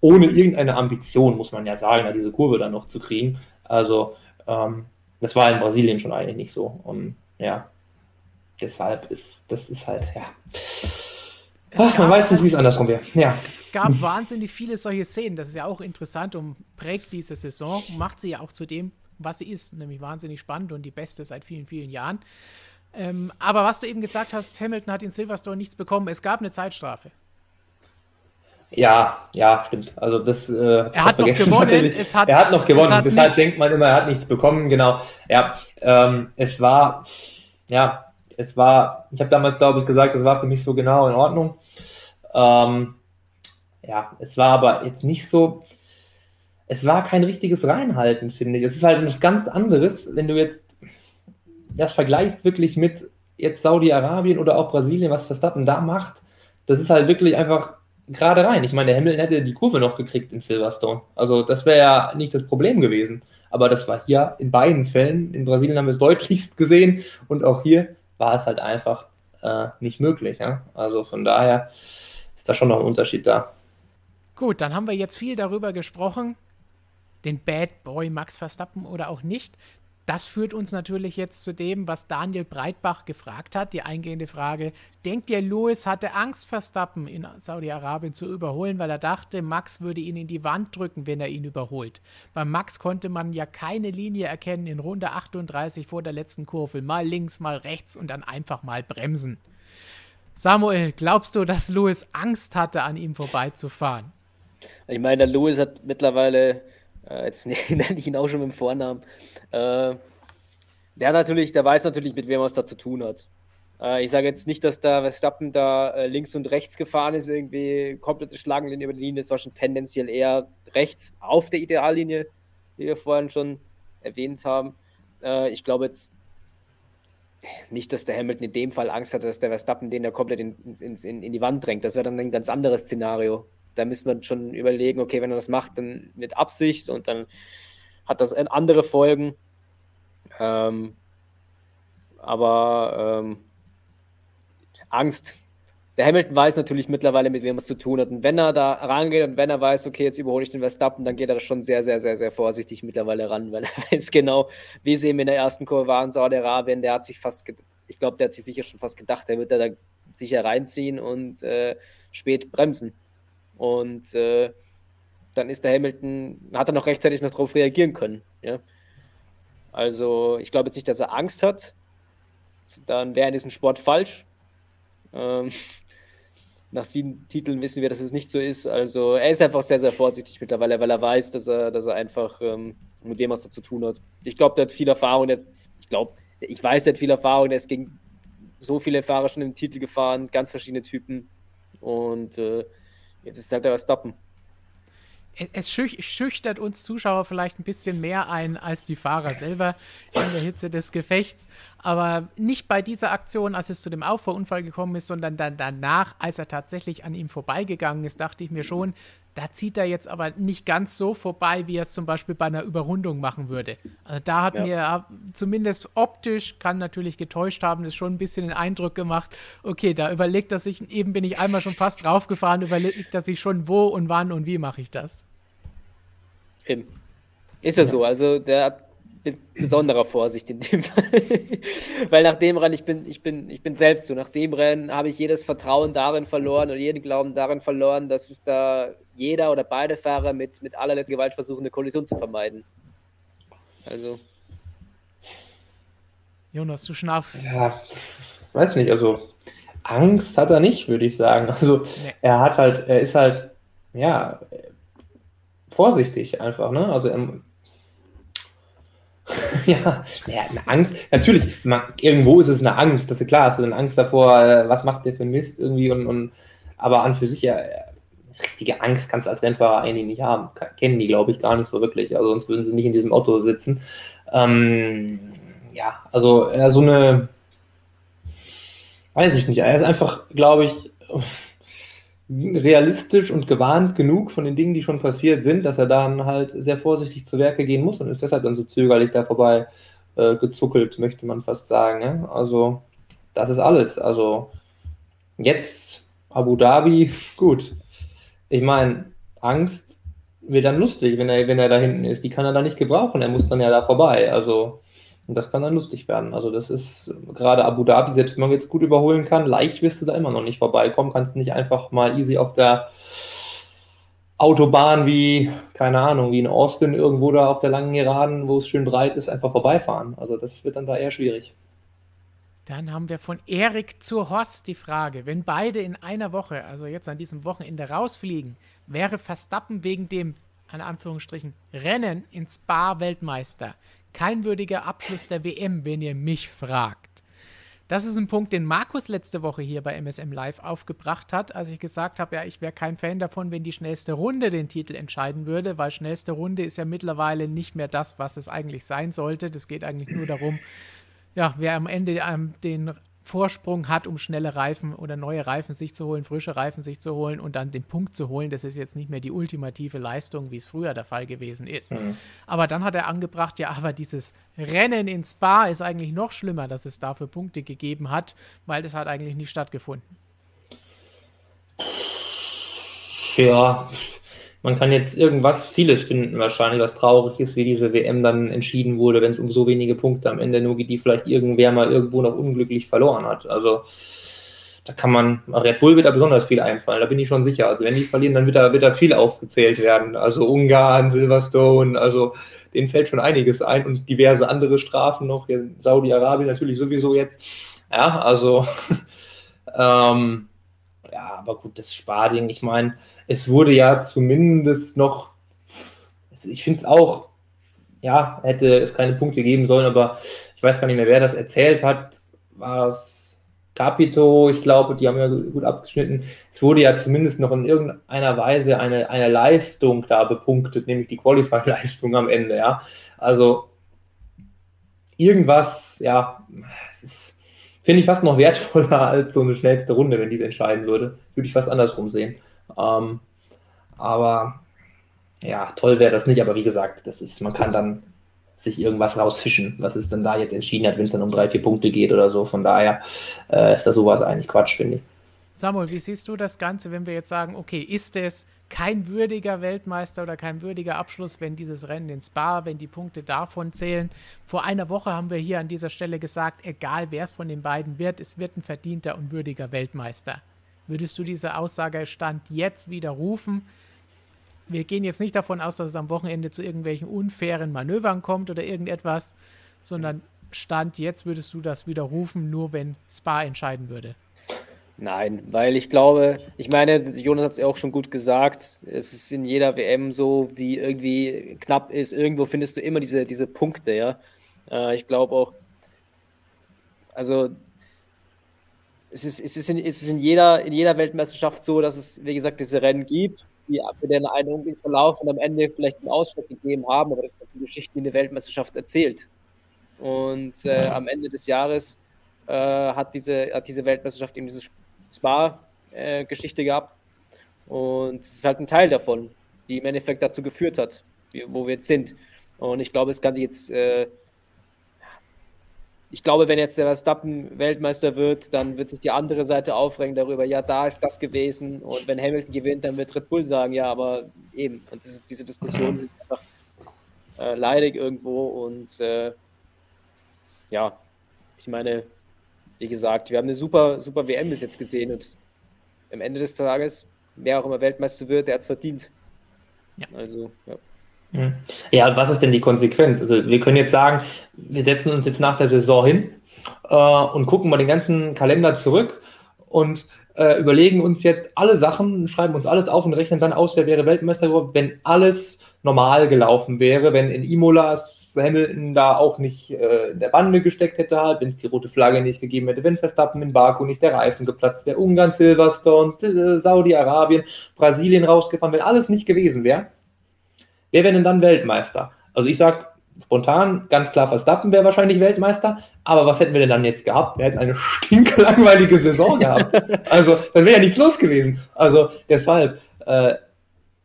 ohne irgendeine Ambition, muss man ja sagen, diese Kurve dann noch zu kriegen. Also, ähm, das war in Brasilien schon eigentlich nicht so. Und ja, deshalb ist, das ist halt, ja. Ach, man weiß nicht, wie es andersrum wäre. Ja. Es gab wahnsinnig viele solche Szenen. Das ist ja auch interessant und prägt diese Saison und macht sie ja auch zu dem, was sie ist, nämlich wahnsinnig spannend und die beste seit vielen, vielen Jahren. Ähm, aber was du eben gesagt hast, Hamilton hat in Silverstone nichts bekommen. Es gab eine Zeitstrafe. Ja, ja, stimmt. Also das. Äh, Er hat noch (laughs) gewonnen, es hat- er hat noch gewonnen. es hat Deshalb nichts- denkt man immer, er hat nichts bekommen. Genau. Ja, ähm, es war, ja, es war. Ich habe damals, glaube ich, gesagt, es war für mich so genau in Ordnung. Ähm, ja, es war aber jetzt nicht so, es war kein richtiges Reinhalten, finde ich. Es ist halt etwas ganz anderes, wenn du jetzt das vergleichst wirklich mit jetzt Saudi-Arabien oder auch Brasilien, was Verstappen da macht. Das ist halt wirklich einfach gerade rein. Ich meine, der Hamilton hätte die Kurve noch gekriegt in Silverstone. Also das wäre ja nicht das Problem gewesen. Aber das war hier in beiden Fällen. In Brasilien haben wir es (laughs) deutlichst gesehen und auch hier war es halt einfach äh, nicht möglich. Ja? Also von daher ist da schon noch ein Unterschied da. Gut, dann haben wir jetzt viel darüber gesprochen, den Bad Boy Max Verstappen oder auch nicht. Das führt uns natürlich jetzt zu dem, was Daniel Breitbach gefragt hat, die eingehende Frage. Denkt ihr, Lewis hatte Angst, Verstappen in Saudi-Arabien zu überholen, weil er dachte, Max würde ihn in die Wand drücken, wenn er ihn überholt? Bei Max konnte man ja keine Linie erkennen in Runde 38 vor der letzten Kurve. Mal links, mal rechts und dann einfach mal bremsen. Samuel, glaubst du, dass Lewis Angst hatte, an ihm vorbeizufahren? Ich meine, der Lewis hat mittlerweile, äh, jetzt (laughs) nenne ich ihn auch schon mit dem Vornamen, äh, der natürlich, der weiß natürlich, mit wem er es da zu tun hat. Äh, ich sage jetzt nicht, dass da Verstappen da äh, links und rechts gefahren ist, irgendwie komplette Schlangenlinie über die Linie. Es war schon tendenziell eher rechts auf der Ideallinie, wie wir vorhin schon erwähnt haben. Äh, ich glaube jetzt nicht, dass der Hamilton in dem Fall Angst hatte, dass der Verstappen den ja komplett in, in, in, in die Wand drängt. Das wäre dann ein ganz anderes Szenario. Da müsste man schon überlegen, okay, wenn er das macht, dann mit Absicht und dann hat das andere Folgen. Ähm, aber ähm, Angst. Der Hamilton weiß natürlich mittlerweile, mit wem es zu tun hat. Und wenn er da rangeht und wenn er weiß, okay, jetzt überhole ich den Verstappen, dann geht er schon sehr, sehr, sehr, sehr vorsichtig mittlerweile ran, weil er (laughs) weiß genau, wie es eben in der ersten Kurve war in Saudi-Arabien. Der hat sich fast, ich glaube, der hat sich sicher schon fast gedacht, der wird da sicher reinziehen und äh, spät bremsen. Und äh, dann ist der Hamilton, hat er noch rechtzeitig noch darauf reagieren können. Ja? Also ich glaube jetzt nicht, dass er Angst hat. Dann wäre in diesem Sport falsch. Ähm, (laughs) nach sieben Titeln wissen wir, dass es nicht so ist. Also er ist einfach sehr, sehr vorsichtig mittlerweile, weil er weiß, dass er, dass er einfach ähm, mit wem was da zu tun hat. Ich glaube, der hat viel Erfahrung. Der, ich glaube, ich weiß, er hat viel Erfahrung. Der ist gegen so viele Fahrer schon im Titel gefahren, ganz verschiedene Typen. Und äh, jetzt ist halt der Verstappen es schüchtert uns Zuschauer vielleicht ein bisschen mehr ein als die Fahrer selber in der Hitze des Gefechts. Aber nicht bei dieser Aktion, als es zu dem Auffahrunfall gekommen ist, sondern dann danach, als er tatsächlich an ihm vorbeigegangen ist, dachte ich mir schon, da zieht er jetzt aber nicht ganz so vorbei, wie er es zum Beispiel bei einer Überrundung machen würde. Also da hat ja. mir zumindest optisch, kann natürlich getäuscht haben, das schon ein bisschen den Eindruck gemacht, okay, da überlegt er sich, eben bin ich einmal schon fast draufgefahren, überlegt er sich schon, wo und wann und wie mache ich das. Eben. Ist ja, ja so. Also der hat mit besonderer Vorsicht in dem (laughs) Fall. Weil nach dem Rennen, ich bin, ich bin, ich bin selbst so, nach dem Rennen habe ich jedes Vertrauen darin verloren und jeden Glauben darin verloren, dass es da jeder oder beide Fahrer mit, mit allerletzter Gewalt versuchen, eine Kollision zu vermeiden. Also. Jonas, du schnaufst. Ja, weiß nicht, also Angst hat er nicht, würde ich sagen. Also nee. er hat halt, er ist halt, ja, vorsichtig einfach, ne? Also ähm, (laughs) ja, ja, eine Angst. Natürlich, man, irgendwo ist es eine Angst, das ist klar, hast du eine Angst davor, äh, was macht der für Mist irgendwie und, und aber an für sich ja richtige Angst kannst du als Rennfahrer eigentlich nicht haben. Kennen die, glaube ich, gar nicht so wirklich. Also sonst würden sie nicht in diesem Auto sitzen. Ähm, ja, also ja, so eine weiß ich nicht. Er ist einfach, glaube ich, realistisch und gewarnt genug von den Dingen, die schon passiert sind, dass er dann halt sehr vorsichtig zu Werke gehen muss und ist deshalb dann so zögerlich da vorbei äh, gezuckelt, möchte man fast sagen. Ja? Also, das ist alles. Also, jetzt Abu Dhabi, (laughs) gut. Ich meine, Angst wird dann lustig, wenn er, wenn er da hinten ist. Die kann er da nicht gebrauchen. Er muss dann ja da vorbei. Also, und das kann dann lustig werden. Also das ist gerade Abu Dhabi, selbst wenn man jetzt gut überholen kann, leicht wirst du da immer noch nicht vorbeikommen. Kannst nicht einfach mal easy auf der Autobahn wie, keine Ahnung, wie in Austin irgendwo da auf der langen Geraden, wo es schön breit ist, einfach vorbeifahren. Also das wird dann da eher schwierig. Dann haben wir von Erik zur Horst die Frage, wenn beide in einer Woche, also jetzt an diesem Wochenende rausfliegen, wäre Verstappen wegen dem, in Anführungsstrichen, Rennen ins Bar Weltmeister kein würdiger Abschluss der WM, wenn ihr mich fragt. Das ist ein Punkt, den Markus letzte Woche hier bei MSM Live aufgebracht hat, als ich gesagt habe, ja, ich wäre kein Fan davon, wenn die schnellste Runde den Titel entscheiden würde, weil schnellste Runde ist ja mittlerweile nicht mehr das, was es eigentlich sein sollte. Das geht eigentlich nur darum, ja, wer am Ende ähm, den Vorsprung hat, um schnelle Reifen oder neue Reifen sich zu holen, frische Reifen sich zu holen und dann den Punkt zu holen. Das ist jetzt nicht mehr die ultimative Leistung, wie es früher der Fall gewesen ist. Mhm. Aber dann hat er angebracht, ja, aber dieses Rennen in Spa ist eigentlich noch schlimmer, dass es dafür Punkte gegeben hat, weil das hat eigentlich nicht stattgefunden. Ja, man kann jetzt irgendwas, vieles finden wahrscheinlich, was traurig ist, wie diese WM dann entschieden wurde, wenn es um so wenige Punkte am Ende nur geht, die vielleicht irgendwer mal irgendwo noch unglücklich verloren hat. Also da kann man, Red Bull wird da besonders viel einfallen, da bin ich schon sicher. Also wenn die verlieren, dann wird da, wird da viel aufgezählt werden. Also Ungarn, Silverstone, also denen fällt schon einiges ein und diverse andere Strafen noch. Saudi-Arabien natürlich sowieso jetzt. Ja, also (laughs) ähm, aber gut, das Sparding, ich meine, es wurde ja zumindest noch, ich finde es auch, ja, hätte es keine Punkte geben sollen, aber ich weiß gar nicht mehr, wer das erzählt hat. War es Capito? Ich glaube, die haben ja gut abgeschnitten. Es wurde ja zumindest noch in irgendeiner Weise eine, eine Leistung da bepunktet, nämlich die Qualifying-Leistung am Ende, ja. Also irgendwas, ja, es ist finde ich fast noch wertvoller (laughs) als so eine schnellste Runde, wenn diese entscheiden würde. Würde ich fast andersrum sehen. Ähm, aber ja, toll wäre das nicht, aber wie gesagt, das ist, man kann dann sich irgendwas rausfischen, was es dann da jetzt entschieden hat, wenn es dann um drei, vier Punkte geht oder so. Von daher äh, ist das sowas eigentlich Quatsch, finde ich. Samuel, wie siehst du das Ganze, wenn wir jetzt sagen, okay, ist es kein würdiger Weltmeister oder kein würdiger Abschluss, wenn dieses Rennen ins Bar, wenn die Punkte davon zählen. Vor einer Woche haben wir hier an dieser Stelle gesagt, egal wer es von den beiden wird, es wird ein verdienter und würdiger Weltmeister. Würdest du diese Aussage Stand jetzt widerrufen? Wir gehen jetzt nicht davon aus, dass es am Wochenende zu irgendwelchen unfairen Manövern kommt oder irgendetwas, sondern Stand jetzt würdest du das widerrufen, nur wenn Spa entscheiden würde. Nein, weil ich glaube, ich meine, Jonas hat es ja auch schon gut gesagt, es ist in jeder WM so, die irgendwie knapp ist, irgendwo findest du immer diese, diese Punkte, ja. Äh, ich glaube auch, also es ist, es, ist in, es ist in, jeder, in jeder Weltmeisterschaft so, dass es, wie gesagt, diese Rennen gibt, die für den einen ungefähr Verlauf und am Ende vielleicht einen Ausschlag gegeben haben, aber das ist die Geschichte, die eine Weltmeisterschaft erzählt. Und äh, am Ende des Jahres äh, hat, diese, hat diese Weltmeisterschaft eben dieses Spa-Geschichte gehabt. Und es ist halt ein Teil davon, die im Endeffekt dazu geführt hat, wo wir jetzt sind. Und ich glaube, es kann sich jetzt, äh, ich glaube, wenn jetzt der Verstappen Weltmeister wird, dann wird sich die andere Seite aufregen darüber, ja, da ist das gewesen. Und wenn Hamilton gewinnt, dann wird Red Bull sagen, ja, aber eben. Und ist, diese Diskussionen sind einfach äh, leidig irgendwo. Und äh, ja, ich meine, wie gesagt, wir haben eine super, super WM bis jetzt gesehen und am Ende des Tages, wer auch immer Weltmeister wird, der hat es verdient. Ja. Also, ja. Ja, was ist denn die Konsequenz? Also wir können jetzt sagen, wir setzen uns jetzt nach der Saison hin äh, und gucken mal den ganzen Kalender zurück und äh, überlegen uns jetzt alle Sachen, schreiben uns alles auf und rechnen dann aus, wer wäre Weltmeister geworden, wenn alles normal gelaufen wäre, wenn in Imolas Hamilton da auch nicht äh, in der Bande gesteckt hätte, halt, wenn es die rote Flagge nicht gegeben hätte, wenn Verstappen in Baku nicht der Reifen geplatzt wäre, Ungarn, Silverstone, äh, Saudi-Arabien, Brasilien rausgefahren, wenn alles nicht gewesen wäre, wer wäre denn dann Weltmeister? Also ich sage spontan, ganz klar Verstappen wäre wahrscheinlich Weltmeister, aber was hätten wir denn dann jetzt gehabt? Wir hätten eine stinklangweilige Saison (laughs) gehabt. Also dann wäre ja nichts los gewesen. Also deshalb, äh,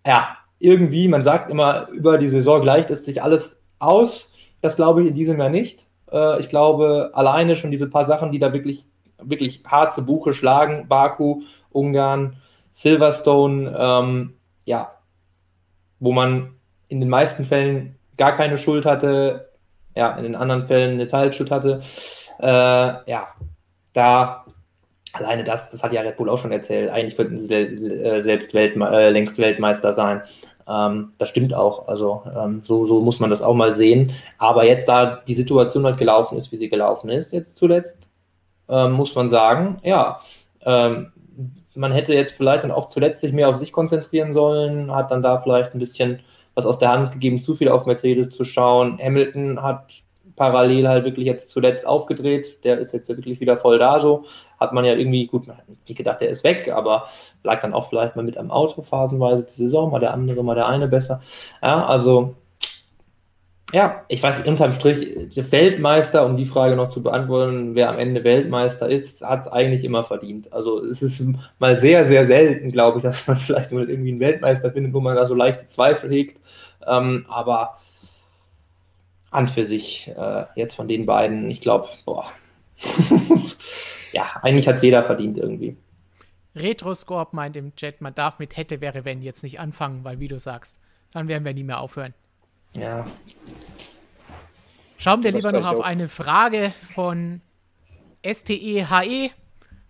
ja, irgendwie, man sagt immer, über die Saison gleicht es sich alles aus. Das glaube ich in diesem Jahr nicht. Äh, ich glaube, alleine schon diese paar Sachen, die da wirklich, wirklich hart zu Buche schlagen, Baku, Ungarn, Silverstone, ähm, ja, wo man in den meisten Fällen gar keine Schuld hatte, ja, in den anderen Fällen eine Teilschuld hatte. Äh, ja, da alleine das, das hat ja Red Bull auch schon erzählt, eigentlich könnten sie äh, selbst Weltme äh, längst Weltmeister sein. Ähm, das stimmt auch. Also ähm, so, so muss man das auch mal sehen. Aber jetzt, da die Situation halt gelaufen ist, wie sie gelaufen ist, jetzt zuletzt, ähm, muss man sagen, ja, ähm, man hätte jetzt vielleicht dann auch zuletzt sich mehr auf sich konzentrieren sollen, hat dann da vielleicht ein bisschen was aus der Hand gegeben, zu viel auf Mercedes zu schauen. Hamilton hat parallel halt wirklich jetzt zuletzt aufgedreht. Der ist jetzt wirklich wieder voll da so. Hat man ja irgendwie, gut, man hat nicht gedacht, der ist weg, aber lag dann auch vielleicht mal mit am Auto phasenweise die Saison, mal der andere, mal der eine besser. Ja, also ja, ich weiß nicht, unterm Strich, der Weltmeister, um die Frage noch zu beantworten, wer am Ende Weltmeister ist, hat es eigentlich immer verdient. Also es ist mal sehr, sehr selten, glaube ich, (laughs) dass man vielleicht mal irgendwie einen Weltmeister findet, wo man da so leichte Zweifel hegt. Ähm, aber an für sich äh, jetzt von den beiden, ich glaube, boah. (laughs) ja, eigentlich hat es jeder verdient irgendwie. Retroscorp meint im Chat, man darf mit hätte, wäre, wenn jetzt nicht anfangen, weil wie du sagst, dann werden wir nie mehr aufhören. Ja. Schauen wir lieber noch auf eine Frage von STEHE. E.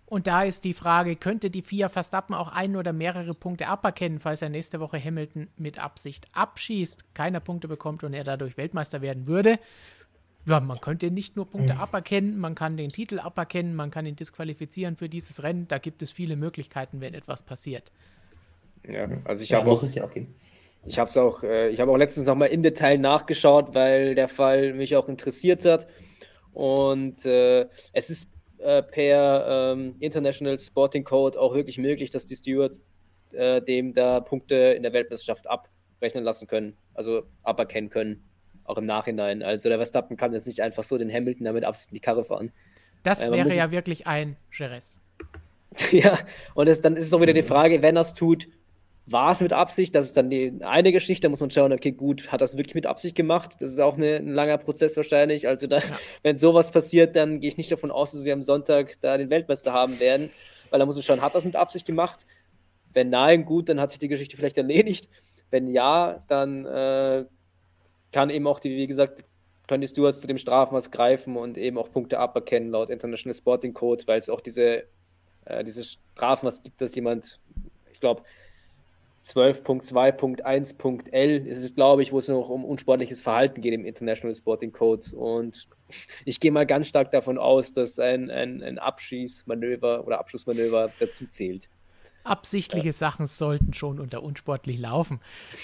Und da ist die Frage, könnte die FIA Verstappen auch ein oder mehrere Punkte aberkennen, falls er nächste Woche Hamilton mit Absicht abschießt, keiner Punkte bekommt und er dadurch Weltmeister werden würde? Ja, man könnte nicht nur Punkte mhm. aberkennen, man kann den Titel aberkennen, man kann ihn disqualifizieren für dieses Rennen. Da gibt es viele Möglichkeiten, wenn etwas passiert. Ja, also ich ja, habe auch, ja auch ich habe es auch, äh, ich habe auch letztens nochmal im Detail nachgeschaut, weil der Fall mich auch interessiert hat. Und äh, es ist äh, per ähm, International Sporting Code auch wirklich möglich, dass die Stewards äh, dem da Punkte in der Weltmeisterschaft abrechnen lassen können, also aberkennen können, auch im Nachhinein. Also der Verstappen kann jetzt nicht einfach so den Hamilton damit Absicht in die Karre fahren. Das äh, wäre ja wirklich ein Jerez. (laughs) ja, und es, dann ist es auch wieder die Frage, wenn er es tut, war es mit Absicht? Das ist dann die eine Geschichte, da muss man schauen, okay, gut, hat das wirklich mit Absicht gemacht? Das ist auch eine, ein langer Prozess wahrscheinlich. Also, da, ja. (laughs) wenn sowas passiert, dann gehe ich nicht davon aus, dass sie am Sonntag da den Weltmeister haben werden, weil da muss man schauen, hat das mit Absicht gemacht? Wenn nein, gut, dann hat sich die Geschichte vielleicht erledigt. Wenn ja, dann äh, kann eben auch die, wie gesagt, die Stewards zu dem Strafmaß greifen und eben auch Punkte aberkennen laut International Sporting Code, weil es auch diese, äh, diese Strafmaß gibt, dass jemand, ich glaube, 12.2.1.l ist es, glaube ich, wo es noch um unsportliches Verhalten geht im International Sporting Code. Und ich gehe mal ganz stark davon aus, dass ein, ein, ein Abschießmanöver oder Abschlussmanöver dazu zählt. Absichtliche. Sachen sollten schon unter unsportlich laufen.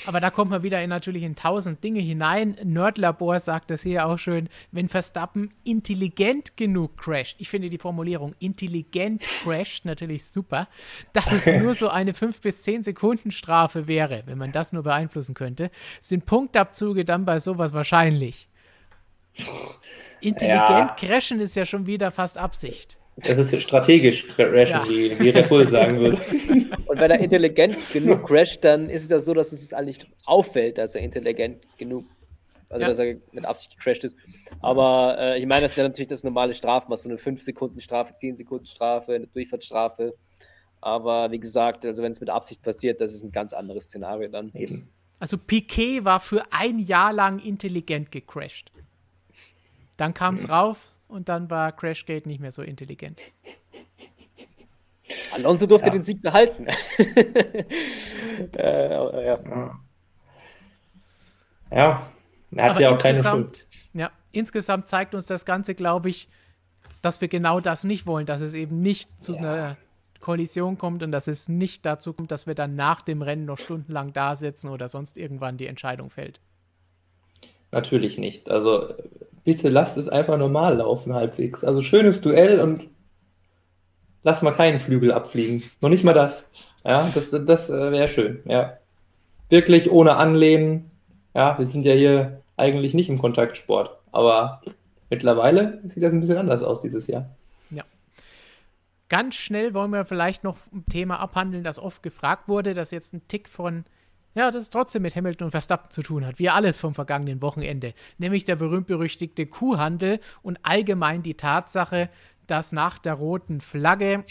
Aber da kommt man wieder in, natürlich in tausend Dinge hinein. Nerdlabor sagt das hier auch schön, wenn Verstappen intelligent genug crasht. Ich finde die Formulierung intelligent crasht natürlich super, dass es nur so eine 5 bis 10 Sekunden Strafe wäre, wenn man das nur beeinflussen könnte, sind Punktabzüge dann bei sowas wahrscheinlich. Intelligent ja. crashen ist ja schon wieder fast Absicht. Das ist strategisch crashen, ja. wie, wie Red Bull sagen würde. Und wenn er intelligent genug crasht, dann ist es ja so, dass es eigentlich auffällt, dass er intelligent genug, also ja. dass er mit Absicht gecrashed ist. Aber äh, ich meine, das ist ja natürlich das normale Strafmaß, so eine 5-Sekunden-Strafe, 10-Sekunden-Strafe, eine Durchfahrtsstrafe. Aber wie gesagt, also wenn es mit Absicht passiert, das ist ein ganz anderes Szenario dann. Eben. Also Piquet war für ein Jahr lang intelligent gecrashed. Dann kam es mhm. rauf, und dann war Crashgate nicht mehr so intelligent. Alonso durfte ja. den Sieg behalten. (laughs) äh, ja. ja. er hat Aber ja auch keine Schuld. Ja, insgesamt zeigt uns das Ganze, glaube ich, dass wir genau das nicht wollen, dass es eben nicht zu ja. einer Kollision kommt und dass es nicht dazu kommt, dass wir dann nach dem Rennen noch stundenlang da sitzen oder sonst irgendwann die Entscheidung fällt. Natürlich nicht. Also bitte lasst es einfach normal laufen halbwegs. Also schönes Duell und lass mal keinen Flügel abfliegen. Noch nicht mal das. Ja, das, das äh, wäre schön. Ja. Wirklich ohne Anlehnen. Ja, wir sind ja hier eigentlich nicht im Kontaktsport. Aber mittlerweile sieht das ein bisschen anders aus dieses Jahr. Ja. Ganz schnell wollen wir vielleicht noch ein Thema abhandeln, das oft gefragt wurde, das jetzt ein Tick von ja, das trotzdem mit Hamilton und Verstappen zu tun hat, wie alles vom vergangenen Wochenende, nämlich der berühmt-berüchtigte Kuhhandel und allgemein die Tatsache, dass nach der roten Flagge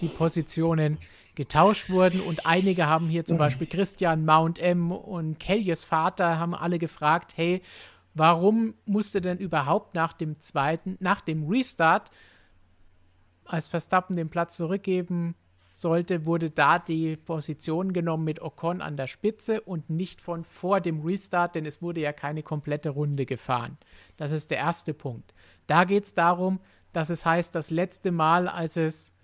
die Positionen getauscht wurden. Und einige haben hier zum Beispiel Christian Mount M und Kellyes Vater haben alle gefragt, hey, warum musste denn überhaupt nach dem zweiten, nach dem Restart, als Verstappen den Platz zurückgeben sollte, wurde da die Position genommen mit Ocon an der Spitze und nicht von vor dem Restart, denn es wurde ja keine komplette Runde gefahren. Das ist der erste Punkt. Da geht es darum, dass es heißt, das letzte Mal, als es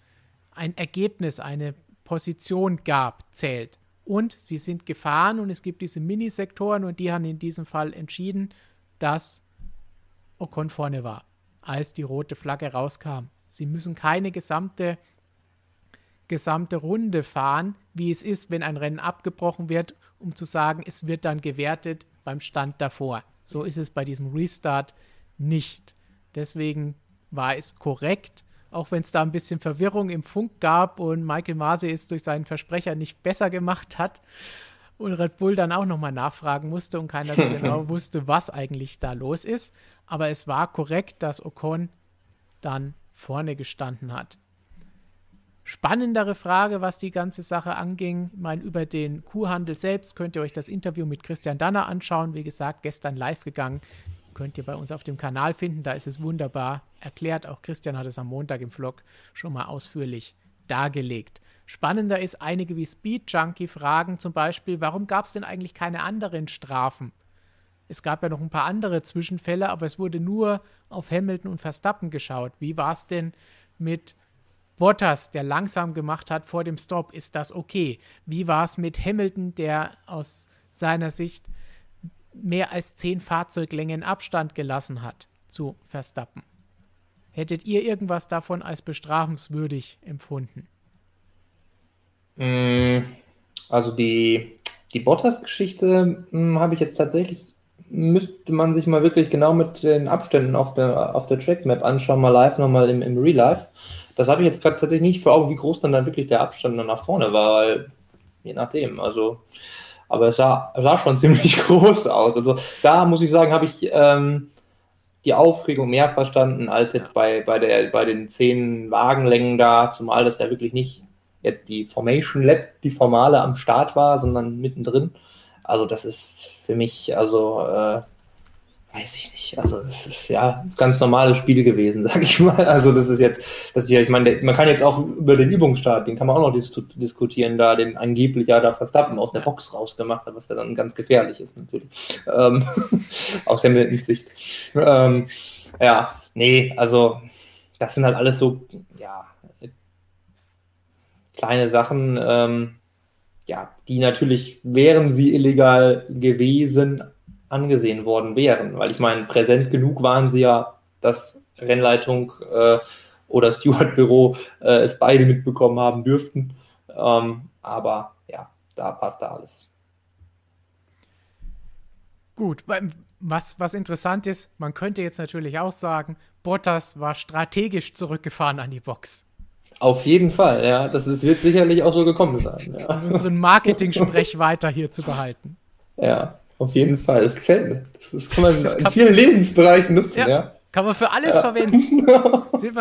ein Ergebnis, eine Position gab, zählt. Und sie sind gefahren und es gibt diese Minisektoren und die haben in diesem Fall entschieden, dass Ocon vorne war, als die rote Flagge rauskam. Sie müssen keine gesamte, gesamte Runde fahren, wie es ist, wenn ein Rennen abgebrochen wird, um zu sagen, es wird dann gewertet beim Stand davor. So ist es bei diesem Restart nicht. Deswegen war es korrekt, auch wenn es da ein bisschen Verwirrung im Funk gab und Michael Mase es durch seinen Versprecher nicht besser gemacht hat und Red Bull dann auch nochmal nachfragen musste und keiner so (laughs) genau wusste, was eigentlich da los ist. Aber es war korrekt, dass Ocon dann vorne gestanden hat. Spannendere Frage, was die ganze Sache anging. Ich meine, über den Kuhhandel selbst könnt ihr euch das Interview mit Christian Danner anschauen. Wie gesagt, gestern live gegangen. Könnt ihr bei uns auf dem Kanal finden. Da ist es wunderbar erklärt. Auch Christian hat es am Montag im Vlog schon mal ausführlich dargelegt. Spannender ist, einige wie Speed Junkie fragen zum Beispiel, warum gab es denn eigentlich keine anderen Strafen? Es gab ja noch ein paar andere Zwischenfälle, aber es wurde nur auf Hamilton und Verstappen geschaut. Wie war es denn mit Bottas, der langsam gemacht hat vor dem Stop? Ist das okay? Wie war es mit Hamilton, der aus seiner Sicht mehr als zehn Fahrzeuglängen Abstand gelassen hat zu Verstappen? Hättet ihr irgendwas davon als bestrafenswürdig empfunden? Mm, also die, die Bottas-Geschichte hm, habe ich jetzt tatsächlich, müsste man sich mal wirklich genau mit den Abständen auf der, auf der Trackmap anschauen, mal live, nochmal im, im Real Life. Das habe ich jetzt gerade tatsächlich nicht vor Augen, wie groß dann, dann wirklich der Abstand dann nach vorne war, weil je nachdem, also aber es sah, sah schon (laughs) ziemlich groß aus. Also da muss ich sagen, habe ich ähm, die Aufregung mehr verstanden als jetzt bei, bei, der, bei den zehn Wagenlängen da, zumal das ja wirklich nicht jetzt die Formation Lab, die formale am Start war, sondern mittendrin. Also das ist für mich, also äh, weiß ich nicht. Also das ist ja ganz normales Spiel gewesen, (laughs) sag ich mal. Also das ist jetzt, das ist ja, ich meine, man kann jetzt auch über den Übungsstart, den kann man auch noch dis diskutieren, da den angeblich ja da Verstappen aus der Box rausgemacht hat, was ja dann ganz gefährlich ist natürlich. Ähm, (laughs) aus Hamiltons Sicht. Ähm, ja, nee, also das sind halt alles so, ja, kleine Sachen, ähm, ja, die natürlich, wären sie illegal gewesen, angesehen worden wären. Weil ich meine, präsent genug waren sie ja, dass Rennleitung äh, oder Steward-Büro äh, es beide mitbekommen haben dürften. Ähm, aber ja, da passt da alles. Gut, was, was interessant ist, man könnte jetzt natürlich auch sagen, Bottas war strategisch zurückgefahren an die Box. Auf jeden Fall, ja. Das ist, wird sicherlich auch so gekommen sein. Ja. (laughs) Unseren Marketing-Sprech (laughs) weiter hier zu behalten. Ja, auf jeden Fall. Das gefällt mir. Das, das kann man das in kann vielen Lebensbereichen nutzen, ja. ja. Kann man für alles ja. verwenden.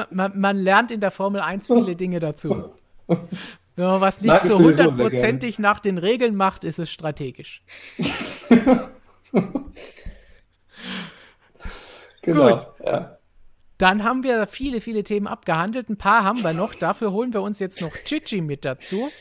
(laughs) man, man, lernt in der Formel 1 viele Dinge dazu. Wenn man was nicht so hundertprozentig nach den Regeln macht, ist es strategisch. (laughs) genau, Gut. Ja. Dann haben wir viele, viele Themen abgehandelt. Ein paar haben wir noch. Dafür holen wir uns jetzt noch Chichi mit dazu.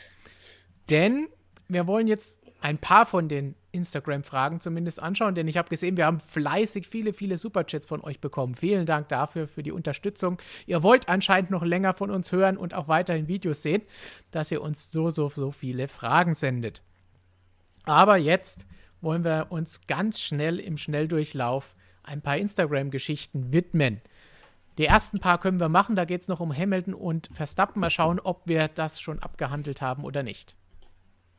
Denn wir wollen jetzt ein paar von den Instagram-Fragen zumindest anschauen, denn ich habe gesehen, wir haben fleißig viele, viele Superchats von euch bekommen. Vielen Dank dafür, für die Unterstützung. Ihr wollt anscheinend noch länger von uns hören und auch weiterhin Videos sehen, dass ihr uns so, so, so viele Fragen sendet. Aber jetzt wollen wir uns ganz schnell im Schnelldurchlauf ein paar Instagram-Geschichten widmen. Die ersten paar können wir machen. Da geht es noch um Hamilton und Verstappen. Mal schauen, ob wir das schon abgehandelt haben oder nicht.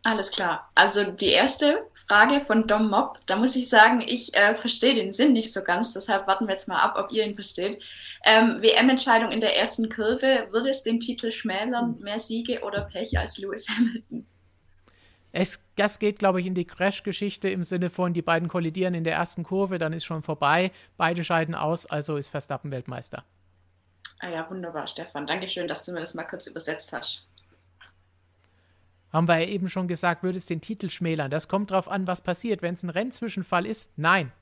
Alles klar. Also die erste Frage von Dom Mob, da muss ich sagen, ich äh, verstehe den Sinn nicht so ganz, deshalb warten wir jetzt mal ab, ob ihr ihn versteht. Ähm, WM-Entscheidung in der ersten Kurve, würde es den Titel schmälern, mehr Siege oder Pech als Lewis Hamilton? Es, das geht, glaube ich, in die Crash-Geschichte im Sinne von, die beiden kollidieren in der ersten Kurve, dann ist schon vorbei, beide scheiden aus, also ist Verstappen Weltmeister. Ah ja, wunderbar, Stefan. Dankeschön, dass du mir das mal kurz übersetzt hast. Haben wir ja eben schon gesagt, würde es den Titel schmälern. Das kommt darauf an, was passiert. Wenn es ein Rennzwischenfall ist, nein.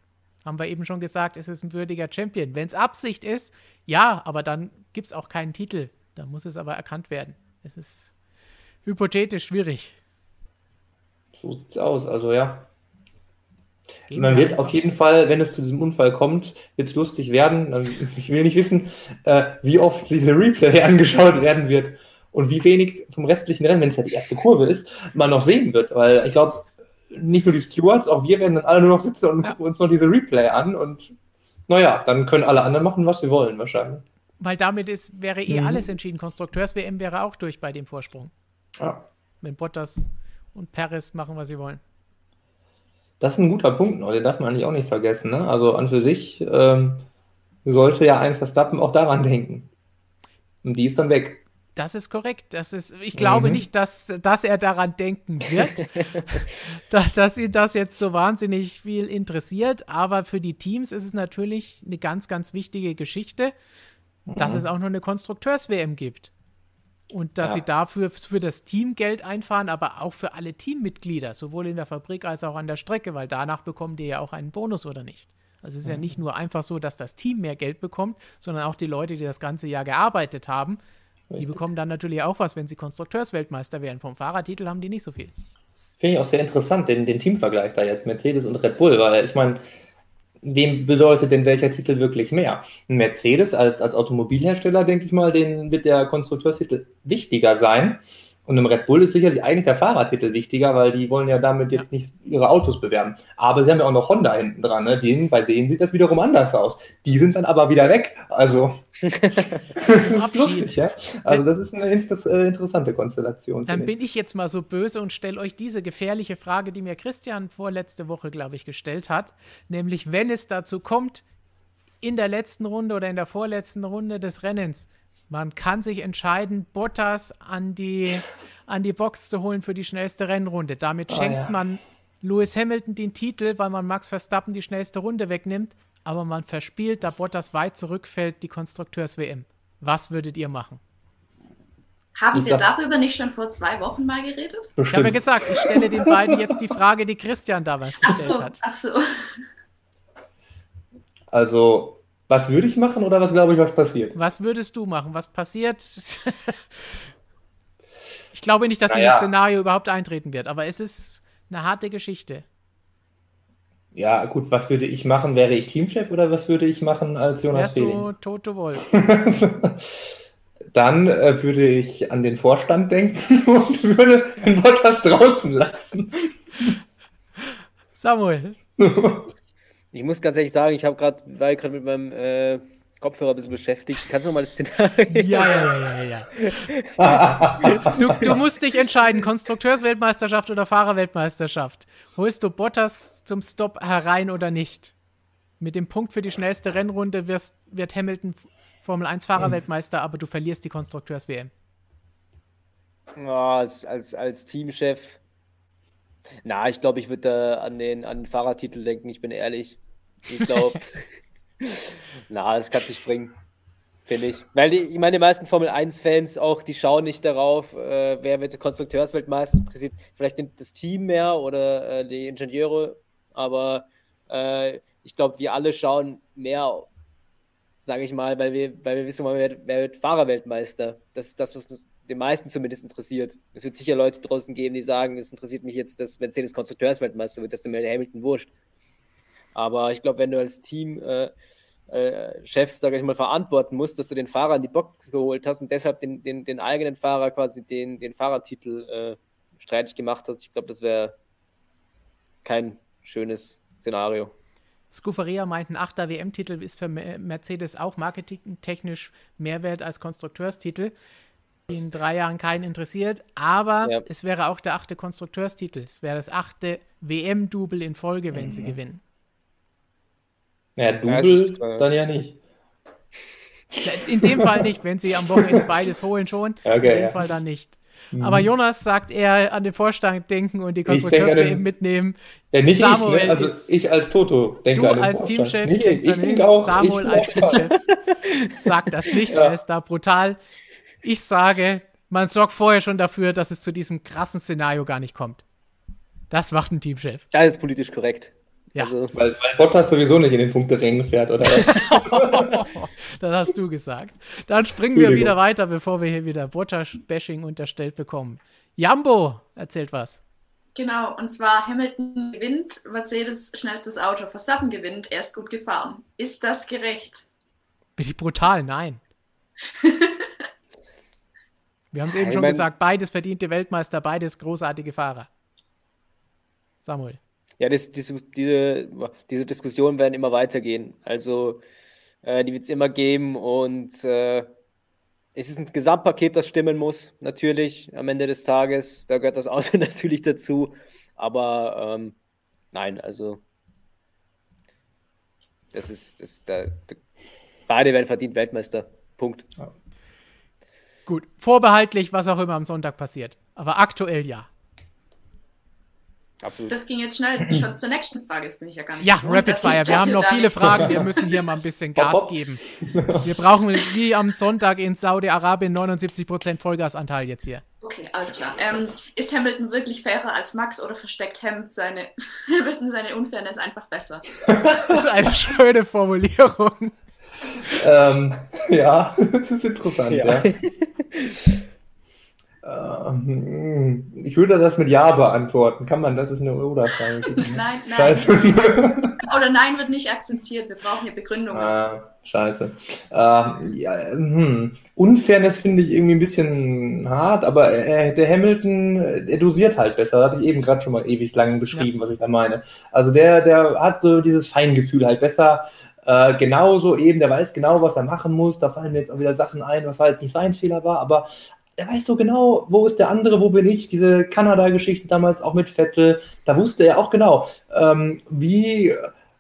Haben wir eben schon gesagt, es ist ein würdiger Champion. Wenn es Absicht ist, ja, aber dann gibt es auch keinen Titel. Da muss es aber erkannt werden. Es ist hypothetisch schwierig. So sieht's aus, also ja. Gehen Man wird auf jeden Fall, wenn es zu diesem Unfall kommt, wird es lustig werden. (laughs) Ich will nicht wissen, äh, wie oft diese Replay angeschaut werden wird und wie wenig vom restlichen Rennen, wenn es ja die erste Kurve ist, man noch sehen wird. Weil ich glaube, nicht nur die Stewards, auch wir werden dann alle nur noch sitzen und gucken uns noch diese Replay an und naja, dann können alle anderen machen, was sie wollen, wahrscheinlich. Weil damit ist, wäre eh Mhm. alles entschieden. Konstrukteurs-WM wäre auch durch bei dem Vorsprung. Ja. Wenn Bottas und Perez machen, was sie wollen. Das ist ein guter Punkt, den darf man eigentlich auch nicht vergessen. Ne? Also an für sich ähm, sollte ja ein Verstappen auch daran denken. Und die ist dann weg. Das ist korrekt. Das ist, ich glaube Mhm. nicht, dass, dass er daran denken wird, (laughs) dass, dass ihn das jetzt so wahnsinnig viel interessiert. Aber für die Teams ist es natürlich eine ganz, ganz wichtige Geschichte, dass Mhm. es auch noch eine Konstrukteurs-WM gibt. Und dass Ja. sie dafür für das Team Geld einfahren, aber auch für alle Teammitglieder, sowohl in der Fabrik als auch an der Strecke, weil danach bekommen die ja auch einen Bonus oder nicht. Also es ist ja nicht nur einfach so, dass das Team mehr Geld bekommt, sondern auch die Leute, die das ganze Jahr gearbeitet haben, die Richtig. bekommen dann natürlich auch was, wenn sie Konstrukteursweltmeister werden. Vom Fahrertitel haben die nicht so viel. Finde ich auch sehr interessant, den, den Teamvergleich da jetzt, Mercedes und Red Bull, weil ich meine, wem bedeutet denn welcher Titel wirklich mehr? Ein Mercedes als, als Automobilhersteller, denke ich mal, den wird der Konstrukteurstitel wichtiger sein. Und im Red Bull ist sicherlich eigentlich der Fahrertitel wichtiger, weil die wollen ja damit jetzt nicht ihre Autos bewerben. Aber sie haben ja auch noch Honda hinten dran. Ne? Denen, bei denen sieht das wiederum anders aus. Die sind dann aber wieder weg. Also, (laughs) das ist lustig, ja. Also, das ist eine äh, interessante Konstellation. Dann bin ich jetzt mal so böse und stelle euch diese gefährliche Frage, die mir Christian vorletzte Woche, glaube ich, gestellt hat. Nämlich, wenn es dazu kommt, in der letzten Runde oder in der vorletzten Runde des Rennens, man kann sich entscheiden, Bottas an die, an die Box zu holen für die schnellste Rennrunde. Damit Ah, schenkt ja. man Lewis Hamilton den Titel, weil man Max Verstappen die schnellste Runde wegnimmt. Aber man verspielt, da Bottas weit zurückfällt, die Konstrukteurs-WM. Was würdet ihr machen? Haben Ich wir sag- darüber nicht schon vor zwei Wochen mal geredet? Ich habe ja Bestimmt. gesagt, ich stelle den beiden jetzt die Frage, die Christian damals Ach gestellt so, hat. ach so. Also, was würde ich machen oder was glaube ich, was passiert? Was würdest du machen? Was passiert? (laughs) ich glaube nicht, dass Naja. dieses Szenario überhaupt eintreten wird, aber es ist eine harte Geschichte. Ja, gut, was würde ich machen? Wäre ich Teamchef oder was würde ich machen als Jonas Wärst du Fehling? Toto Wolf? (laughs) Dann äh, würde ich an den Vorstand denken (laughs) und würde den Bottas draußen lassen. Samuel. Ich muss ganz ehrlich sagen, ich habe gerade, war gerade mit meinem äh, Kopfhörer ein bisschen beschäftigt. Kannst du nochmal das Szenario? Ja, ja, ja, ja, ja. Du, du musst dich entscheiden, Konstrukteursweltmeisterschaft oder Fahrerweltmeisterschaft. Holst du Bottas zum Stop herein oder nicht? Mit dem Punkt für die schnellste Rennrunde wirst, wird Hamilton Formel 1 Fahrerweltmeister, aber du verlierst die Konstrukteurs-WM. Ja, als, als, als Teamchef. Na, ich glaube, ich würde da an den, an den Fahrertitel denken, ich bin ehrlich. Ich glaube. Na, das kannst du nicht bringen. Finde ich. Weil die, ich meine, die meisten Formel 1-Fans auch, die schauen nicht darauf, äh, wer wird Konstrukteursweltmeister, interessiert vielleicht das Team mehr oder äh, die Ingenieure, aber äh, ich glaube, wir alle schauen mehr, sage ich mal, weil wir, weil wir wissen wollen, wer, wer wird Fahrerweltmeister. Das ist das, was uns den meisten zumindest interessiert. Es wird sicher Leute draußen geben, die sagen, es interessiert mich jetzt, dass Mercedes Konstrukteursweltmeister wird, dass der Hamilton wurscht. Aber ich glaube, wenn du als Team äh, äh, Chef, sage ich mal, verantworten musst, dass du den Fahrer in die Box geholt hast und deshalb den, den, den eigenen Fahrer quasi den, den Fahrertitel äh, streitig gemacht hast, ich glaube, das wäre kein schönes Szenario. Scuferia meint, ein achter WM-Titel ist für Me- Mercedes auch marketingtechnisch mehr wert als Konstrukteurstitel. In drei Jahren keinen interessiert, aber Ja. es wäre auch der achte Konstrukteurstitel. Es wäre das achte WM-Double in Folge, wenn sie gewinnen. Ja, Ja, es Double ist, äh, dann ja nicht. In dem Fall nicht, wenn sie am Wochenende beides holen schon. (laughs) Okay, in dem ja. Fall dann nicht. Aber Jonas sagt eher an den Vorstand denken und die den- mitnehmen. Ja, nicht Samuel ich, ne? also ist- ich als Toto denke Du an den als Vorstand. Teamchef Nicht, denkst ich ihn, denke auch, Samuel ich als Teamchef sagt das nicht, er ist da brutal. Ich sage, man sorgt vorher schon dafür, dass es zu diesem krassen Szenario gar nicht kommt. Das macht ein Teamchef. Ja, das ist politisch korrekt. Ja. Also, Weil, weil Bottas sowieso nicht in den Punkterängen fährt, oder was? (laughs) das hast du gesagt. Dann springen wir wieder weiter, bevor wir hier wieder Bottas-Bashing unterstellt bekommen. Jambo erzählt was. Genau, und zwar Hamilton gewinnt, Mercedes schnellstes Auto, Verstappen gewinnt, er ist gut gefahren. Ist das gerecht? Bin ich brutal? Nein. (laughs) Wir haben es eben schon gesagt, beides verdiente Weltmeister, beides großartige Fahrer. Samuel. Ja, das, diese, diese, diese Diskussionen werden immer weitergehen. Also äh, die wird es immer geben und äh, es ist ein Gesamtpaket, das stimmen muss, natürlich am Ende des Tages. Da gehört das Auto (laughs) natürlich dazu. Aber ähm, nein, also das ist, das, da, beide werden verdient Weltmeister. Punkt. Ja. Gut, vorbehaltlich, was auch immer am Sonntag passiert. Aber aktuell ja. Absolut. Das ging jetzt schnell schon zur nächsten Frage, jetzt bin ich ja gar nicht. Ja, Rapid Fire. Wir haben noch viele Fragen. Wir müssen hier mal ein bisschen Gas geben. Wir brauchen wie am Sonntag in Saudi-Arabien 79% Vollgasanteil jetzt hier. Okay, alles klar. Ähm, ist Hamilton wirklich fairer als Max oder versteckt Ham seine, (laughs) Hamilton seine Unfairness einfach besser? (laughs) Das ist eine schöne Formulierung. ähm, ja, (laughs) das ist interessant, ja. ja. Ähm, ich würde das mit Ja beantworten. Kann man, das ist eine Oder-Frage. (laughs) nein, nein. (laughs) Oder Nein wird nicht akzeptiert. Wir brauchen hier Begründungen. Ah, scheiße. Ähm, ja, hm. Unfairness finde ich irgendwie ein bisschen hart, aber äh, der Hamilton, der dosiert halt besser. Das hatte ich eben gerade schon mal ewig lang beschrieben, ja. was ich da meine. Also der, der hat so dieses Feingefühl halt besser. Äh, genauso eben, der weiß genau, was er machen muss. Da fallen mir jetzt auch wieder Sachen ein, was halt nicht sein Fehler war, aber er weiß so genau, wo ist der andere, wo bin ich. Diese Kanada-Geschichte damals auch mit Vettel, da wusste er auch genau, ähm, wie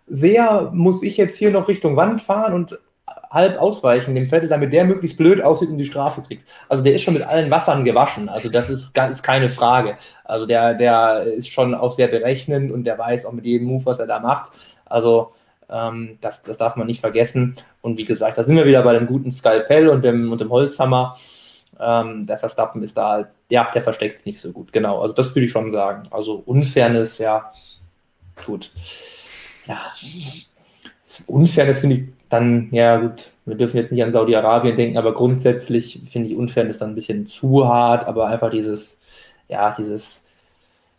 sehr muss ich jetzt hier noch Richtung Wand fahren und halb ausweichen dem Vettel, damit der möglichst blöd aussieht und die Strafe kriegt. Also der ist schon mit allen Wassern gewaschen. Also das ist, ist keine Frage. Also der, der ist schon auch sehr berechnend und der weiß auch mit jedem Move, was er da macht. Also ähm, das, das darf man nicht vergessen. Und wie gesagt, da sind wir wieder bei dem guten Skalpell und dem, und dem Holzhammer. Ähm, der Verstappen ist da halt, ja, der versteckt es nicht so gut. Genau, also das würde ich schon sagen. Also Unfairness, ja, gut. Ja, Unfairness finde ich dann, ja gut, wir dürfen jetzt nicht an Saudi-Arabien denken, aber grundsätzlich finde ich Unfairness dann ein bisschen zu hart, aber einfach dieses, ja, dieses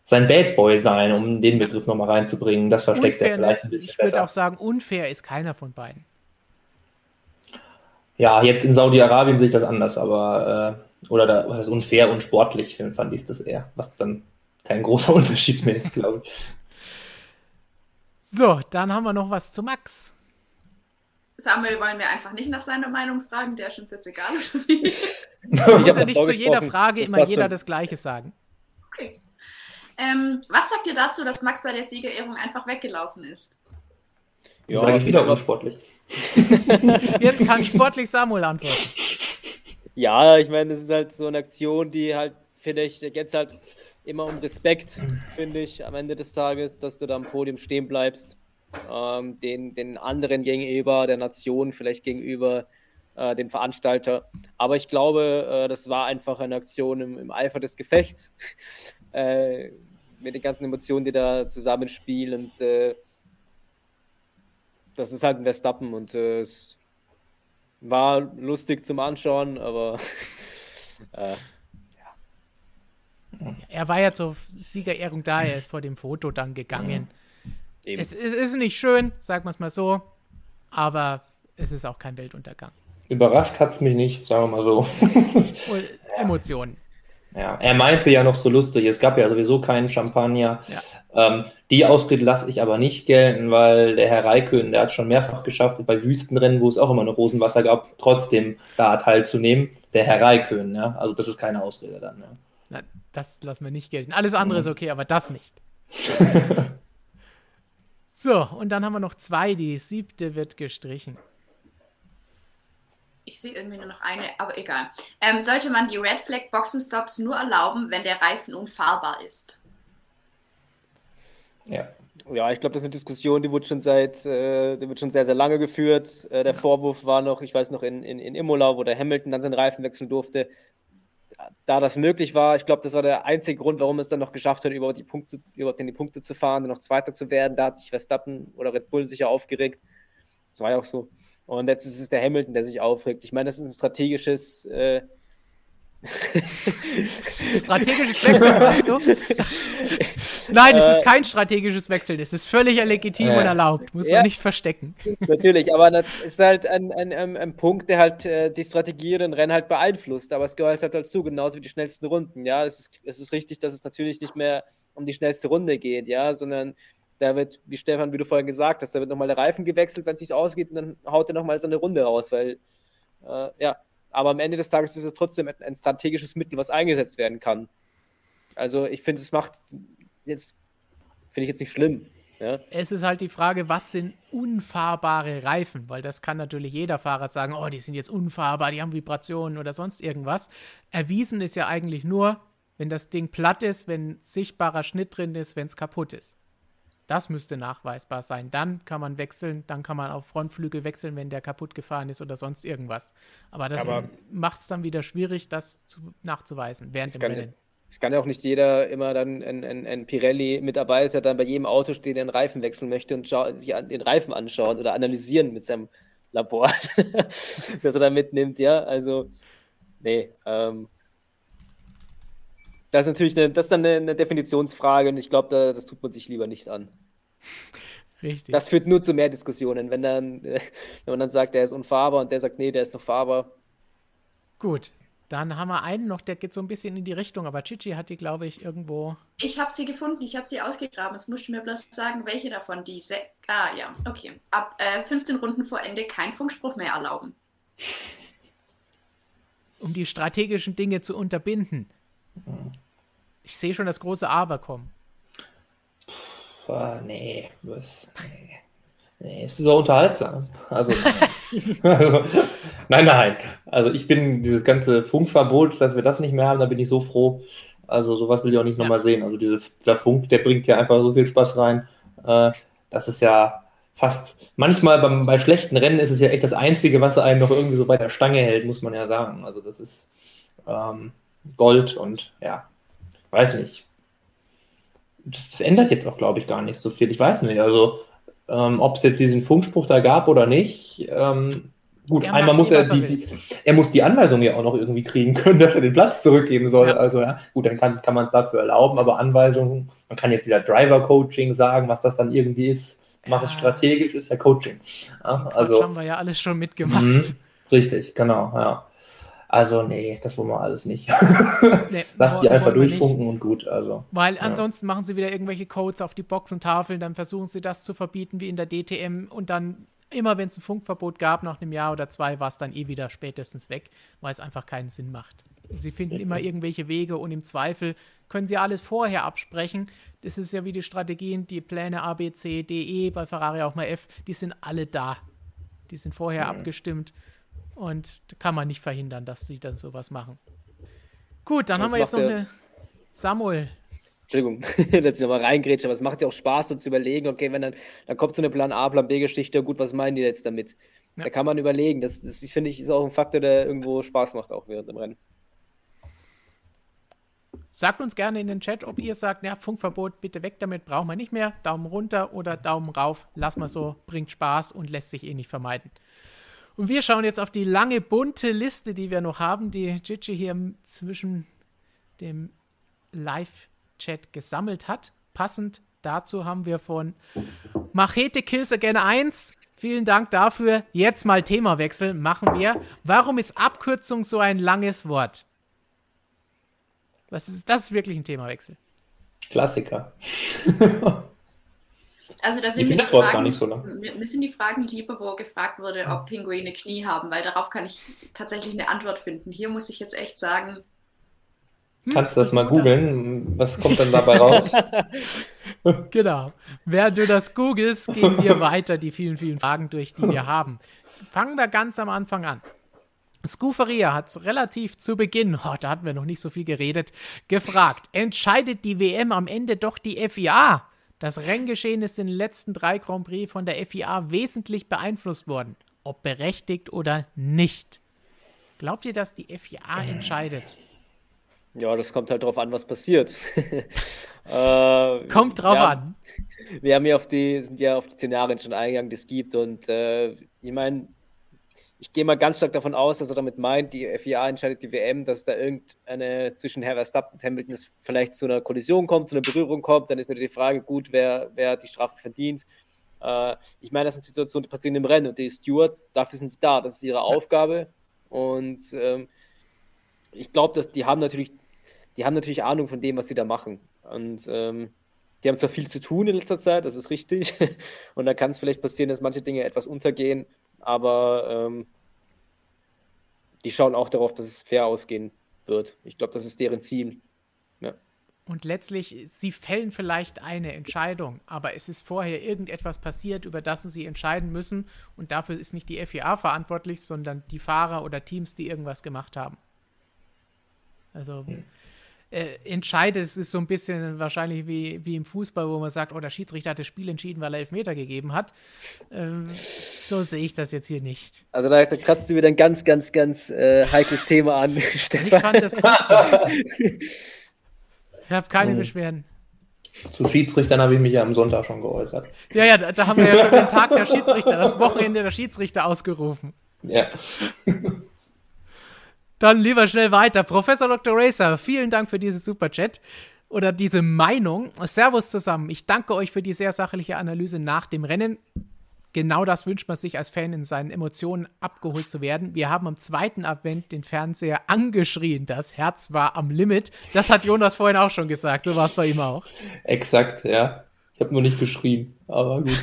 sein Bad Boy sein, um den Begriff nochmal reinzubringen, das versteckt er vielleicht ein bisschen Ich würde auch sagen, unfair ist keiner von beiden. Ja, jetzt in Saudi-Arabien sehe ich das anders, aber äh, oder da was ist unfair und sportlich fand ich das eher, was dann kein großer (laughs) Unterschied mehr ist, glaube ich. So, dann haben wir noch was zu Max. Samuel wollen wir einfach nicht nach seiner Meinung fragen, der ist uns jetzt egal, oder wie? (laughs) ich muss ja nicht zu jeder Frage immer jeder das Gleiche sagen. Okay. Ähm, was sagt ihr dazu, dass Max bei der Siegerehrung einfach weggelaufen ist? Ja, ich wieder unsportlich. (laughs) Jetzt kann sportlich Samuel antworten. Ja, ich meine, es ist halt so eine Aktion, die halt, finde ich, jetzt halt immer um Respekt, finde ich, am Ende des Tages, dass du da am Podium stehen bleibst, ähm, den, den anderen gegenüber, der Nation, vielleicht gegenüber äh, dem Veranstalter. Aber ich glaube, äh, das war einfach eine Aktion im, im Eifer des Gefechts, (laughs) äh, mit den ganzen Emotionen, die da zusammenspielen und äh, das ist halt ein Verstappen und äh, es war lustig zum Anschauen, aber (laughs) äh, ja. Er war ja zur Siegerehrung da, er ist vor dem Foto dann gegangen. Ja. Es, es, ist nicht schön, sagen wir es mal so, aber es ist auch kein Weltuntergang. Überrascht hat es mich nicht, sagen wir mal so. (laughs) Emotionen. Ja, er meinte ja noch so lustig, es gab ja sowieso keinen Champagner. Ja. Ähm, die Ausrede lasse ich aber nicht gelten, weil der Herr Raikön, der hat schon mehrfach geschafft, bei Wüstenrennen, wo es auch immer noch Rosenwasser gab, trotzdem da teilzunehmen. Der Herr Raikön, ja. Also das ist keine Ausrede dann. Ja. Nein, das lassen wir nicht gelten. Alles andere mhm. ist okay, aber das nicht. (laughs) so, und dann haben wir noch zwei. Die siebte wird gestrichen. Ich sehe irgendwie nur noch eine, aber egal. Ähm, sollte man die Red Flag Boxenstops nur erlauben, wenn der Reifen unfahrbar ist? Ja. Ja, ich glaube, das ist eine Diskussion, die wird schon seit, äh, die wird schon sehr, sehr lange geführt. Äh, der ja. Vorwurf war noch, ich weiß noch, in, in, in Imola, wo der Hamilton dann seinen Reifen wechseln durfte. Da das möglich war, ich glaube, das war der einzige Grund, warum es dann noch geschafft hat, überhaupt, die Punkte, überhaupt in die Punkte zu fahren noch Zweiter zu werden. Da hat sich Verstappen oder Red Bull sicher aufgeregt. Das war ja auch so. Und jetzt ist es der Hamilton, der sich aufregt. Ich meine, das ist ein strategisches. Äh strategisches Wechseln, weißt du? (laughs) Nein, es ist äh, kein strategisches Wechseln. Es ist völlig legitim ja. und erlaubt. Muss ja. man nicht verstecken. Natürlich, aber es ist halt ein, ein, ein, ein, Punkt, der halt äh, die Strategie den Rennen halt beeinflusst. Aber es gehört halt dazu, genauso wie die schnellsten Runden. Ja, es ist, es ist richtig, dass es natürlich nicht mehr um die schnellste Runde geht, ja, sondern da wird, wie Stefan, wie du vorher gesagt hast, da wird nochmal der Reifen gewechselt, wenn es sich ausgeht, und dann haut er nochmal so eine Runde raus, weil, äh, ja, aber am Ende des Tages ist es trotzdem ein strategisches Mittel, was eingesetzt werden kann. Also ich finde, es macht jetzt, finde ich jetzt nicht schlimm. Ja. Es ist halt die Frage, was sind unfahrbare Reifen? Weil das kann natürlich jeder Fahrer sagen, oh, die sind jetzt unfahrbar, die haben Vibrationen oder sonst irgendwas. Erwiesen ist ja eigentlich nur, wenn das Ding platt ist, wenn sichtbarer Schnitt drin ist, wenn es kaputt ist. Das müsste nachweisbar sein. Dann kann man wechseln, dann kann man auf Frontflügel wechseln, wenn der kaputt gefahren ist oder sonst irgendwas. Aber das macht es dann wieder schwierig, das zu, nachzuweisen während dem Rennen. Es kann ja auch nicht jeder immer dann ein, ein, ein Pirelli mit dabei ist, der dann bei jedem Auto steht, der einen Reifen wechseln möchte und sich an, den Reifen anschauen oder analysieren mit seinem Labor, (laughs) das er da mitnimmt, ja. Also, nee, ähm, das ist natürlich eine, das ist dann eine, eine Definitionsfrage und ich glaube, da, das tut man sich lieber nicht an. Richtig. Das führt nur zu mehr Diskussionen, wenn dann, (laughs) wenn man dann sagt, der ist unfahrbar und der sagt, nee, der ist noch fahrbar. Gut, dann haben wir einen noch, der geht so ein bisschen in die Richtung, aber Chichi hat die, glaube ich, irgendwo. Ich habe sie gefunden, ich habe sie ausgegraben. Jetzt musst du mir bloß sagen, welche davon die. Se ah, ja, okay. Ab äh, 15 Runden vor Ende kein Funkspruch mehr erlauben. Um die strategischen Dinge zu unterbinden. Ich sehe schon das große Aber kommen. Puh, nee, was, nee. Nee, es ist so unterhaltsam. Also, (laughs) also, nein, nein. Also ich bin dieses ganze Funkverbot, dass wir das nicht mehr haben, da bin ich so froh. Also sowas will ich auch nicht ja. nochmal sehen. Also diese, dieser Funk, der bringt ja einfach so viel Spaß rein. Äh, das ist ja fast, manchmal beim, bei schlechten Rennen ist es ja echt das Einzige, was einen noch irgendwie so bei der Stange hält, muss man ja sagen. Also das ist ähm, Gold und ja, weiß nicht. Das, das ändert jetzt auch, glaube ich, gar nicht so viel. Ich weiß nicht. Also ähm, ob es jetzt diesen Funkspruch da gab oder nicht. Ähm, gut, er einmal muss er die, die, er muss die Anweisung ja auch noch irgendwie kriegen können, (laughs) dass er den Platz zurückgeben soll. Ja. Also ja, gut, dann kann, kann man es dafür erlauben, aber Anweisungen, man kann jetzt wieder Driver-Coaching sagen, was das dann irgendwie ist. Mach ja. es strategisch, ist ja Coaching. Ja, also haben wir ja alles schon mitgemacht. Mhm, richtig, genau, ja. Also, nee, das wollen wir alles nicht. (laughs) Nee, Lass die einfach durchfunken und gut. Also, Weil ja. ansonsten machen sie wieder irgendwelche Codes auf die Boxentafeln, dann versuchen sie das zu verbieten wie in der DTM und dann immer, wenn es ein Funkverbot gab, nach einem Jahr oder zwei, war es dann eh wieder spätestens weg, weil es einfach keinen Sinn macht. Sie finden immer irgendwelche Wege und im Zweifel können sie alles vorher absprechen. Das ist ja wie die Strategien, die Pläne A, B, C, D, E, bei Ferrari auch mal F, die sind alle da. Die sind vorher mhm. abgestimmt. Und kann man nicht verhindern, dass die dann sowas machen. Gut, dann das haben wir jetzt noch eine Samuel. Entschuldigung, (laughs) dass ich nochmal reingrätsche, aber es macht ja auch Spaß, so zu überlegen, okay, wenn dann, dann kommt so eine Plan A, Plan B-Geschichte, gut, was meinen die jetzt damit? Ja. Da kann man überlegen. Das, das finde ich, ist auch ein Faktor, der irgendwo Spaß macht, auch während dem Rennen. Sagt uns gerne in den Chat, ob ihr sagt, ja, Funkverbot, bitte weg damit, brauchen wir nicht mehr. Daumen runter oder Daumen rauf, lass mal so, bringt Spaß und lässt sich eh nicht vermeiden. Und wir schauen jetzt auf die lange, bunte Liste, die wir noch haben, die Gigi hier zwischen dem Live-Chat gesammelt hat. Passend dazu haben wir von Machete Kills Again 1. Vielen Dank dafür. Jetzt mal Themawechsel machen wir. Warum ist Abkürzung so ein langes Wort? Das ist, das ist wirklich ein Themawechsel. Klassiker. (laughs) Also da sind mir, die Fragen, so mir sind die Fragen lieber, wo gefragt wurde, ob Pinguine Knie haben, weil darauf kann ich tatsächlich eine Antwort finden. Hier muss ich jetzt echt sagen. Hm? Kannst du das mal googeln? Was kommt dann dabei raus? (laughs) (laughs) genau. Während du das googelst, gehen wir (laughs) weiter die vielen, vielen Fragen durch, die wir haben. Fangen wir ganz am Anfang an. Scuferia hat relativ zu Beginn, oh, da hatten wir noch nicht so viel geredet, gefragt, entscheidet die WM am Ende doch die FIA? Das Renngeschehen ist in den letzten drei Grand Prix von der FIA wesentlich beeinflusst worden, ob berechtigt oder nicht. Glaubt ihr, dass die FIA entscheidet? Ja, das kommt halt darauf an, was passiert. (laughs) äh, kommt drauf ja, an. Wir haben ja auf die, sind ja auf die Szenarien schon eingegangen, die es gibt. Und äh, ich meine, ich gehe mal ganz stark davon aus, dass er damit meint, die FIA entscheidet die WM, dass da irgendeine zwischen Herr Verstappen und Hamilton vielleicht zu einer Kollision kommt, zu einer Berührung kommt. Dann ist wieder die Frage, gut, wer, wer die Strafe verdient. Äh, ich meine, das sind Situationen, die passieren im Rennen und die Stewards, dafür sind die da. Das ist ihre Aufgabe. Und ähm, ich glaube, dass die haben natürlich, die haben natürlich Ahnung von dem, was sie da machen. Und ähm, die haben zwar viel zu tun in letzter Zeit, das ist richtig. (laughs) Und da kann es vielleicht passieren, dass manche Dinge etwas untergehen, aber ähm, die schauen auch darauf, dass es fair ausgehen wird. Ich glaube, das ist deren Ziel. Ja. Und letztlich, sie fällen vielleicht eine Entscheidung, aber es ist vorher irgendetwas passiert, über das sie entscheiden müssen. Und dafür ist nicht die FIA verantwortlich, sondern die Fahrer oder Teams, die irgendwas gemacht haben. Also äh, entscheidet, es ist so ein bisschen wahrscheinlich wie, wie im Fußball, wo man sagt, oh, der Schiedsrichter hat das Spiel entschieden, weil er Elfmeter gegeben hat. Ähm, so sehe ich das jetzt hier nicht. Also da, da kratzt du wieder ein ganz, ganz, ganz äh, heikles Thema an, (laughs) (laughs) Stefan. Ich fand das gut so. Ich habe keine mhm. Beschwerden. Zu Schiedsrichtern habe ich mich ja am Sonntag schon geäußert. Ja, ja, da, da haben wir ja schon den Tag der Schiedsrichter, das Wochenende der Schiedsrichter ausgerufen. Ja. Dann lieber schnell weiter. Professor Dr. Racer, vielen Dank für diesen Superchat oder diese Meinung. Servus zusammen. Ich danke euch für die sehr sachliche Analyse nach dem Rennen genau das wünscht man sich als Fan in seinen Emotionen abgeholt zu werden. Wir haben am zweiten Advent den Fernseher angeschrien. Das Herz war am Limit. Das hat Jonas vorhin auch schon gesagt. So war es bei ihm auch. Exakt, ja. Ich habe nur nicht geschrien, aber gut.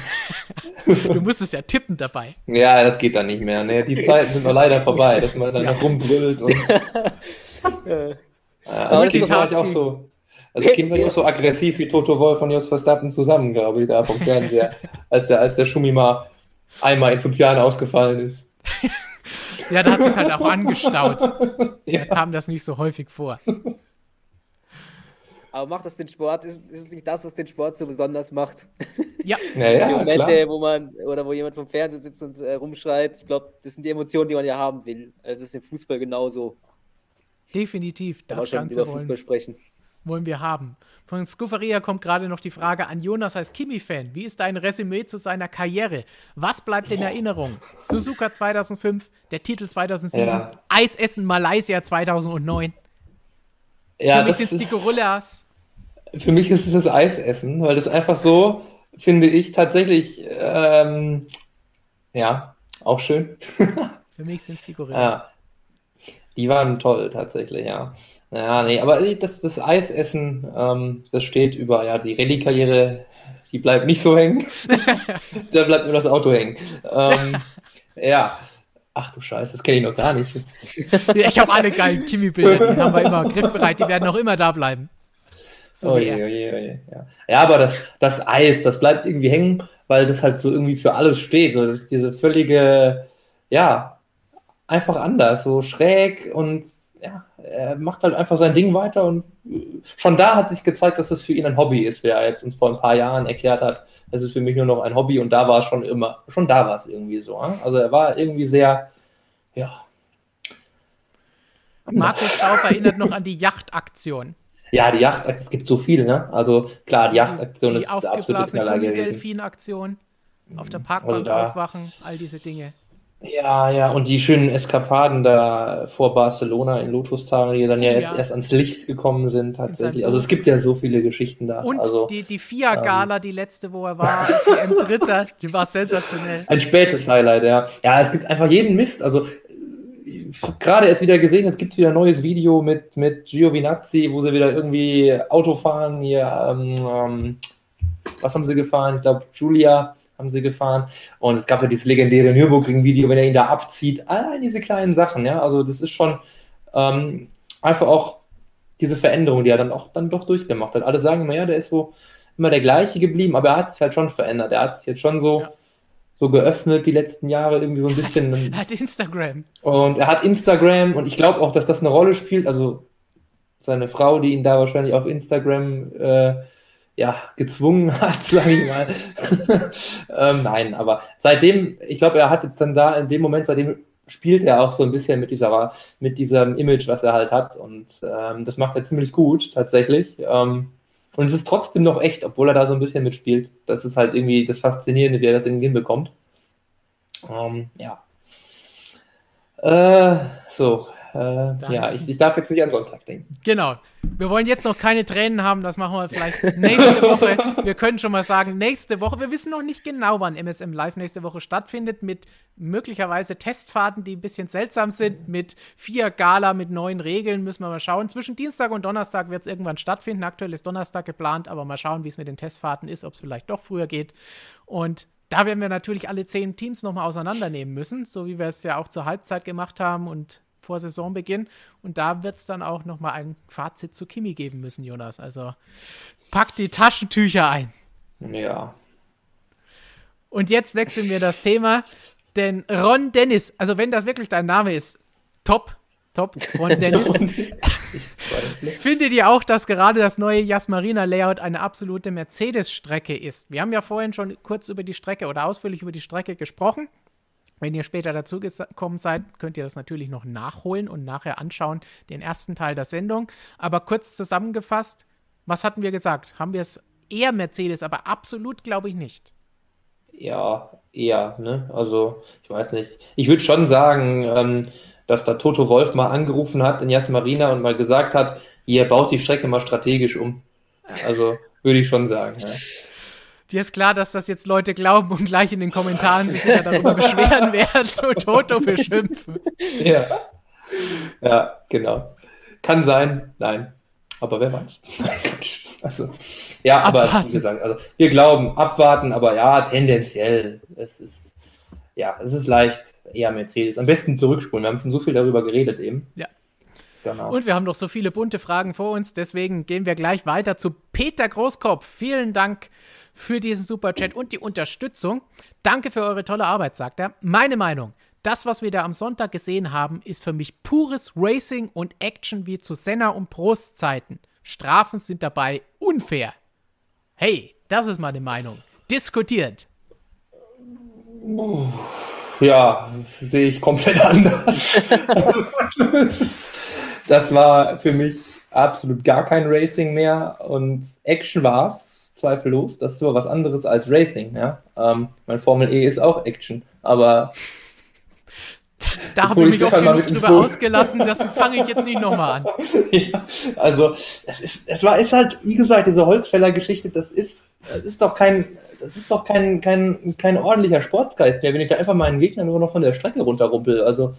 (laughs) du musstest ja tippen dabei. Ja, das geht dann nicht mehr. Nee, die Zeiten sind noch leider vorbei, dass man dann ja. rumbrüllt und. (laughs) ja, also das ich auch so. Also das Kind war ja so aggressiv wie Toto Wolf und Jos Verstappen zusammen, glaube ich, da vom Fernseher, (laughs) als der, als der Schumi mal einmal in fünf Jahren ausgefallen ist. ja, da hat sich halt auch angestaut. Ja. Da kam das nicht so häufig vor. Aber macht das den Sport? Ist, ist es nicht das, was den Sport so besonders macht? (laughs) Ja. Naja, die Momente, klar. wo man oder wo jemand vom Fernseher sitzt und äh, rumschreit, ich glaube, das sind die Emotionen, die man ja haben will. Also es ist im Fußball genauso. Definitiv. Das kann über Fußball sprechen wollen wir haben. Von Scuferia kommt gerade noch die Frage an Jonas als Kimi-Fan. Wie ist dein Resümee zu seiner Karriere? Was bleibt in Erinnerung? Suzuka 2005, der Titel 2007, ja. Eisessen Malaysia 2009. Ja, für mich sind es die Gorillas. Für mich ist es das Eisessen, weil das einfach so, finde ich, tatsächlich, ähm, ja, auch schön. (laughs) für mich sind es die Gorillas. Ja. Die waren toll, tatsächlich, ja. Ja, nee, aber das, das Eisessen, ähm, das steht über, ja, die Rallye-Karriere, die bleibt nicht so hängen. (laughs) da bleibt nur das Auto hängen. Ähm, ja. Ach du Scheiße, das kenne ich noch gar nicht. (laughs) ich habe alle geilen Kimi-Bilder, die haben wir immer griffbereit, die werden auch immer da bleiben. So oje, oje, oje, ja. ja, aber das, das Eis, das bleibt irgendwie hängen, weil das halt so irgendwie für alles steht. So, das ist diese völlige, ja, einfach anders, so schräg und ja, er macht halt einfach sein Ding weiter und schon da hat sich gezeigt, dass es für ihn ein Hobby ist, wer er jetzt uns vor ein paar Jahren erklärt hat, es ist für mich nur noch ein Hobby und da war es schon immer, schon da war es irgendwie so. Also er war irgendwie sehr, ja. Markus Staub erinnert noch an die Yachtaktion. Ja, die Yachtaktion, es gibt so viel, ne? Also klar, die Yachtaktion die ist absolut Knaller gewesen. Die Delfin-Aktion, auf der Parkbank also aufwachen, all diese Dinge. Ja, ja, und die schönen Eskapaden da vor Barcelona in Lotus-Tagen, die dann ja, jetzt erst ans Licht gekommen sind, tatsächlich. Also es gibt ja so viele Geschichten da. Und also, die, die FIA-Gala, ähm, die letzte, wo er war, als WM-Dritter, die war sensationell. Ein spätes Highlight, ja. Ja, es gibt einfach jeden Mist. Also gerade erst wieder gesehen, es gibt wieder ein neues Video mit, mit Giovinazzi, wo sie wieder irgendwie Auto fahren, hier, ähm, ähm was haben sie gefahren? Ich glaube, Julia haben sie gefahren. Und es gab ja dieses legendäre Nürburgring-Video, wenn er ihn da abzieht. All diese kleinen Sachen, ja. Also das ist schon ähm, einfach auch diese Veränderung, die er dann auch dann doch durchgemacht hat. Alle sagen immer, ja, der ist so immer der gleiche geblieben, aber er hat sich halt schon verändert. Er hat sich jetzt schon so, ja. So geöffnet die letzten Jahre, irgendwie so ein (laughs) bisschen. Er hat, Instagram. Und er hat Instagram und ich glaube auch, dass das eine Rolle spielt. Also seine Frau, die ihn da wahrscheinlich auf Instagram äh, ja, gezwungen (laughs) hat, sage ich mal. (laughs) ähm, nein, aber seitdem, ich glaube, er hat jetzt dann da in dem Moment, seitdem spielt er auch so ein bisschen mit dieser, mit diesem Image, was er halt hat. Und ähm, das macht er ziemlich gut, tatsächlich. Ähm, und es ist trotzdem noch echt, obwohl er da so ein bisschen mitspielt. Das ist halt irgendwie das Faszinierende, wie er das irgendwie hinbekommt. Ähm, ja. Äh, so, äh, ja, ich, ich darf jetzt nicht an Sonntag denken. Genau. Wir wollen jetzt noch keine Tränen haben, das machen wir vielleicht nächste Woche. (laughs) Wir können schon mal sagen, nächste Woche, wir wissen noch nicht genau, wann MSM Live nächste Woche stattfindet, mit möglicherweise Testfahrten, die ein bisschen seltsam sind, mit vier Gala, mit neuen Regeln, müssen wir mal schauen. Zwischen Dienstag und Donnerstag wird es irgendwann stattfinden. Aktuell ist Donnerstag geplant, aber mal schauen, wie es mit den Testfahrten ist, ob es vielleicht doch früher geht. Und da werden wir natürlich alle zehn Teams nochmal auseinandernehmen müssen, so wie wir es ja auch zur Halbzeit gemacht haben und vor Saisonbeginn. Und da wird es dann auch nochmal ein Fazit zu Kimi geben müssen, Jonas. Also pack die Taschentücher ein. Ja. Und jetzt wechseln wir das Thema, denn Ron Dennis, also wenn das wirklich dein Name ist, top, top, Ron (laughs) Dennis. Findet ihr auch, dass gerade das neue Jasmarina-Layout eine absolute Mercedes-Strecke ist? Wir haben ja vorhin schon kurz über die Strecke oder ausführlich über die Strecke gesprochen. Wenn ihr später dazu gekommen seid, könnt ihr das natürlich noch nachholen und nachher anschauen, den ersten Teil der Sendung. Aber kurz zusammengefasst, was hatten wir gesagt? Haben wir es eher Mercedes, aber absolut glaube ich nicht. Ja, eher, ne? Also, ich weiß nicht. Ich würde schon sagen, ähm, dass da Toto Wolf mal angerufen hat in Jas Marina und mal gesagt hat, ihr baut die Strecke mal strategisch um. Also, würde ich schon sagen, ja. Dir ist klar, dass das jetzt Leute glauben und gleich in den Kommentaren sich wieder darüber (laughs) beschweren werden, Toto beschimpfen. Ja. Ja, genau. Kann sein, nein. Aber wer weiß. (laughs) also, ja, abwarten. aber wie gesagt, also wir glauben, abwarten, aber ja, tendenziell. Es ist, ja, es ist leicht, eher Mercedes. Am besten zurückspulen. Wir haben schon so viel darüber geredet eben. Ja. Genau. Und wir haben noch so viele bunte Fragen vor uns, deswegen gehen wir gleich weiter zu Peter Großkopf. Vielen Dank für diesen Superchat und die Unterstützung. Danke für eure tolle Arbeit, sagt er. Meine Meinung. Das, was wir da am Sonntag gesehen haben, ist für mich pures Racing und Action wie zu Senna und Prost Zeiten. Strafen sind dabei unfair. Hey, das ist meine Meinung. Diskutiert. Ja, sehe ich komplett (laughs) anders. das war für mich absolut gar kein Racing mehr und Action war es, zweifellos. Das ist aber was anderes als Racing. Ja? Ähm, mein Formel E ist auch Action, aber da habe ich mich auch genug drüber ausgelassen, das fange ich jetzt nicht nochmal an. (laughs) Ja, also, es ist, es war, ist halt, wie gesagt, diese Holzfäller-Geschichte, das ist, das ist doch kein, das ist doch kein, kein, kein ordentlicher Sportsgeist mehr, wenn ich da einfach meinen Gegner nur noch von der Strecke runterrumpel. Also,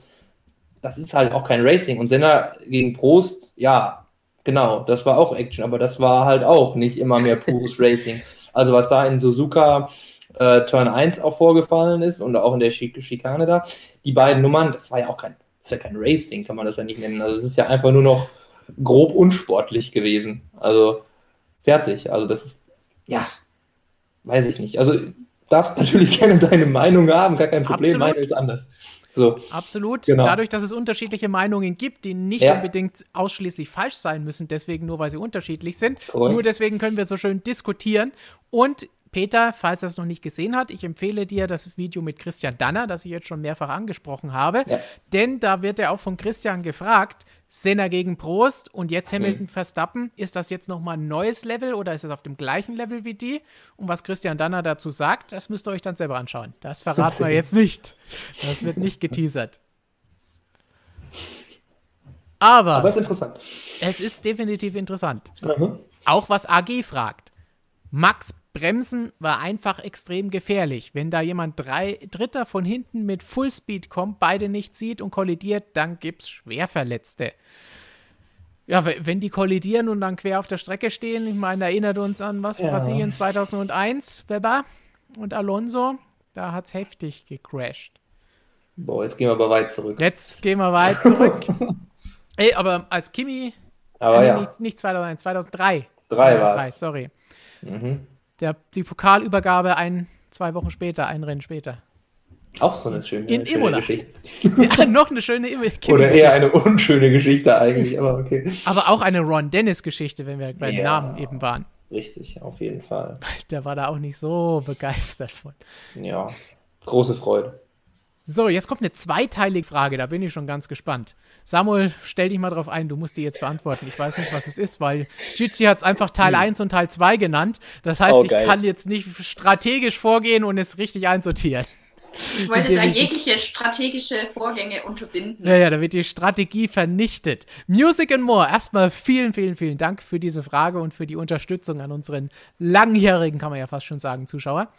das ist halt auch kein Racing. Und Senna gegen Prost, ja, genau, das war auch Action, aber das war halt auch nicht immer mehr pures (laughs) Racing. Also, was da in Suzuka äh, Turn 1 auch vorgefallen ist und auch in der Schik Schikane da, die beiden Nummern, das war ja auch kein, ist ja kein Racing, kann man das ja nicht nennen. Also es ist ja einfach nur noch grob unsportlich gewesen. Also fertig. Also das ist, ja, weiß ich nicht. Also darfst natürlich (laughs) gerne deine Meinung haben, gar kein Problem, Absolut. meine ist anders. So. Absolut. Genau. Dadurch, dass es unterschiedliche Meinungen gibt, die nicht ja. unbedingt ausschließlich falsch sein müssen, deswegen nur weil sie unterschiedlich sind. Correct. Nur deswegen können wir so schön diskutieren. Und Peter, falls er es noch nicht gesehen hat, ich empfehle dir das Video mit Christian Danner, das ich jetzt schon mehrfach angesprochen habe. Ja. Denn da wird er auch von Christian gefragt, Senna gegen Prost und jetzt Hamilton mhm. Verstappen. Ist das jetzt nochmal ein neues Level oder ist es auf dem gleichen Level wie die? Und was Christian Danner dazu sagt, das müsst ihr euch dann selber anschauen. Das verraten wir jetzt nicht. Das wird nicht geteasert. Aber, Aber es ist interessant. Es ist definitiv interessant. Mhm. Auch was AG fragt. Max Bremsen war einfach extrem gefährlich. Wenn da jemand drei, Dritter von hinten mit Fullspeed kommt, beide nicht sieht und kollidiert, dann gibt es Schwerverletzte. Ja, wenn die kollidieren und dann quer auf der Strecke stehen, ich meine, erinnert uns an was? Ja. Brasilien 2001, Weber und Alonso, da hat es heftig gecrashed. Boah, jetzt gehen wir aber weit zurück. Jetzt gehen wir weit zurück. (laughs) Ey, aber als Kimi, aber äh, ja. nicht, nicht 2001, 2003. 3 war sorry. Mhm der, die Pokalübergabe ein, zwei Wochen später, ein Rennen später. Auch so eine schöne, In schöne Imola. Geschichte. (laughs) Ja, noch eine schöne Geschichte. (laughs) Oder eher eine unschöne Geschichte eigentlich, aber okay. Aber auch eine Ron Dennis-Geschichte, wenn wir bei den ja, Namen eben waren. Richtig, auf jeden Fall. (laughs) Der war da auch nicht so begeistert von. Ja, große Freude. So, jetzt kommt eine zweiteilige Frage, da bin ich schon ganz gespannt. Samuel, stell dich mal drauf ein, du musst die jetzt beantworten. Ich weiß nicht, was es ist, weil Gigi hat es einfach Teil hm. 1 und Teil 2 genannt. Das heißt, oh, ich kann jetzt nicht strategisch vorgehen und es richtig einsortieren. Ich wollte da jegliche strategische Vorgänge unterbinden. Ja, ja, da wird die Strategie vernichtet. Music and More. Erstmal vielen, vielen, vielen Dank für diese Frage und für die Unterstützung an unseren langjährigen, kann man ja fast schon sagen, Zuschauer.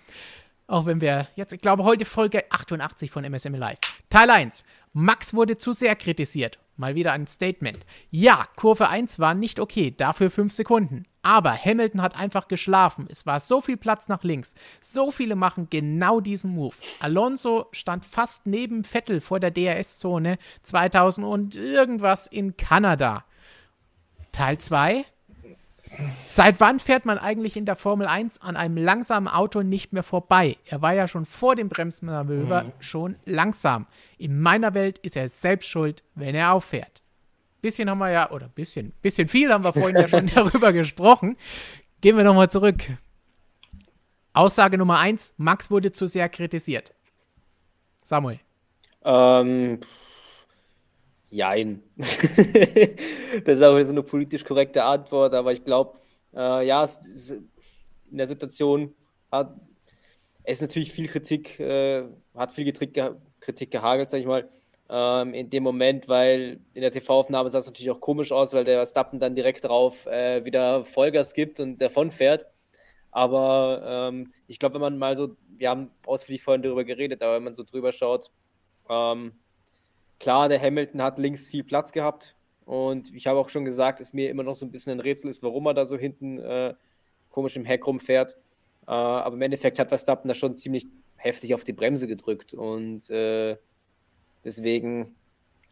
Auch wenn wir jetzt, ich glaube, heute Folge 88 von MSM Live. Teil 1. Max wurde zu sehr kritisiert. Mal wieder ein Statement. Ja, Kurve 1 war nicht okay, dafür 5 Sekunden. Aber Hamilton hat einfach geschlafen. Es war so viel Platz nach links. So viele machen genau diesen Move. Alonso stand fast neben Vettel vor der DRS-Zone 2000 und irgendwas in Kanada. Teil 2. Seit wann fährt man eigentlich in der Formel 1 an einem langsamen Auto nicht mehr vorbei? Er war ja schon vor dem Bremsmanöver mhm. schon langsam. In meiner Welt ist er selbst schuld, wenn er auffährt. Bisschen haben wir ja, oder bisschen, bisschen viel haben wir vorhin ja schon (laughs) darüber gesprochen. Gehen wir nochmal zurück. Aussage Nummer 1, Max wurde zu sehr kritisiert. Samuel. Ähm, Jein. (laughs) das ist auch so eine politisch korrekte Antwort, aber ich glaube, äh, ja, es, es, in der Situation hat es natürlich viel Kritik, äh, hat viel Kritik, Kritik gehagelt, sag ich mal, ähm, in dem Moment, weil in der TV-Aufnahme sah es natürlich auch komisch aus, weil der Stappen dann direkt drauf äh, wieder Vollgas gibt und davon fährt. Aber ähm, ich glaube, wenn man mal so, wir haben ausführlich vorhin darüber geredet, aber wenn man so drüber schaut, ähm, Klar, der Hamilton hat links viel Platz gehabt und ich habe auch schon gesagt, dass mir immer noch so ein bisschen ein Rätsel ist, warum er da so hinten äh, komisch im Heck rumfährt. Äh, aber im Endeffekt hat Verstappen da schon ziemlich heftig auf die Bremse gedrückt und äh, deswegen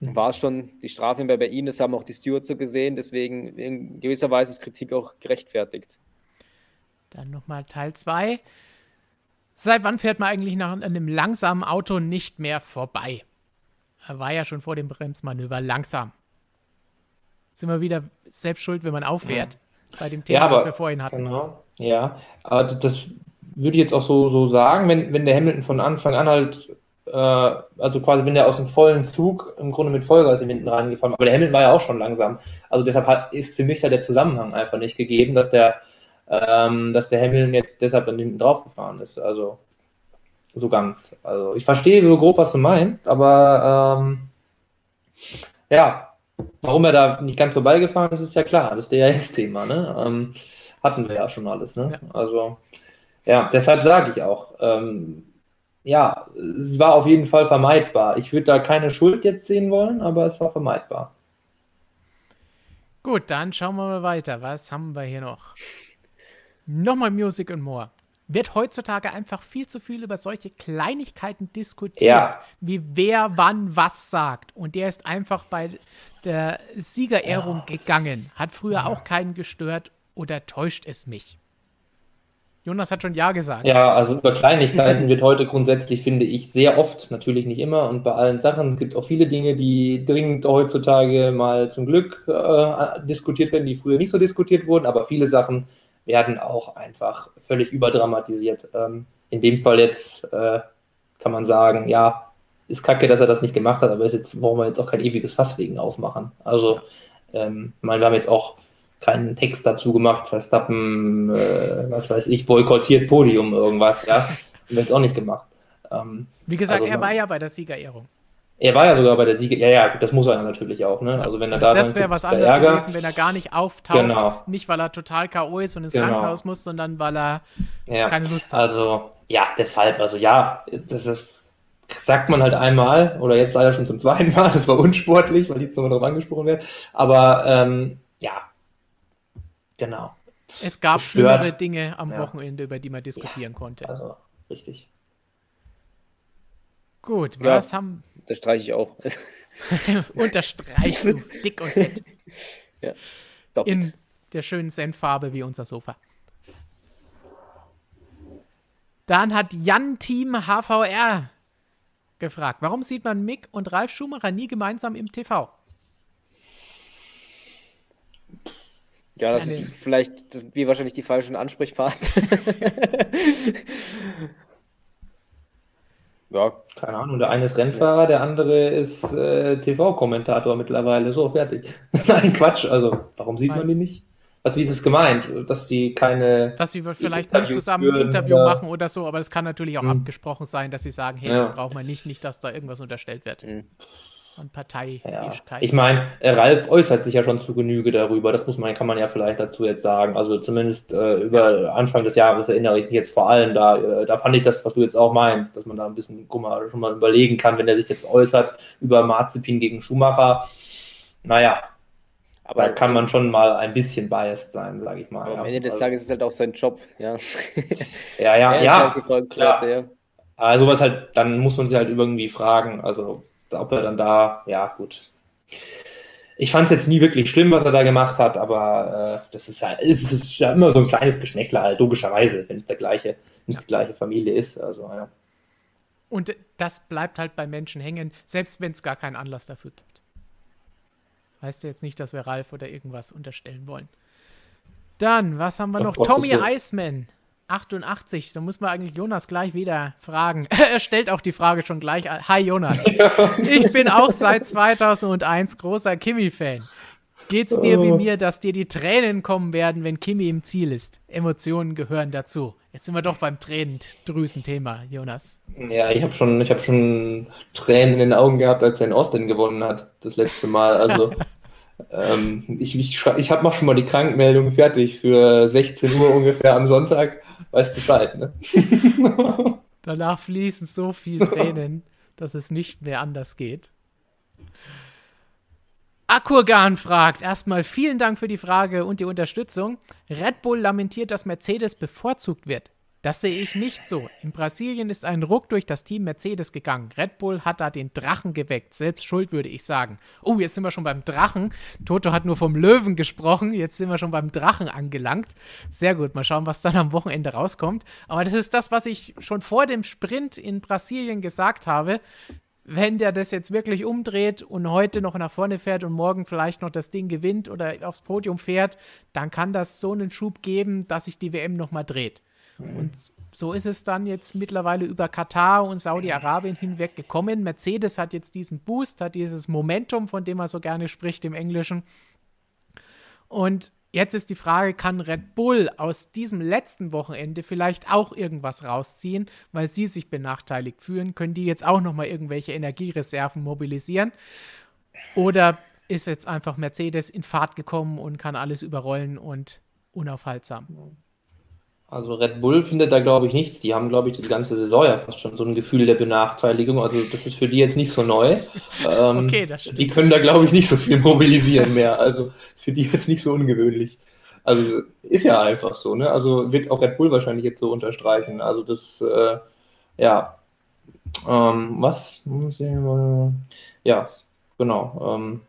mhm. war es schon die Strafe bei ihnen, das haben auch die Stewards so gesehen, deswegen in gewisser Weise ist Kritik auch gerechtfertigt. Dann nochmal Teil 2. Seit wann fährt man eigentlich nach einem langsamen Auto nicht mehr vorbei? Er war ja schon vor dem Bremsmanöver langsam. Sind wir wieder selbst schuld, wenn man auffährt. Ja. Bei dem Thema, ja, aber, was wir vorhin hatten. Genau, ja. Aber das würde ich jetzt auch so, so sagen, wenn, wenn der Hamilton von Anfang an halt, äh, also quasi, wenn der aus dem vollen Zug im Grunde mit Vollgas hinten reingefahren aber der Hamilton war ja auch schon langsam. Also deshalb hat, ist für mich da der Zusammenhang einfach nicht gegeben, dass der, ähm, dass der Hamilton jetzt deshalb dann hinten drauf gefahren ist. Also so ganz. Also ich verstehe so grob, was du meinst, aber ähm, ja, warum er da nicht ganz vorbeigefahren ist, ist ja klar. Das DRS-Thema, ne? Ähm, hatten wir ja schon alles, ne? Ja. Also ja, deshalb sage ich auch, ähm, ja, es war auf jeden Fall vermeidbar. Ich würde da keine Schuld jetzt sehen wollen, aber es war vermeidbar. Gut, dann schauen wir mal weiter. Was haben wir hier noch? Nochmal Music and More wird heutzutage einfach viel zu viel über solche Kleinigkeiten diskutiert, ja. wie wer wann was sagt. Und der ist einfach bei der Siegerehrung ja. gegangen. Hat früher ja. auch keinen gestört oder täuscht es mich? Jonas hat schon Ja gesagt. Ja, also über Kleinigkeiten (laughs) wird heute grundsätzlich, finde ich, sehr oft, natürlich nicht immer und bei allen Sachen. Es gibt auch viele Dinge, die dringend heutzutage mal zum Glück äh, diskutiert werden, die früher nicht so diskutiert wurden, aber viele Sachen werden auch einfach völlig überdramatisiert. Ähm, in dem Fall jetzt äh, kann man sagen, ja, ist kacke, dass er das nicht gemacht hat, aber ist jetzt, wollen wir jetzt auch kein ewiges Fass wegen aufmachen. Also, ähm, ich meine, wir haben jetzt auch keinen Text dazu gemacht, Verstappen, äh, was weiß ich, boykottiert Podium, irgendwas, ja. (laughs) Haben wir jetzt auch nicht gemacht. Ähm, Wie gesagt, also, er war ja bei der Siegerehrung. Er war ja sogar bei der Siege. Ja, ja, das muss er natürlich auch. Ne? Also wenn er da das wäre was anderes Ärger. gewesen, wenn er gar nicht auftaucht. Genau. Nicht, weil er total K.O. ist und ins genau. Krankenhaus muss, sondern weil er ja. keine Lust hat. Also, ja, deshalb, also ja, das ist, sagt man halt einmal oder jetzt leider schon zum zweiten Mal. (laughs) Das war unsportlich, weil jetzt nochmal drauf angesprochen wird. Aber ähm, ja, genau. Es gab schlimmere Dinge am ja. Wochenende, über die man diskutieren ja, konnte. Also, richtig. Gut, ja, was haben. Das streiche ich auch. (laughs) Unterstreichst du dick und fett. (laughs) Ja, In der schönen Senffarbe wie unser Sofa. Dann hat Jan Team HVR gefragt, warum sieht man Mick und Ralf Schumacher nie gemeinsam im TV? Ja, das ist vielleicht, das sind wir wahrscheinlich die falschen Ansprechpartner. (laughs) Ja, keine Ahnung. Der eine ist Rennfahrer, der andere ist äh, TV-Kommentator mittlerweile. So, fertig. (laughs) Nein, Quatsch. Also, warum sieht Nein. man die nicht? Was, wie ist es gemeint? Dass sie keine. Dass sie vielleicht nicht zusammen ein Interview oder? machen oder so, aber das kann natürlich auch mhm. abgesprochen sein, dass sie sagen, hey, ja. das braucht man nicht, nicht, dass da irgendwas unterstellt wird. Mhm. An Parteiischkeit. Ja. Ich meine, Ralf äußert sich ja schon zu Genüge darüber. Das muss man, kann man ja vielleicht dazu jetzt sagen. Also zumindest äh, über Anfang des Jahres erinnere ich mich jetzt vor allem da. Äh, da fand ich das, was du jetzt auch meinst, dass man da ein bisschen, guck mal, schon mal überlegen kann, wenn er sich jetzt äußert über Marzipin gegen Schumacher. Naja, aber da kann man schon mal ein bisschen biased sein, sage ich mal. Am Ende des also Tages ist es halt auch sein Job, ja. Ja, ja, (laughs) ja. Halt klar. ja. Also was halt, dann muss man sich halt irgendwie fragen, also ob er dann da, ja gut. Ich fand es jetzt nie wirklich schlimm, was er da gemacht hat, aber äh, das ist ja, ist, ist ja immer so ein kleines Geschmäckler, halt, logischerweise, wenn es der gleiche, nicht die gleiche Familie ist. Also, ja. Und das bleibt halt bei Menschen hängen, selbst wenn es gar keinen Anlass dafür gibt. Heißt ja jetzt nicht, dass wir Ralf oder irgendwas unterstellen wollen. Dann, was haben wir noch? Ach, Tommy Iceman. 88, da muss man eigentlich Jonas gleich wieder fragen. (laughs) er stellt auch die Frage schon gleich an. Hi Jonas. (laughs) Ich bin auch seit 2001 großer Kimi-Fan. Geht's dir wie oh. mir, dass dir die Tränen kommen werden, wenn Kimi im Ziel ist? Emotionen gehören dazu. Jetzt sind wir doch beim Tränendrüsen-Thema, Jonas. Ja, ich habe schon, hab schon Tränen in den Augen gehabt, als er in Austin gewonnen hat, das letzte Mal. Also (laughs) ähm, ich, ich, ich habe schon mal die Krankmeldung fertig für 16 Uhr ungefähr am Sonntag. Weiß Bescheid, ne? (laughs) Danach fließen so viele Tränen, dass es nicht mehr anders geht. Akurgan fragt, erstmal vielen Dank für die Frage und die Unterstützung. Red Bull lamentiert, dass Mercedes bevorzugt wird. Das sehe ich nicht so. In Brasilien ist ein Ruck durch das Team Mercedes gegangen. Red Bull hat da den Drachen geweckt. Selbst schuld, würde ich sagen. Oh, jetzt sind wir schon beim Drachen. Toto hat nur vom Löwen gesprochen. Jetzt sind wir schon beim Drachen angelangt. Sehr gut. Mal schauen, was dann am Wochenende rauskommt. Aber das ist das, was ich schon vor dem Sprint in Brasilien gesagt habe. Wenn der das jetzt wirklich umdreht und heute noch nach vorne fährt und morgen vielleicht noch das Ding gewinnt oder aufs Podium fährt, dann kann das so einen Schub geben, dass sich die WM nochmal dreht. Und so ist es dann jetzt mittlerweile über Katar und Saudi-Arabien hinweg gekommen. Mercedes hat jetzt diesen Boost, hat dieses Momentum, von dem man so gerne spricht im Englischen. Und jetzt ist die Frage, kann Red Bull aus diesem letzten Wochenende vielleicht auch irgendwas rausziehen, weil sie sich benachteiligt fühlen? Können die jetzt auch nochmal irgendwelche Energiereserven mobilisieren? Oder ist jetzt einfach Mercedes in Fahrt gekommen und kann alles überrollen und unaufhaltsam? Also Red Bull findet da, glaube ich, nichts. Die haben, glaube ich, die ganze Saison ja fast schon so ein Gefühl der Benachteiligung. Also das ist für die jetzt nicht so neu. Ähm, okay, das stimmt. Die können da, glaube ich, nicht so viel mobilisieren mehr. Also ist für die jetzt nicht so ungewöhnlich. Also ist ja einfach so, ne? Also wird auch Red Bull wahrscheinlich jetzt so unterstreichen. Also das, äh, ja. Ähm, was? Ja, genau. Ähm,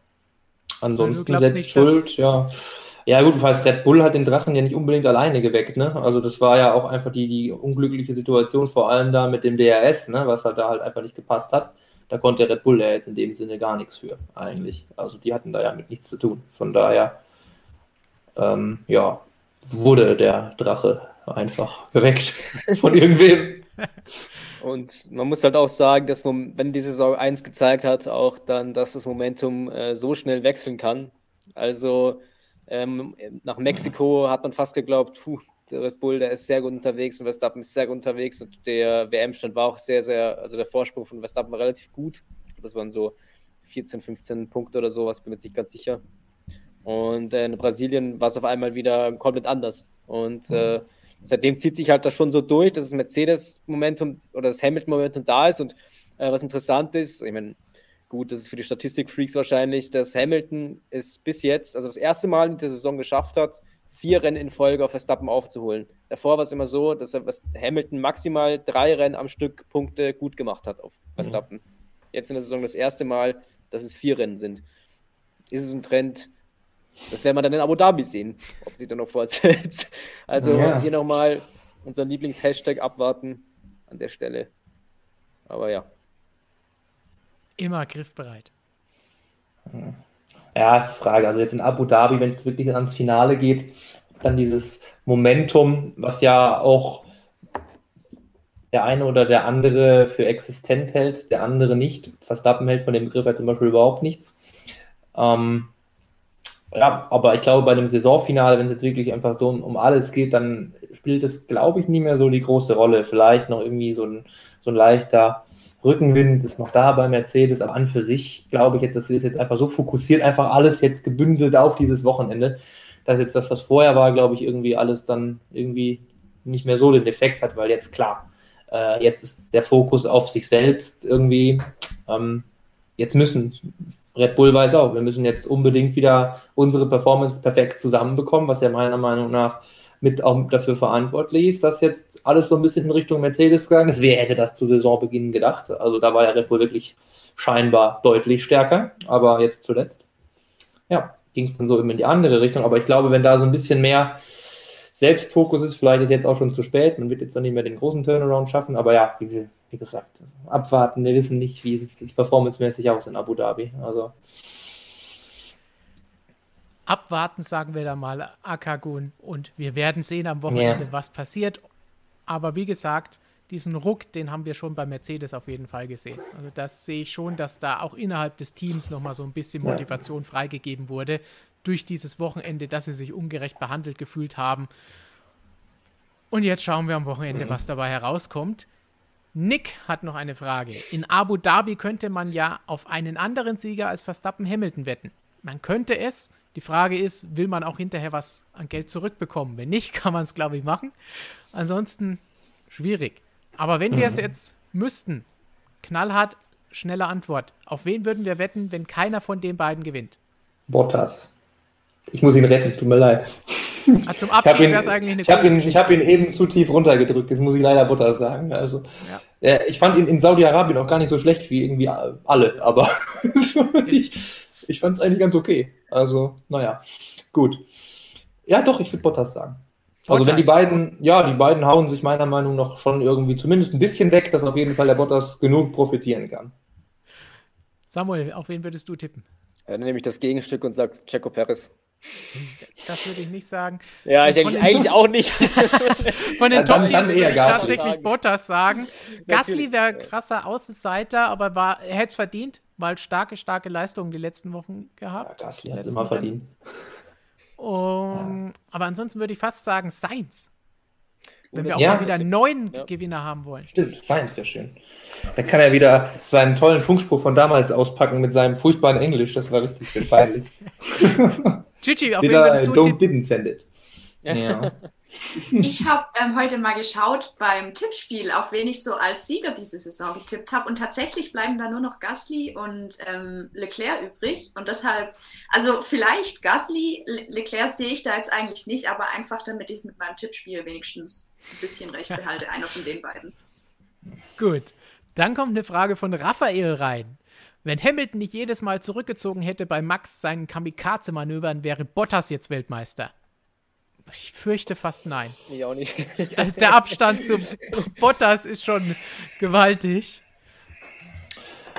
ansonsten also selbst Schuld, ja. Ja, gut, falls Red Bull hat den Drachen ja nicht unbedingt alleine geweckt, ne? Also das war ja auch einfach die, die unglückliche Situation, vor allem da mit dem DRS, ne? Was halt da halt einfach nicht gepasst hat. Da konnte Red Bull ja jetzt in dem Sinne gar nichts für, eigentlich. Also die hatten da ja mit nichts zu tun. Von daher, ähm, ja, wurde der Drache einfach (laughs) geweckt von irgendwem. Und man muss halt auch sagen, dass man, wenn die Saison 1 gezeigt hat, auch dann, dass das Momentum äh, so schnell wechseln kann. Also ähm, nach Mexiko hat man fast geglaubt, puh, der Red Bull, der ist sehr gut unterwegs und Verstappen ist sehr gut unterwegs und der WM-Stand war auch sehr, sehr, also der Vorsprung von Verstappen war relativ gut. Das waren so 14, 15 Punkte oder sowas, bin mir nicht ganz sicher. Und äh, in Brasilien war es auf einmal wieder komplett anders. Und äh, seitdem zieht sich halt das schon so durch, dass das Mercedes-Momentum oder das Hamilton-Momentum da ist. Und äh, was interessant ist, ich meine, gut, das ist für die Statistik-Freaks wahrscheinlich, dass Hamilton es bis jetzt, also das erste Mal in der Saison geschafft hat, vier Rennen in Folge auf Verstappen aufzuholen. Davor war es immer so, dass Hamilton maximal drei Rennen am Stück Punkte gut gemacht hat auf mhm. Verstappen. Mhm. Jetzt in der Saison das erste Mal, dass es vier Rennen sind. Ist es ein Trend? Das werden wir dann in Abu Dhabi sehen, ob sie dann noch fortsetzt. (laughs) Also ja. hier nochmal unseren Lieblings-Hashtag abwarten an der Stelle. Aber ja. Immer griffbereit. Ja, ist die Frage. Also jetzt in Abu Dhabi, wenn es wirklich ans Finale geht, dann dieses Momentum, was ja auch der eine oder der andere für existent hält, der andere nicht. Verstappen hält von dem Begriff halt zum Beispiel überhaupt nichts. Ähm, Ja, aber ich glaube, bei einem Saisonfinale, wenn es jetzt wirklich einfach so um alles geht, dann spielt es, glaube ich, nie mehr so die große Rolle. Vielleicht noch irgendwie so ein, so ein leichter Rückenwind ist noch da bei Mercedes, aber an für sich glaube ich jetzt, das ist jetzt einfach so fokussiert, einfach alles jetzt gebündelt auf dieses Wochenende, dass jetzt das, was vorher war, glaube ich, irgendwie alles dann irgendwie nicht mehr so den Effekt hat, weil jetzt klar, äh, jetzt ist der Fokus auf sich selbst irgendwie. Ähm, jetzt müssen Red Bull weiß auch, wir müssen jetzt unbedingt wieder unsere Performance perfekt zusammenbekommen, was ja meiner Meinung nach mit auch dafür verantwortlich ist, dass jetzt alles so ein bisschen in Richtung Mercedes gegangen ist. Wer hätte das zu Saisonbeginn gedacht? Also da war ja Red Bull wirklich scheinbar deutlich stärker, aber jetzt zuletzt, ja, ging es dann so eben in die andere Richtung. Aber ich glaube, wenn da so ein bisschen mehr Selbstfokus ist, vielleicht ist jetzt auch schon zu spät, man wird jetzt dann nicht mehr den großen Turnaround schaffen, aber ja, wie, wie gesagt, abwarten, wir wissen nicht, wie sieht es performancemäßig aus in Abu Dhabi. Also abwarten, sagen wir da mal, Akagun. Und wir werden sehen am Wochenende, ja. was passiert. Aber wie gesagt, diesen Ruck, den haben wir schon bei Mercedes auf jeden Fall gesehen. Also das sehe ich schon, dass da auch innerhalb des Teams nochmal so ein bisschen Motivation ja. freigegeben wurde durch dieses Wochenende, dass sie sich ungerecht behandelt gefühlt haben. Und jetzt schauen wir am Wochenende, mhm. was dabei herauskommt. Nick hat noch eine Frage. In Abu Dhabi könnte man ja auf einen anderen Sieger als Verstappen Hamilton wetten. Man könnte es, die Frage ist, will man auch hinterher was an Geld zurückbekommen? Wenn nicht, (laughs) kann man es, glaube ich, machen. Ansonsten schwierig. Aber wenn wir es mhm. jetzt müssten, knallhart, schnelle Antwort. Auf wen würden wir wetten, wenn keiner von den beiden gewinnt? Bottas. Ich muss ihn retten, tut mir leid. Ah, zum (laughs) Abschied wäre es eigentlich eine Ich habe ihn, hab ihn eben zu tief runtergedrückt, das muss ich leider Bottas sagen. Also, ja. äh, ich fand ihn in Saudi-Arabien auch gar nicht so schlecht wie irgendwie alle, aber (laughs) ich, ich fand es eigentlich ganz okay. Also, naja, gut. Ja, doch, ich würde Bottas sagen. Bottas. Also wenn die beiden, ja, die beiden hauen sich meiner Meinung nach schon irgendwie zumindest ein bisschen weg, dass auf jeden Fall der Bottas genug profitieren kann. Samuel, auf wen würdest du tippen? Ja, dann nehme ich das Gegenstück und sage Checo Perez. Das würde ich nicht sagen. Ja, ich denke eigentlich auch nicht. (laughs) von den ja, Top-Teams würde ich tatsächlich sagen. Bottas sagen. Gasly wäre krasser Außenseiter, aber war, er hätte es verdient, weil starke, starke Leistungen die letzten Wochen gehabt. Ja, Gasly hat es immer verdient. Um, ja. Aber ansonsten würde ich fast sagen Sainz. Wenn wir auch ja, mal wieder neun ja. Gewinner haben wollen. Stimmt, Sainz wäre schön. Da kann er wieder seinen tollen Funkspruch von damals auspacken mit seinem furchtbaren Englisch. Das war richtig schön (laughs) peinlich. Gigi, auf wen würdest du Don't didn't send it. Ja. Ich habe ähm, heute mal geschaut beim Tippspiel, auf wen ich so als Sieger diese Saison getippt habe. Und tatsächlich bleiben da nur noch Gasly und ähm, Leclerc übrig. Und deshalb, also vielleicht Gasly, Le Leclerc sehe ich da jetzt eigentlich nicht, aber einfach damit ich mit meinem Tippspiel wenigstens ein bisschen recht (laughs) behalte, einer von den beiden. Gut. Dann kommt eine Frage von Raphael rein. Wenn Hamilton nicht jedes Mal zurückgezogen hätte bei Max seinen Kamikaze-Manövern, wäre Bottas jetzt Weltmeister. Ich fürchte fast nein. Ich auch nicht. Also der Abstand zu Bottas ist schon gewaltig.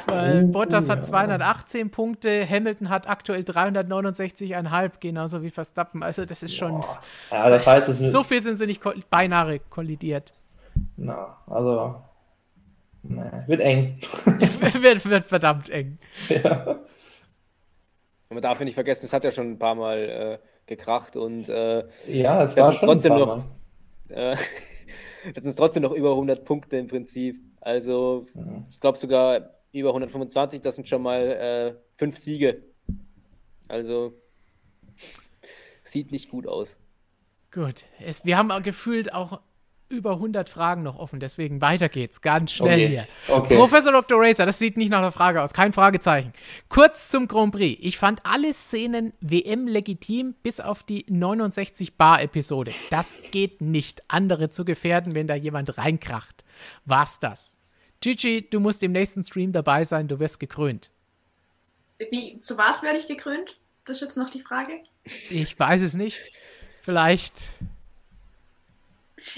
Weil oh, Bottas hat 218 Punkte, Hamilton hat aktuell 369,5, genauso wie Verstappen. Also das ist schon. Ja, das heißt, es so viel sind sie nicht beinahe kollidiert. Na, also Nee, wird eng. (laughs) wird, wird verdammt eng. Ja. Man darf nicht vergessen, es hat ja schon ein paar Mal äh, gekracht und äh, ja, es war schon trotzdem noch. (laughs) Äh, das sind trotzdem noch über 100 Punkte im Prinzip. Also, ja. ich glaube sogar über 125, das sind schon mal äh, fünf Siege. Also, sieht nicht gut aus. Gut. Es, wir haben gefühlt auch über 100 Fragen noch offen, deswegen weiter geht's, ganz schnell okay. hier. Okay. Professor Dr. Racer, das sieht nicht nach einer Frage aus, kein Fragezeichen. Kurz zum Grand Prix. Ich fand alle Szenen WM legitim, bis auf die 69 Bar-Episode. Das geht nicht, andere zu gefährden, wenn da jemand reinkracht. War's das? Gigi, du musst im nächsten Stream dabei sein, du wirst gekrönt. Wie, zu was werde ich gekrönt? Das ist jetzt noch die Frage. Ich weiß es nicht. Vielleicht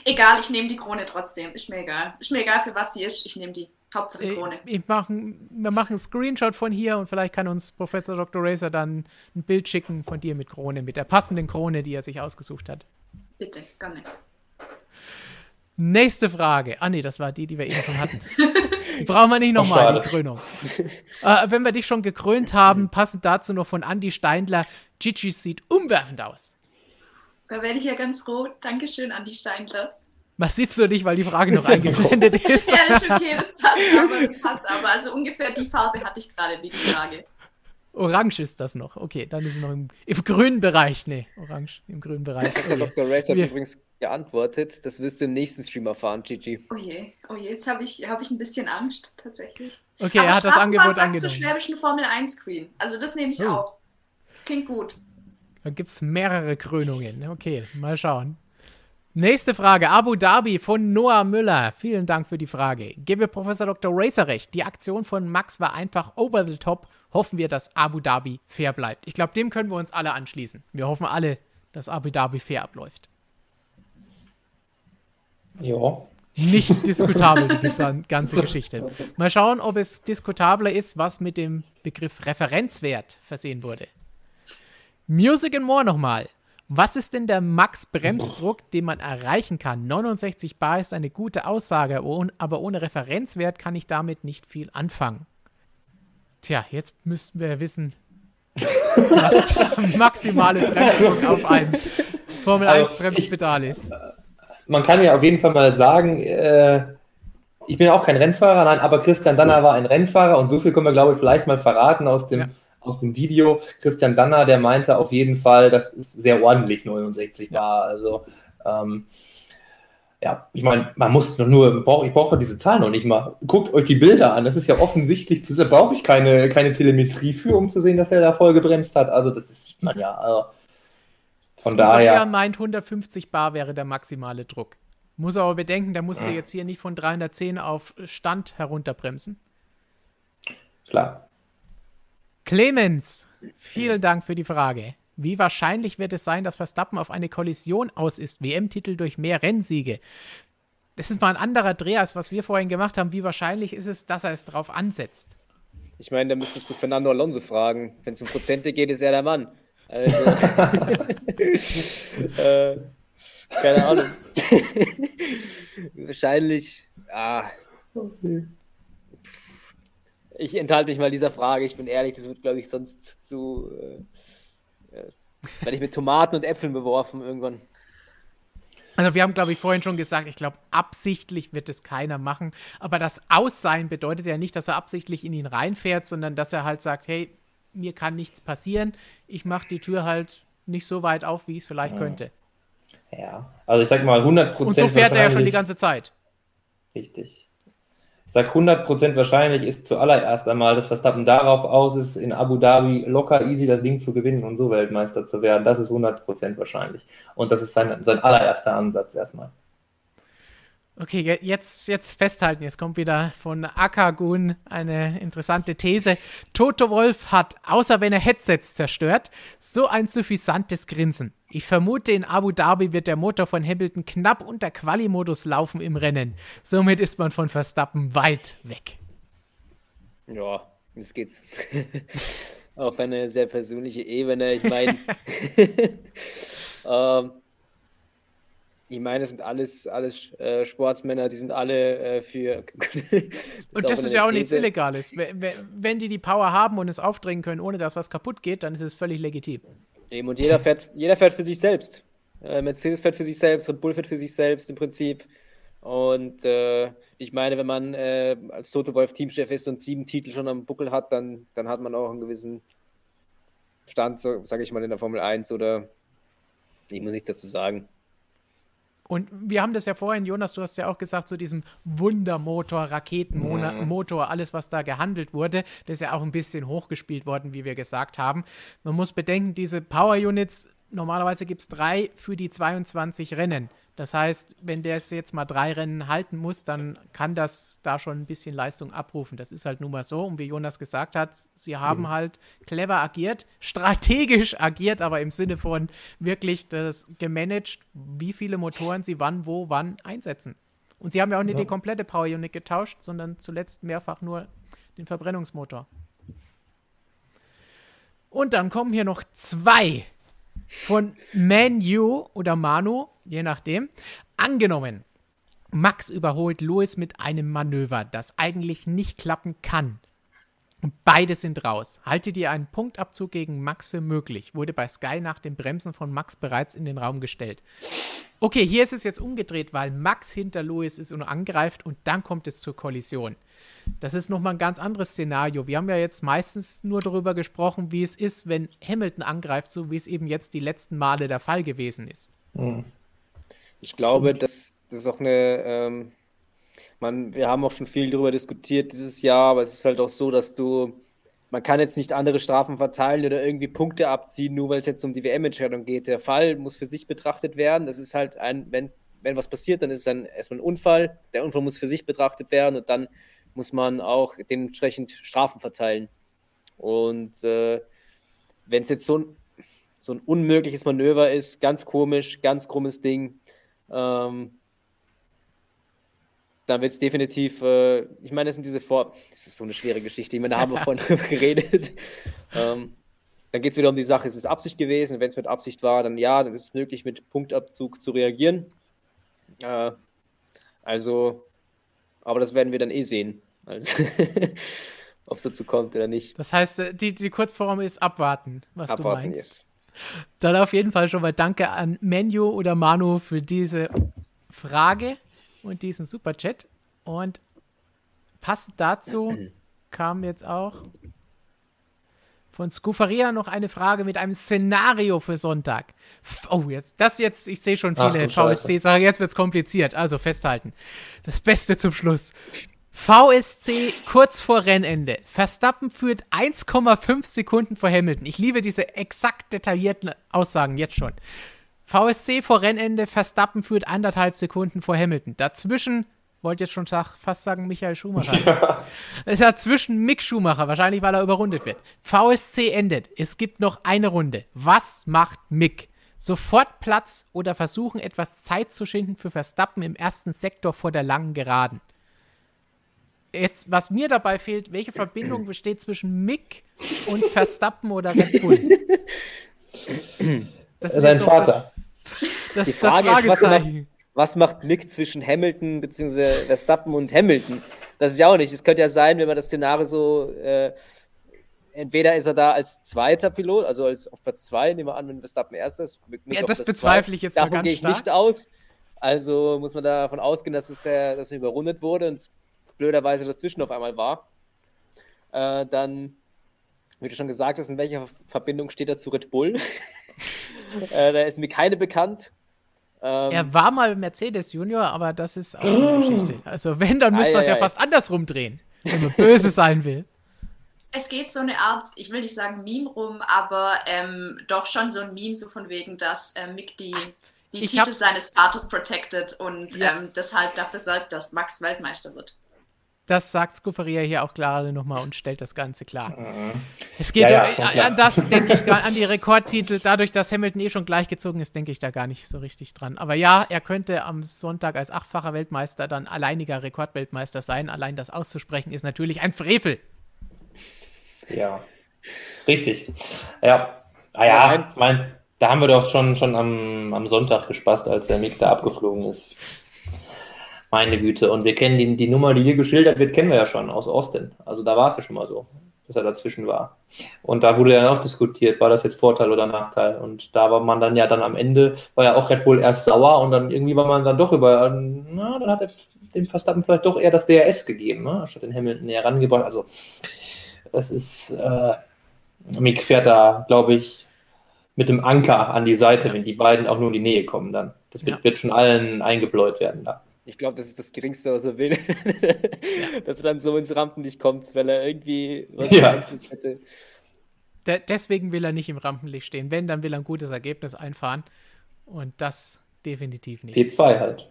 Egal, ich nehme die Krone trotzdem. Ist mir egal. Ist mir egal, für was sie ist. Ich nehme die. Hauptsache äh, Krone. Ich, ich mach, wir machen einen Screenshot von hier und vielleicht kann uns Professor Dr. Racer dann ein Bild schicken von dir mit Krone, mit der passenden Krone, die er sich ausgesucht hat. Bitte, gerne. Nächste Frage. Ah, nee, das war die, die wir eben schon hatten. Brauchen wir nicht nochmal die Krönung. (laughs) äh, wenn wir dich schon gekrönt haben, passend dazu noch von Andy Steindler. Gigi sieht umwerfend aus. Da werde ich ja ganz rot. Dankeschön, Andi Steindler. Was sitzt du nicht, weil die Frage noch eingeblendet (laughs) ist? ja, das ist okay, das passt aber, das passt aber. Also ungefähr die Farbe hatte ich gerade wie die Frage. Orange ist das noch. Okay, dann ist es noch im, im grünen Bereich. Nee, orange im grünen Bereich. Professor Dr. Race hat übrigens geantwortet. Das wirst du im nächsten Stream erfahren, Gigi. Oh je, oh je, jetzt habe ich, hab ich ein bisschen Angst, tatsächlich. Okay, Aber er hat das Angebot angenommen. zur schwäbischen Formel 1 Queen. Also das nehme ich oh. auch. Klingt gut. Dann gibt es mehrere Krönungen. Okay, mal schauen. Nächste Frage. Abu Dhabi von Noah Müller. Vielen Dank für die Frage. Gebe Professor Dr. Racer recht. Die Aktion von Max war einfach over the top. Hoffen wir, dass Abu Dhabi fair bleibt. Ich glaube, dem können wir uns alle anschließen. Wir hoffen alle, dass Abu Dhabi fair abläuft. Ja. Nicht (laughs) diskutabel, die ganze Geschichte. Mal schauen, ob es diskutabler ist, was mit dem Begriff Referenzwert versehen wurde. Music and More nochmal. Was ist denn der Max-Bremsdruck, den man erreichen kann? 69 Bar ist eine gute Aussage, aber ohne Referenzwert kann ich damit nicht viel anfangen. Tja, jetzt müssten wir wissen, was der maximale Bremsdruck auf einem Formel 1 also, Bremspedal ist. Man kann ja auf jeden Fall mal sagen, äh, ich bin auch kein Rennfahrer, nein, aber Christian Danner war ein Rennfahrer und so viel können wir, glaube ich, vielleicht mal verraten aus dem ja aus dem Video. Christian Danner, der meinte auf jeden Fall, das ist sehr ordentlich 69 Bar. Also ähm, ja, ich meine, man muss nur, ich brauche diese Zahl noch nicht mal. Guckt euch die Bilder an. Das ist ja offensichtlich, da brauche ich keine, keine Telemetrie für, um zu sehen, dass er da voll gebremst hat. Also, das sieht man ja. Also, von Sophia daher. meint, 150 Bar wäre der maximale Druck. Muss aber bedenken, der musste ja. jetzt hier nicht von 310 auf Stand herunterbremsen. Klar. Clemens, vielen Dank für die Frage. Wie wahrscheinlich wird es sein, dass Verstappen auf eine Kollision aus ist? WM-Titel durch mehr Rennsiege. Das ist mal ein anderer Dreh, als was wir vorhin gemacht haben. Wie wahrscheinlich ist es, dass er es drauf ansetzt? Ich meine, da müsstest du Fernando Alonso fragen. Wenn es um Prozente geht, ist er der Mann. Also, (laughs) äh, keine Ahnung. (laughs) Wahrscheinlich, ah, ich enthalte mich mal dieser Frage. Ich bin ehrlich, das wird, glaube ich, sonst zu. Äh, äh, werde ich mit Tomaten und Äpfeln beworfen irgendwann. Also wir haben, glaube ich, vorhin schon gesagt, ich glaube, absichtlich wird es keiner machen. Aber das Aussein bedeutet ja nicht, dass er absichtlich in ihn reinfährt, sondern dass er halt sagt, hey, mir kann nichts passieren. Ich mache die Tür halt nicht so weit auf, wie ich es vielleicht ja. könnte. Ja, also ich sag mal 100 Prozent. Und so fährt er ja schon die ganze Zeit. Richtig sage 100% wahrscheinlich ist zuallererst einmal, dass Verstappen darauf aus ist, in Abu Dhabi locker easy das Ding zu gewinnen und so Weltmeister zu werden. Das ist 100% wahrscheinlich. Und das ist sein, sein allererster Ansatz erstmal. Okay, jetzt, jetzt festhalten. Jetzt kommt wieder von Akagun eine interessante These. Toto Wolf hat, außer wenn er Headsets zerstört, so ein suffisantes Grinsen. Ich vermute, in Abu Dhabi wird der Motor von Hamilton knapp unter Quali-Modus laufen im Rennen. Somit ist man von Verstappen weit weg. Ja, jetzt geht's (laughs) auf eine sehr persönliche Ebene. Ich meine, (laughs) ähm, ich meine, es sind alles, alles äh, Sportsmänner, die sind alle äh, für. (laughs) und das ist ja auch nichts Illegales. Wenn die die Power haben und es aufdrängen können, ohne dass was kaputt geht, dann ist es völlig legitim. Eben, und jeder fährt, jeder fährt für sich selbst. Äh, Mercedes fährt für sich selbst, Red Bull fährt für sich selbst im Prinzip. Und äh, ich meine, wenn man äh, als Toto Wolf Teamchef ist und sieben Titel schon am Buckel hat, dann, dann hat man auch einen gewissen Stand, so, sage ich mal, in der Formel 1 oder ich muss nichts dazu sagen. Und wir haben das ja vorhin, Jonas, du hast ja auch gesagt, zu so diesem Wundermotor, Raketenmotor, mhm. alles, was da gehandelt wurde, das ist ja auch ein bisschen hochgespielt worden, wie wir gesagt haben. Man muss bedenken, diese Power Units, normalerweise gibt es drei für die 22 Rennen. Das heißt, wenn der es jetzt mal drei Rennen halten muss, dann kann das da schon ein bisschen Leistung abrufen. Das ist halt nun mal so. Und wie Jonas gesagt hat, sie haben mhm. halt clever agiert, strategisch agiert, aber im Sinne von wirklich das gemanagt, wie viele Motoren sie wann, wo, wann einsetzen. Und sie haben ja auch nicht ja. die komplette Power Unit getauscht, sondern zuletzt mehrfach nur den Verbrennungsmotor. Und dann kommen hier noch zwei von Manu oder Manu, je nachdem. Angenommen, Max überholt Lewis mit einem Manöver, das eigentlich nicht klappen kann. Und beide sind raus. Haltet ihr einen Punktabzug gegen Max für möglich? Wurde bei Sky nach dem Bremsen von Max bereits in den Raum gestellt. Okay, hier ist es jetzt umgedreht, weil Max hinter Lewis ist und angreift und dann kommt es zur Kollision. Das ist nochmal ein ganz anderes Szenario. Wir haben ja jetzt meistens nur darüber gesprochen, wie es ist, wenn Hamilton angreift, so wie es eben jetzt die letzten Male der Fall gewesen ist. Mhm. Ich glaube, das, das ist auch eine. Ähm, man, wir haben auch schon viel darüber diskutiert dieses Jahr, aber es ist halt auch so, dass du. Man kann jetzt nicht andere Strafen verteilen oder irgendwie Punkte abziehen, nur weil es jetzt um die WM-Entscheidung geht. Der Fall muss für sich betrachtet werden. Das ist halt ein, wenn's, wenn was passiert, dann ist es dann erstmal ein Unfall. Der Unfall muss für sich betrachtet werden und dann muss man auch dementsprechend Strafen verteilen. Und äh, wenn es jetzt so ein, so ein unmögliches Manöver ist, ganz komisch, ganz krummes Ding, ähm, dann wird es definitiv, äh, ich meine, das sind diese Vor... Das ist so eine schwere Geschichte, ich meine, da haben wir vorhin (laughs) drüber geredet. Ähm, dann geht es wieder um die Sache, ist es Absicht gewesen? Wenn es mit Absicht war, dann ja, dann ist es möglich, mit Punktabzug zu reagieren. Äh, also, aber das werden wir dann eh sehen. Also, (laughs) ob es dazu kommt oder nicht. Das heißt, äh, die, die Kurzform ist abwarten, was Abwarten, du meinst. yes. Dann auf jeden Fall schon mal danke an Menu oder Manu für diese Frage und diesen Superchat. Und passend dazu (clears throat) kam jetzt auch von Scufaria noch eine Frage mit einem Szenario für Sonntag. Oh, jetzt, das jetzt, ich sehe schon viele. VSC-Sachen, jetzt wird es kompliziert. Also festhalten. Das Beste zum Schluss. VSC kurz vor Rennende. Verstappen führt 1,5 Sekunden vor Hamilton. Ich liebe diese exakt detaillierten Aussagen jetzt schon. VSC vor Rennende, Verstappen führt anderthalb Sekunden vor Hamilton. Dazwischen, wollte jetzt schon sag, fast sagen Michael Schumacher. Es ist dazwischen Mick Schumacher, wahrscheinlich weil er überrundet wird. VSC endet. Es gibt noch eine Runde. Was macht Mick? Sofort Platz oder versuchen, etwas Zeit zu schinden für Verstappen im ersten Sektor vor der langen Geraden? Jetzt, was mir dabei fehlt, welche Verbindung besteht zwischen Mick und Verstappen oder Red Bull? (laughs) Das ist Sein Vater. Das, Die das, das Frage ist, was Fragezeichen. Was macht Mick zwischen Hamilton bzw. Verstappen und Hamilton? Das ist ja auch nicht. Es könnte ja sein, wenn man das Szenario so, äh, entweder ist er da als zweiter Pilot, also als auf Platz zwei, nehmen wir an, wenn Verstappen erster ist. Ja, das bezweifle zwei. ich jetzt mal Davon ganz gehe ich stark. nicht aus. Also muss man davon ausgehen, dass, es der, dass er überrundet wurde und blöderweise dazwischen auf einmal war. Äh, dann, wie du schon gesagt hast, in welcher Verbindung steht er zu Red Bull? (laughs) äh, da ist mir keine bekannt. Ähm, Er war mal Mercedes Junior, aber das ist auch schon eine (laughs) Geschichte. Also wenn, dann müsste man es ja fast andersrum drehen, wenn man böse sein will. Es geht so eine Art, ich will nicht sagen Meme rum, aber ähm, doch schon so ein Meme, so von wegen, dass äh, Mick die, die Ich Titel seines Vaters protected und Ja. ähm, deshalb dafür sorgt, dass Max Weltmeister wird. Das sagt Scuferia hier auch gerade nochmal und stellt das Ganze klar. Es geht Ja, ja, um- schon an klar. das, denke ich, gar an die Rekordtitel. Dadurch, dass Hamilton eh schon gleichgezogen ist, denke ich da gar nicht so richtig dran. Aber ja, er könnte am Sonntag als achtfacher Weltmeister dann alleiniger Rekordweltmeister sein. Allein das auszusprechen ist natürlich ein Frevel. Ja, richtig. Ja, ah ja, ich meine, da haben wir doch schon, schon am, am Sonntag gespaßt, als der Mick da abgeflogen ist. Meine Güte. Und wir kennen die, die Nummer, die hier geschildert wird, kennen wir ja schon aus Austin. Also da war es ja schon mal so, dass er dazwischen war. Und da wurde ja auch diskutiert, war das jetzt Vorteil oder Nachteil. Und da war man dann ja dann am Ende, war ja auch Red Bull erst sauer und dann irgendwie war man dann doch über, na, dann hat er dem Verstappen vielleicht doch eher das DRS gegeben, ne? statt den Hamilton näher rangebracht. Also es ist, äh, Mick fährt da, glaube ich, mit dem Anker an die Seite, wenn die beiden auch nur in die Nähe kommen dann. Das wird, Ja. wird schon allen eingebläut werden da. Ich glaube, das ist das Geringste, was er will. (laughs) Dass er dann so ins Rampenlicht kommt, weil er irgendwie was Ja. Einfluss hätte. De deswegen will er nicht im Rampenlicht stehen. Wenn, dann will er ein gutes Ergebnis einfahren. Und das definitiv nicht. P2 halt.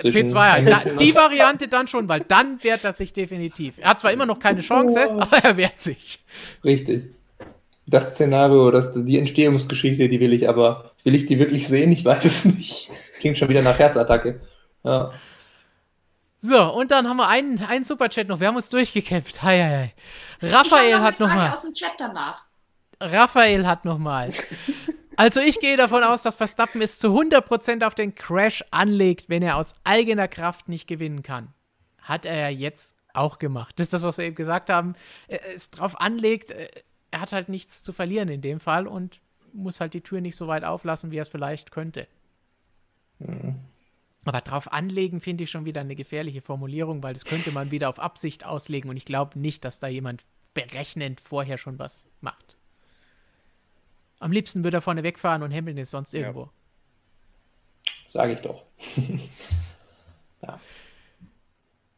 zwischen- P2, halt. Da, (laughs) die Variante dann schon, weil dann wehrt er sich definitiv. Er hat zwar immer noch keine Chance, aber er wehrt sich. Richtig. Das Szenario, das, die Entstehungsgeschichte, die will ich aber, will ich die wirklich sehen? Ich weiß es nicht. Klingt schon wieder nach Herzattacke. Ja. So, und dann haben wir einen, einen Superchat noch. Wir haben uns durchgekämpft. Hei, hei, hei. Raphael hat nochmal. aus dem Chat danach. Raphael hat nochmal. (laughs) Also ich gehe davon aus, dass Verstappen es zu 100% auf den Crash anlegt, wenn er aus eigener Kraft nicht gewinnen kann. Hat er ja jetzt auch gemacht. Das ist das, was wir eben gesagt haben. Er ist drauf anlegt, äh, er hat halt nichts zu verlieren in dem Fall und muss halt die Tür nicht so weit auflassen, wie er es vielleicht könnte. Mhm. Aber drauf anlegen finde ich schon wieder eine gefährliche Formulierung, weil das könnte man wieder auf Absicht auslegen und ich glaube nicht, dass da jemand berechnend vorher schon was macht. Am liebsten würde er vorne wegfahren und Hamilton ist sonst irgendwo. Ja. Sage ich doch. (laughs) ja.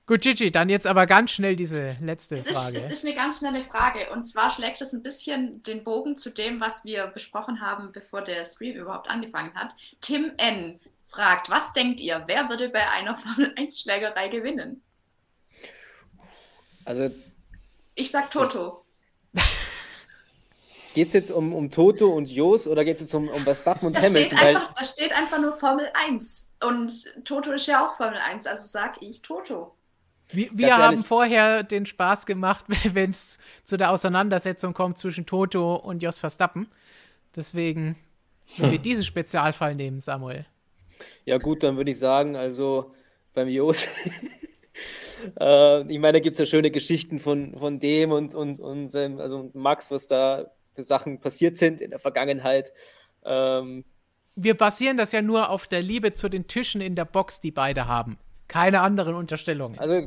Gut, Gigi, dann jetzt aber ganz schnell diese letzte es Frage. Ist, es ist eine ganz schnelle Frage. Und zwar schlägt es ein bisschen den Bogen zu dem, was wir besprochen haben, bevor der Stream überhaupt angefangen hat. Tim N. fragt, was denkt ihr, wer würde bei einer (laughs) Formel-1-Schlägerei gewinnen? Also. Ich sag Toto. (laughs) Geht es jetzt um, um Toto und Jos oder geht es jetzt um, um Verstappen und da Hamilton? Steht einfach, da steht einfach nur Formel 1. Und Toto ist ja auch Formel 1, also sag ich Toto. Wir, wir haben vorher den Spaß gemacht, (laughs) wenn es zu der Auseinandersetzung kommt zwischen Toto und Jos Verstappen. Deswegen, wenn hm. wir diesen Spezialfall nehmen, Samuel. Ja, gut, dann würde ich sagen, also beim Jos. (laughs) äh, ich meine, da gibt es ja schöne Geschichten von, von dem und, und, und also Max, was da für Sachen passiert sind in der Vergangenheit. Ähm, wir basieren das ja nur auf der Liebe zu den Tischen in der Box, die beide haben. Keine anderen Unterstellungen. Also,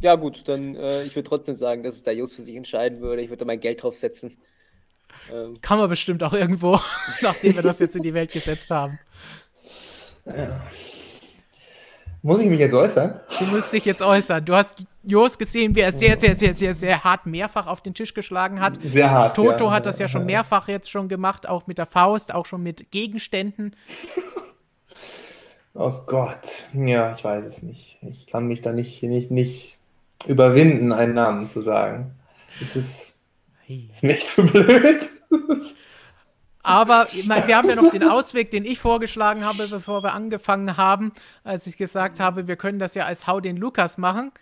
ja, gut, dann äh, ich würde trotzdem sagen, dass es der Just für sich entscheiden würde. Ich würde da mein Geld drauf setzen. Ähm. Kann man bestimmt auch irgendwo, (laughs) nachdem wir das jetzt in die Welt gesetzt haben. Ja. Muss ich mich jetzt äußern? Du musst dich jetzt äußern. Du hast Jos gesehen, wie er sehr, sehr, sehr, sehr, sehr hart mehrfach auf den Tisch geschlagen hat. Sehr hart. Toto ja. hat das ja schon mehrfach jetzt schon gemacht, auch mit der Faust, auch schon mit Gegenständen. (laughs) Oh Gott, ja, ich weiß es nicht. Ich kann mich da nicht, nicht, nicht überwinden, einen Namen zu sagen. Es ist, ist mir echt zu blöd. (laughs) Aber wir haben ja noch den Ausweg, den ich vorgeschlagen habe, bevor wir angefangen haben, als ich gesagt habe, wir können das ja als Hau den Lukas machen.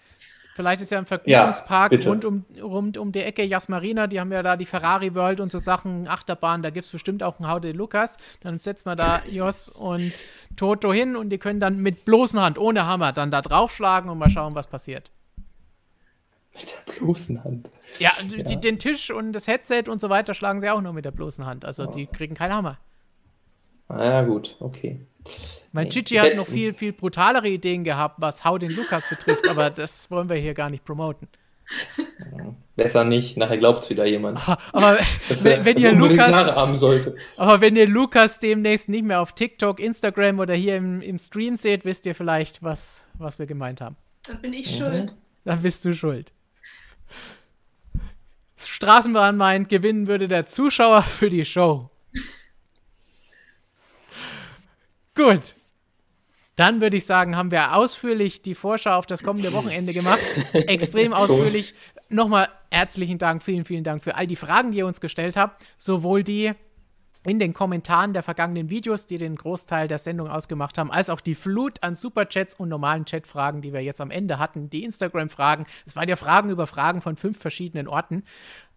Vielleicht ist ja ein Vergnügungspark ja, rund, um, rund um die Ecke Jasmarina, die haben ja da die Ferrari World und so Sachen, Achterbahn, da gibt es bestimmt auch einen Haude Lukas. Dann setzen wir da Jos und Toto hin und die können dann mit bloßen Hand, ohne Hammer, dann da draufschlagen und mal schauen, was passiert. Mit der bloßen Hand. Ja, ja. Die, den Tisch und das Headset und so weiter schlagen sie auch nur mit der bloßen Hand. Also oh. die kriegen keinen Hammer. Ah ja, gut, okay. Mein Chichi hat noch viel, viel brutalere Ideen gehabt, was Hau den Lukas betrifft, aber (laughs) das wollen wir hier gar nicht promoten. Besser nicht, nachher glaubt es wieder jemand. Aber (laughs) wenn, wenn ihr Lukas. Aber wenn ihr Lukas demnächst nicht mehr auf TikTok, Instagram oder hier im, im Stream seht, wisst ihr vielleicht, was, was wir gemeint haben. Dann bin ich mhm. schuld. Dann bist du schuld. Straßenbahn meint, gewinnen würde der Zuschauer für die Show. Gut. Dann würde ich sagen, haben wir ausführlich die Vorschau auf das kommende Wochenende gemacht. Extrem (laughs) ausführlich. Nochmal herzlichen Dank, vielen, vielen Dank für all die Fragen, die ihr uns gestellt habt. Sowohl die in den Kommentaren der vergangenen Videos, die den Großteil der Sendung ausgemacht haben, als auch die Flut an Superchats und normalen Chatfragen, die wir jetzt am Ende hatten, die Instagram-Fragen. Es waren ja Fragen über Fragen von fünf verschiedenen Orten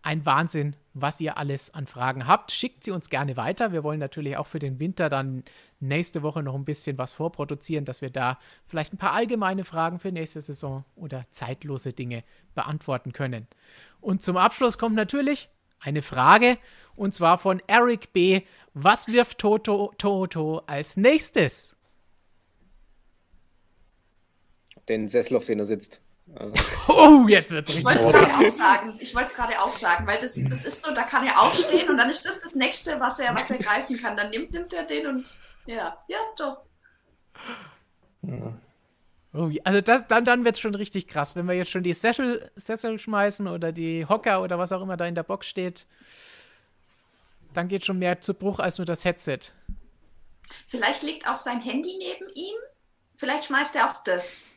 ein Wahnsinn, was ihr alles an Fragen habt. Schickt sie uns gerne weiter. Wir wollen natürlich auch für den Winter dann nächste Woche noch ein bisschen was vorproduzieren, dass wir da vielleicht ein paar allgemeine Fragen für nächste Saison oder zeitlose Dinge beantworten können. Und zum Abschluss kommt natürlich eine Frage und zwar von Eric B. Was wirft Toto Toto als nächstes? Den Sessel, auf den er sitzt. (laughs) Oh, jetzt wird's Ich wollte es gerade auch sagen. Ich wollte es gerade auch sagen, weil das, das ist so, da kann er aufstehen und dann ist das das Nächste, was er, was er greifen kann. Dann nimmt, nimmt er den und ja, ja, doch. Also das, dann, dann wird es schon richtig krass, wenn wir jetzt schon die Sessel, Sessel schmeißen oder die Hocker oder was auch immer da in der Box steht. Dann geht schon mehr zu Bruch als nur das Headset. Vielleicht liegt auch sein Handy neben ihm. Vielleicht schmeißt er auch das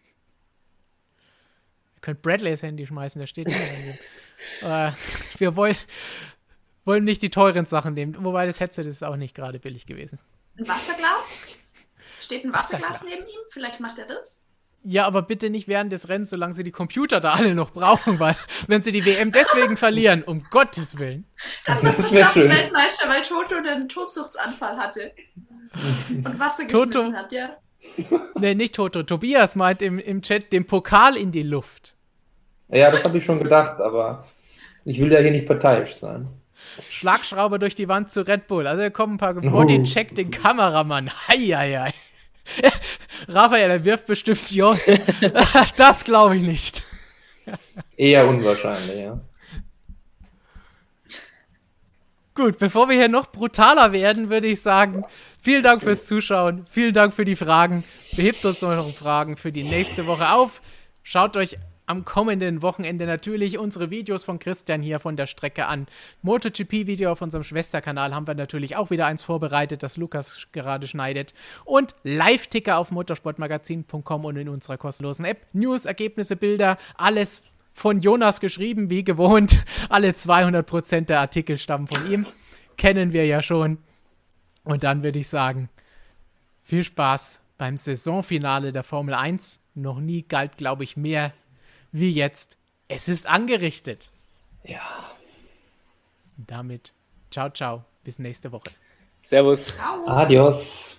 könnt Bradleys Handy schmeißen, da steht äh, (laughs) Wir wollen, wollen nicht die teuren Sachen nehmen, wobei das Headset ist auch nicht gerade billig gewesen. Ein Wasserglas? Steht ein Wasserglas, Wasserglas neben ihm? Vielleicht macht er das? Ja, aber bitte nicht während des Rennens, solange sie die Computer da alle noch brauchen, weil wenn sie die WM deswegen verlieren, um Gottes Willen. Dann wird Verstappen Weltmeister, weil Toto einen Tobsuchtsanfall hatte. Und Wasser geschmissen Toto, hat, ja. nee, nicht Toto. Tobias meint im, im Chat den Pokal in die Luft. Ja, das habe ich schon gedacht, aber ich will ja hier nicht parteiisch sein. Schlagschrauber durch die Wand zu Red Bull. Also, hier kommen ein paar Body check den Kameramann. Heieiei. Raphael, er wirft bestimmt Jos. (laughs) (laughs) das glaube ich nicht. Eher unwahrscheinlich, ja. Gut, bevor wir hier noch brutaler werden, würde ich sagen, vielen Dank fürs Zuschauen, vielen Dank für die Fragen. Behebt uns eure Fragen für die nächste Woche auf. Schaut euch am kommenden Wochenende natürlich unsere Videos von Christian hier von der Strecke an. MotoGP-Video auf unserem Schwesterkanal haben wir natürlich auch wieder eins vorbereitet, das Lukas gerade schneidet. Und Live-Ticker auf motorsportmagazin.com und in unserer kostenlosen App. News, Ergebnisse, Bilder, alles von Jonas geschrieben, wie gewohnt. (laughs) Alle 200% der Artikel stammen von ihm. Kennen wir ja schon. Und dann würde ich sagen, viel Spaß beim Saisonfinale der Formel 1. Noch nie galt, glaube ich, mehr wie jetzt. Es ist angerichtet. Ja. Damit, ciao, ciao. Bis nächste Woche. Servus. Ciao. Adios.